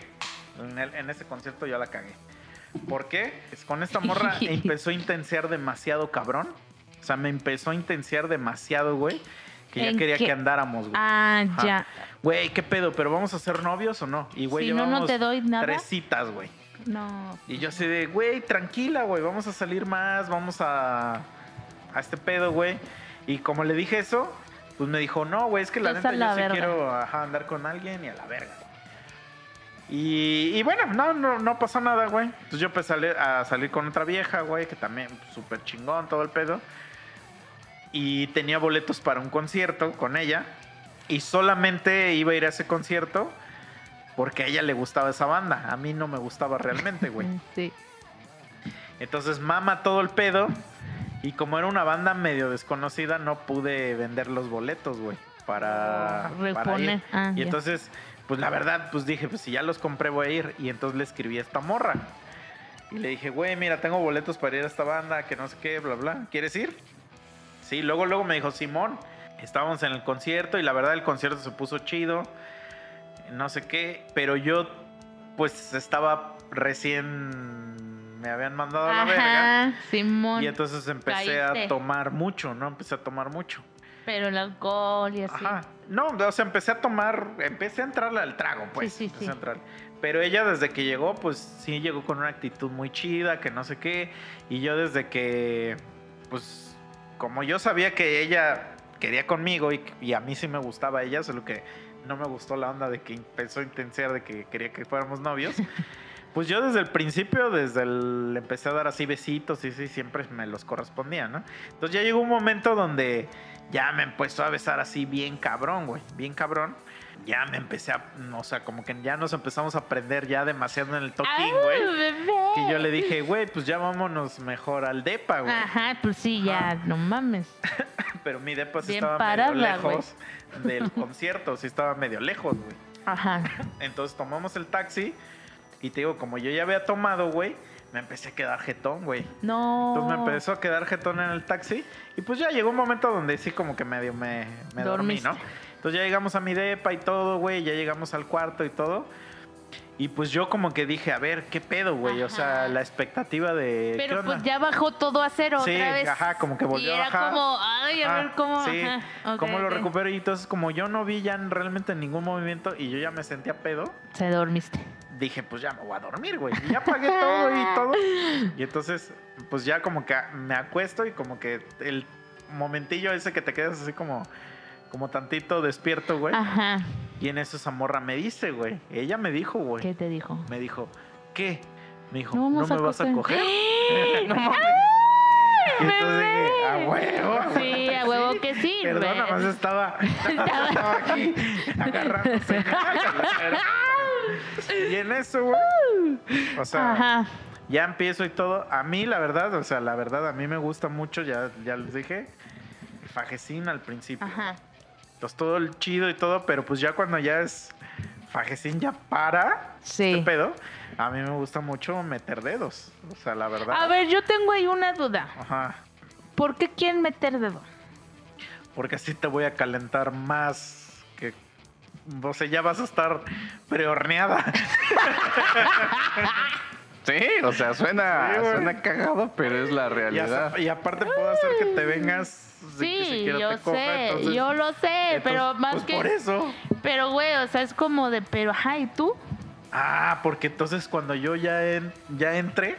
En, el- en ese concierto yo la cagué. ¿Por qué? Es con esta morra empezó a intensear demasiado cabrón. O sea, me empezó a intensear demasiado, güey. Que ya ¿En quería qué? que andáramos, güey. Ah, Ajá. ya. Güey, ¿qué pedo? ¿Pero vamos a ser novios o no? Y güey, Si no, no te doy nada. tres citas, güey. No. Y yo así de, güey, tranquila, güey, vamos a salir más, vamos a, a este pedo, güey. Y como le dije eso, pues me dijo, no, güey, es que la Pues neta yo sí quiero ajá, andar con alguien y a la verga. Y, y bueno, no, no, no pasó nada, güey. Entonces yo empecé a, salir- a salir con otra vieja, güey, que también pues, súper chingón, todo el pedo. Y tenía boletos para un concierto con ella. Y solamente iba a ir a ese concierto porque a ella le gustaba esa banda. A mí no me gustaba realmente, güey. Sí. Entonces mama todo el pedo. Y como era una banda medio desconocida, no pude vender los boletos, güey. Para, para ir. Ah, y entonces, pues la verdad, pues dije, pues si ya los compré voy a ir. Y entonces le escribí a esta morra. Y le dije, güey, mira, tengo boletos para ir a esta banda, que no sé qué, bla, bla. ¿Quieres ir? Sí, luego, luego me dijo, Simón, estábamos en el concierto y la verdad el concierto se puso chido. No sé qué, pero yo pues estaba recién, me habían mandado a la verga. Simón. Y entonces empecé a tomar mucho, ¿no? Empecé a tomar mucho. Pero el alcohol y así. Ajá. No, o sea, empecé a tomar, empecé a entrarle al trago, pues. Sí, sí, empecé sí. a entrarle. Pero ella desde que llegó, pues sí llegó con una actitud muy chida, que no sé qué. Y yo desde que, pues, como yo sabía que ella quería conmigo y, y a mí sí me gustaba ella, solo que no me gustó la onda de que empezó a intensear de que quería que fuéramos novios. Pues yo desde el principio, desde el empecé a dar así besitos y sí, siempre me los correspondía, ¿no? Entonces ya llegó un momento donde ya me empezó a besar así bien cabrón, güey, bien cabrón. Ya me empecé a, o sea, como que ya nos empezamos a aprender ya demasiado en el toquín, ¡Ay, güey. Que yo le dije, güey, pues ya vámonos mejor al depa, güey. Ajá, pues sí, ya, Ajá. no mames. Pero mi depa sí Bien estaba parada, medio lejos del concierto, sí estaba medio lejos, güey. Ajá. Entonces tomamos el taxi y te digo, como yo ya había tomado, güey, me empecé a quedar jetón, güey. No. Entonces me empezó a quedar jetón en el taxi y pues ya llegó un momento donde sí como que medio me, me dormí. ¿no? Entonces ya llegamos a mi depa y todo, güey, ya llegamos al cuarto y todo. Y pues yo como que dije, a ver, ¿qué pedo, güey? O sea, la expectativa de... ¿qué Pero onda? pues ya bajó todo a cero Sí, otra vez. ajá, como que volvió y a era bajar. como, ay, a Ajá, ver cómo. Sí, ajá, ok, cómo lo recupero. Y entonces como yo no vi ya realmente ningún movimiento y yo ya me sentía pedo, Se dormiste. dije, pues ya me voy a dormir, güey. Y ya pagué todo y todo. Y entonces, pues ya como que me acuesto y como que el momentillo ese que te quedas así como, como tantito despierto, güey. Ajá. Y en eso esa morra me dice, güey. Ella me dijo, güey. ¿Qué te dijo? Me dijo, ¿qué? Me dijo, No ¿no, vamos me vas a coger". no mames. Y entonces dije, a huevo. Sí, a huevo que sí, Perdón, güey. nada más estaba, Estaba- estaba aquí agarrándose. y en eso, güey. O sea, Ajá. ya empiezo y todo. A mí, la verdad, o sea, la verdad, a mí me gusta mucho, ya, ya les dije, el fajecín al principio. Ajá. Todo el chido y todo, pero pues ya cuando ya es fajecín ya para Sí. este pedo, a mí me gusta mucho meter dedos. O sea, la verdad. A ver, yo tengo ahí una duda. Ajá. ¿Por qué quieren meter dedo? Porque así te voy a calentar más que. O sea, ya vas a estar prehorneada. Sí, o sea, suena, Sí, suena cagado, pero es la Y, realidad. y aparte puedo hacer que te vengas. Sí, siquiera yo te coja, sé, entonces- yo lo sé, entonces, pero más pues que... por eso. Pero, güey, o sea, es como de, pero, ajá, ¿y tú? Ah, porque entonces cuando yo ya, en- ya entré,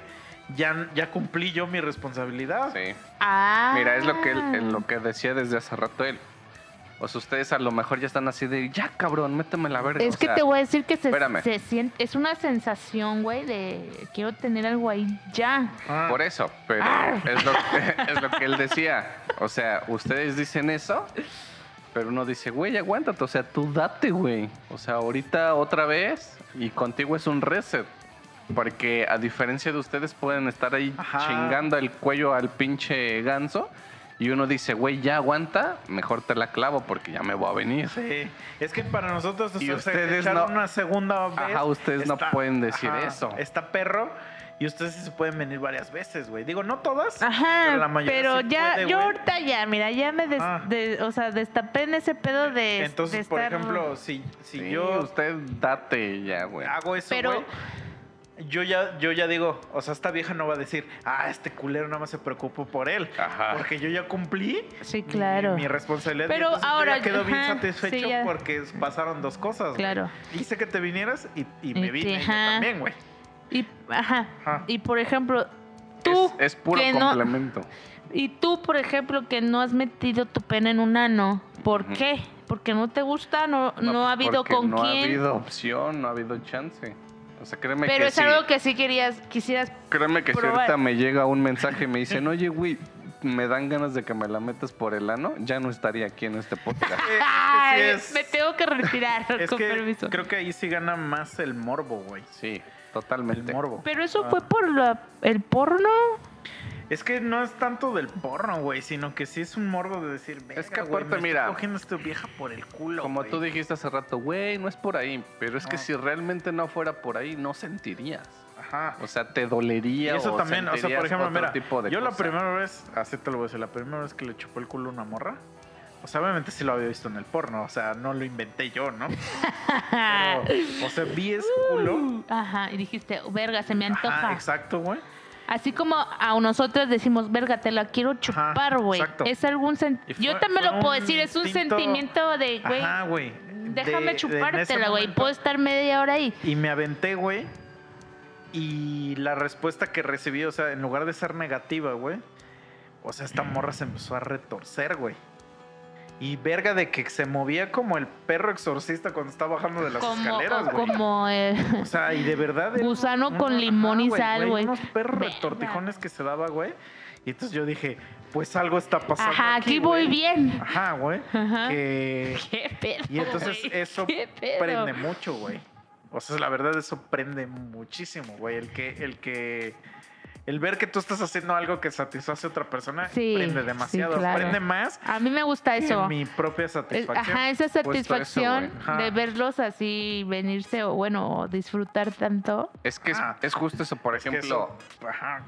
ya, ya cumplí yo mi responsabilidad. Sí. Ah. Mira, es lo que él- es lo que decía desde hace rato él. O sea, ustedes a lo mejor ya están así de, ya cabrón, méteme la verga. Es o que sea, te voy a decir que se, se siente, es una sensación, güey, de quiero tener algo ahí ya. Ah, Por eso, pero Ah. es lo, es lo que él decía. O sea, ustedes dicen eso Pero uno dice, güey, aguántate, o sea, tú date, güey. O sea, ahorita otra vez y contigo es un reset. Porque a diferencia de ustedes pueden estar ahí Ajá. chingando el cuello al pinche ganso y uno dice, güey, ya aguanta, mejor te la clavo porque ya me voy a venir. Sí. Es que para nosotros Y o sea, ustedes echar no- una segunda vez. Ajá, ustedes no pueden decir eso. Está perro. Y ustedes sí se pueden venir varias veces, güey. Digo, no todas. Ajá, pero la mayoría pero sí ya, puede, yo güey. ahorita ya, mira, ya me des- Ah. de- o sea, destapé en ese pedo de. Entonces, de por estar- ejemplo, si, si Sí, yo usted date ya, güey. hago eso, Pero- güey, yo ya, yo ya digo, o sea, esta vieja no va a decir, ah, este culero nada más se preocupó por él. Ajá. Porque yo ya cumplí Sí, mi- claro. mi, responsabilidad. y Pero entonces yo ahora- ya quedo bien satisfecho sí, ya. porque pasaron dos cosas. Claro. Hice que te vinieras y, y me Y vine que, yo también, güey. Y, ajá. Ajá. Y por ejemplo, tú. es, es puro no- complemento. y tú, por ejemplo, que no has metido tu pene en un ano. ¿Por qué? ¿Porque no te gusta? ¿No, no, ha habido con no quién? ha habido opción, no ha habido chance. O sea, créeme Pero que es sí. algo que sí querías, quisieras. Créeme que si probar. ahorita me llega un mensaje y me dicen, oye, güey, me dan ganas de que me la metas por el ano, ya no estaría aquí en este podcast. Ay, es que sí me tengo que retirar, es, con que permiso. creo que ahí sí gana más el morbo, güey. Sí, El totalmente. morbo. Pero eso Ah. fue por la- el porno. Es que no es tanto del porno, güey, sino que sí es un morbo de decir, Es que "Verga, güey, aparte, me mira, estoy cogiendo a esta vieja por el culo, Como güey". tú dijiste hace rato, güey, no es por ahí, pero es que si realmente no fuera por ahí, no sentirías. Ajá. O sea, te dolería. Y eso o también, o sea, sentirías por ejemplo, mira, tipo de yo la cosa. primera vez, así te lo voy a decir, la primera vez que le chupó el culo a una morra, o sea, obviamente sí lo había visto en el porno, o sea, no lo inventé yo, ¿no? Pero, o sea, vi ese culo. Ajá, y dijiste, verga, se me antoja. Ajá, exacto, güey. Así como a nosotros decimos, verga, te la quiero chupar, güey. exacto. Es algún Yo también lo puedo un decir, es un instinto- sentimiento de, güey, Ajá, güey. déjame De- chupártela, güey. Puedo estar media hora ahí. Y me aventé, güey. Y la respuesta que recibí, o sea, en lugar de ser negativa, güey, o sea, esta morra se empezó a retorcer, güey. Y verga de que se movía como el perro exorcista cuando está bajando de las Como, escaleras, güey. como el... O sea, y de verdad. Gusano con limón y sal, güey. Unos perros Verga. retortijones que se daba, güey. Y entonces yo dije, pues algo está pasando. Ajá, aquí voy güey. bien. Ajá, güey. Ajá. Que. ¿Qué pedo, Y entonces eso prende mucho, güey. O sea, la verdad eso prende muchísimo, güey. El que, el que, el ver que tú estás haciendo algo que satisface a otra persona Sí, prende sí, demasiado. claro. Prende más A mí me gusta que eso. mi propia satisfacción. Ajá, esa eso, satisfacción. Ajá. de verlos así venirse o bueno, o disfrutar tanto. Es que es, Ah. es justo eso, por Es ejemplo. eso- ajá.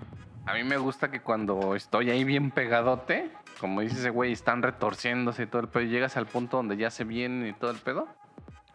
A mí me gusta que cuando estoy ahí bien pegadote, como dice ese güey, están retorciéndose y todo el pedo, y llegas al punto donde ya se vienen y todo el pedo.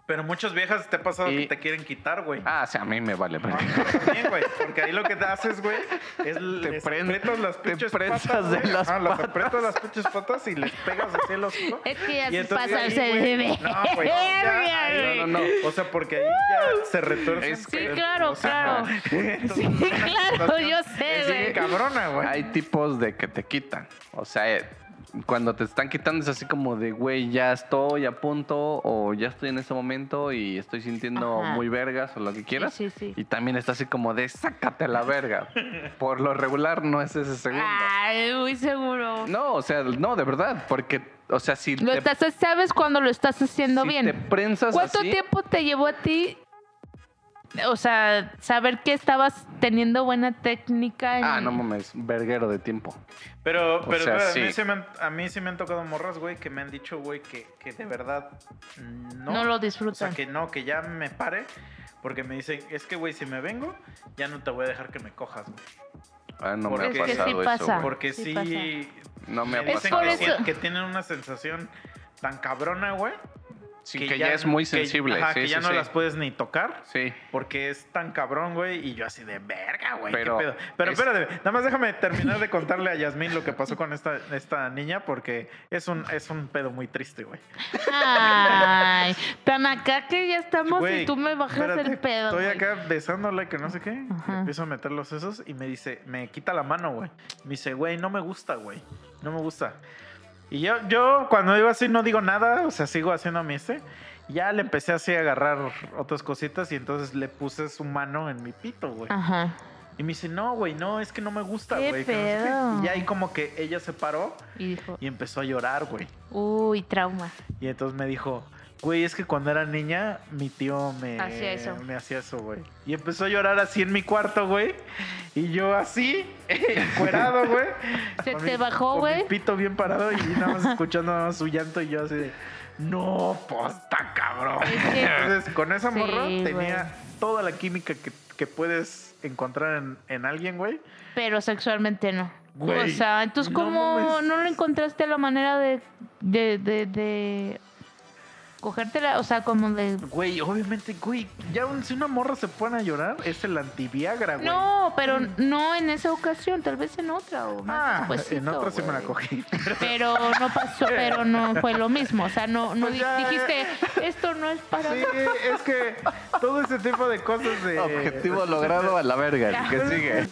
Pero muchas viejas te ha pasado Y- que te quieren quitar, güey. Ah, sí, a mí me vale. Ah, verga. También, güey. Porque ahí lo que te haces, güey, es les prende- aprietas las te pinches prensas patas, de güey. las aprietas las pinches patas y les pegas así el hocico. Es que ya se pasa bebé. No, güey. ya, ahí- No, no, no. O sea, porque ahí ya se retuerce. Es Sí, claro, claro. Entonces, Sí, claro, yo sé, es güey. bien cabrona, güey. Hay tipos de que te quitan. O sea, eh, cuando te están quitando es así como de, güey, ya estoy a punto o ya estoy en ese momento y estoy sintiendo Ajá. muy vergas o lo que quieras. Sí, sí, sí. Y también está así como de, sácate a la verga. Por lo regular no es ese segundo. Ay, muy seguro. No, o sea, no, de verdad, porque, o sea, si Lo te, estás, sabes cuando lo estás haciendo si bien. te prensas ¿Cuánto así, tiempo te llevó a ti? O sea, saber que estabas teniendo buena técnica. en- Ah, no mames, verguero de tiempo. Pero, O pero sea, espera, a, sí. mí sí me han, a mí sí me han tocado morras, güey, que me han dicho, güey, que, que de verdad no. no, lo o sea, disfrutan. que no, que ya me pare. Porque me dicen, es que, güey, si me vengo, ya no te voy a dejar que me cojas, güey. Ah, no me Porque- ha Es que sí pasado eso, pasa. Porque sí sí, pasa. No me ha me Es dicen por eso- sí- que tienen una sensación tan cabrona, güey. Sí, que, ya, es muy que- sensible. ajá, sí, que ya sí, no sí. las puedes ni tocar. Sí. Porque es tan cabrón, güey. Y yo así de verga, güey. ¿qué Pero pedo? Pero es- espérate, nada más déjame terminar de contarle a Yasmín lo que pasó con esta, esta niña. Porque es un, es un pedo muy triste, güey. Ay, tan acá que ya estamos Güey, y tú me bajas espérate, el pedo. Estoy güey. acá besándola que no sé qué. Ajá. Empiezo a meter los sesos y me dice, me quita la mano, güey. Me dice, güey, no me gusta, güey. No me gusta. Y yo, yo cuando digo así no digo nada, o sea, sigo haciendo mi este. Ya le empecé así a agarrar otras cositas y entonces le puse su mano en mi pito, güey. Ajá. Y me dice, no, güey, no, es que no me gusta, ¿Qué güey. que no sé qué". Y ahí como que ella se paró Y dijo, y empezó a llorar, güey. uy, trauma. Y entonces me dijo, güey, es que cuando era niña, mi tío me Hacía eso. Me hacía eso, güey. Y empezó a llorar así en mi cuarto, güey. Y yo así, encuerado, güey. ¿Se te mi- bajó, con güey? pito bien parado y nada más escuchando nada más su llanto y yo así de, no, pues está cabrón. Entonces, con esa Sí, morra tenía toda la química que, que puedes encontrar en, en alguien, güey. Pero sexualmente no. Güey, o sea, entonces, no ¿cómo mames. no le encontraste la manera de, de, de, de cogértela? O sea, como de... Güey, obviamente, güey, ya un- si una morra se pone a llorar, es el antiviagra, güey. No, pero no en esa ocasión, tal vez en otra. O más Ah, en otra sí me la cogí. Pero no pasó, pero no fue lo mismo. O sea, no, no Pues ya, dijiste, esto no es para Sí, es que todo ese tipo de cosas de... Objetivo logrado a la verga. ¿Qué sigue?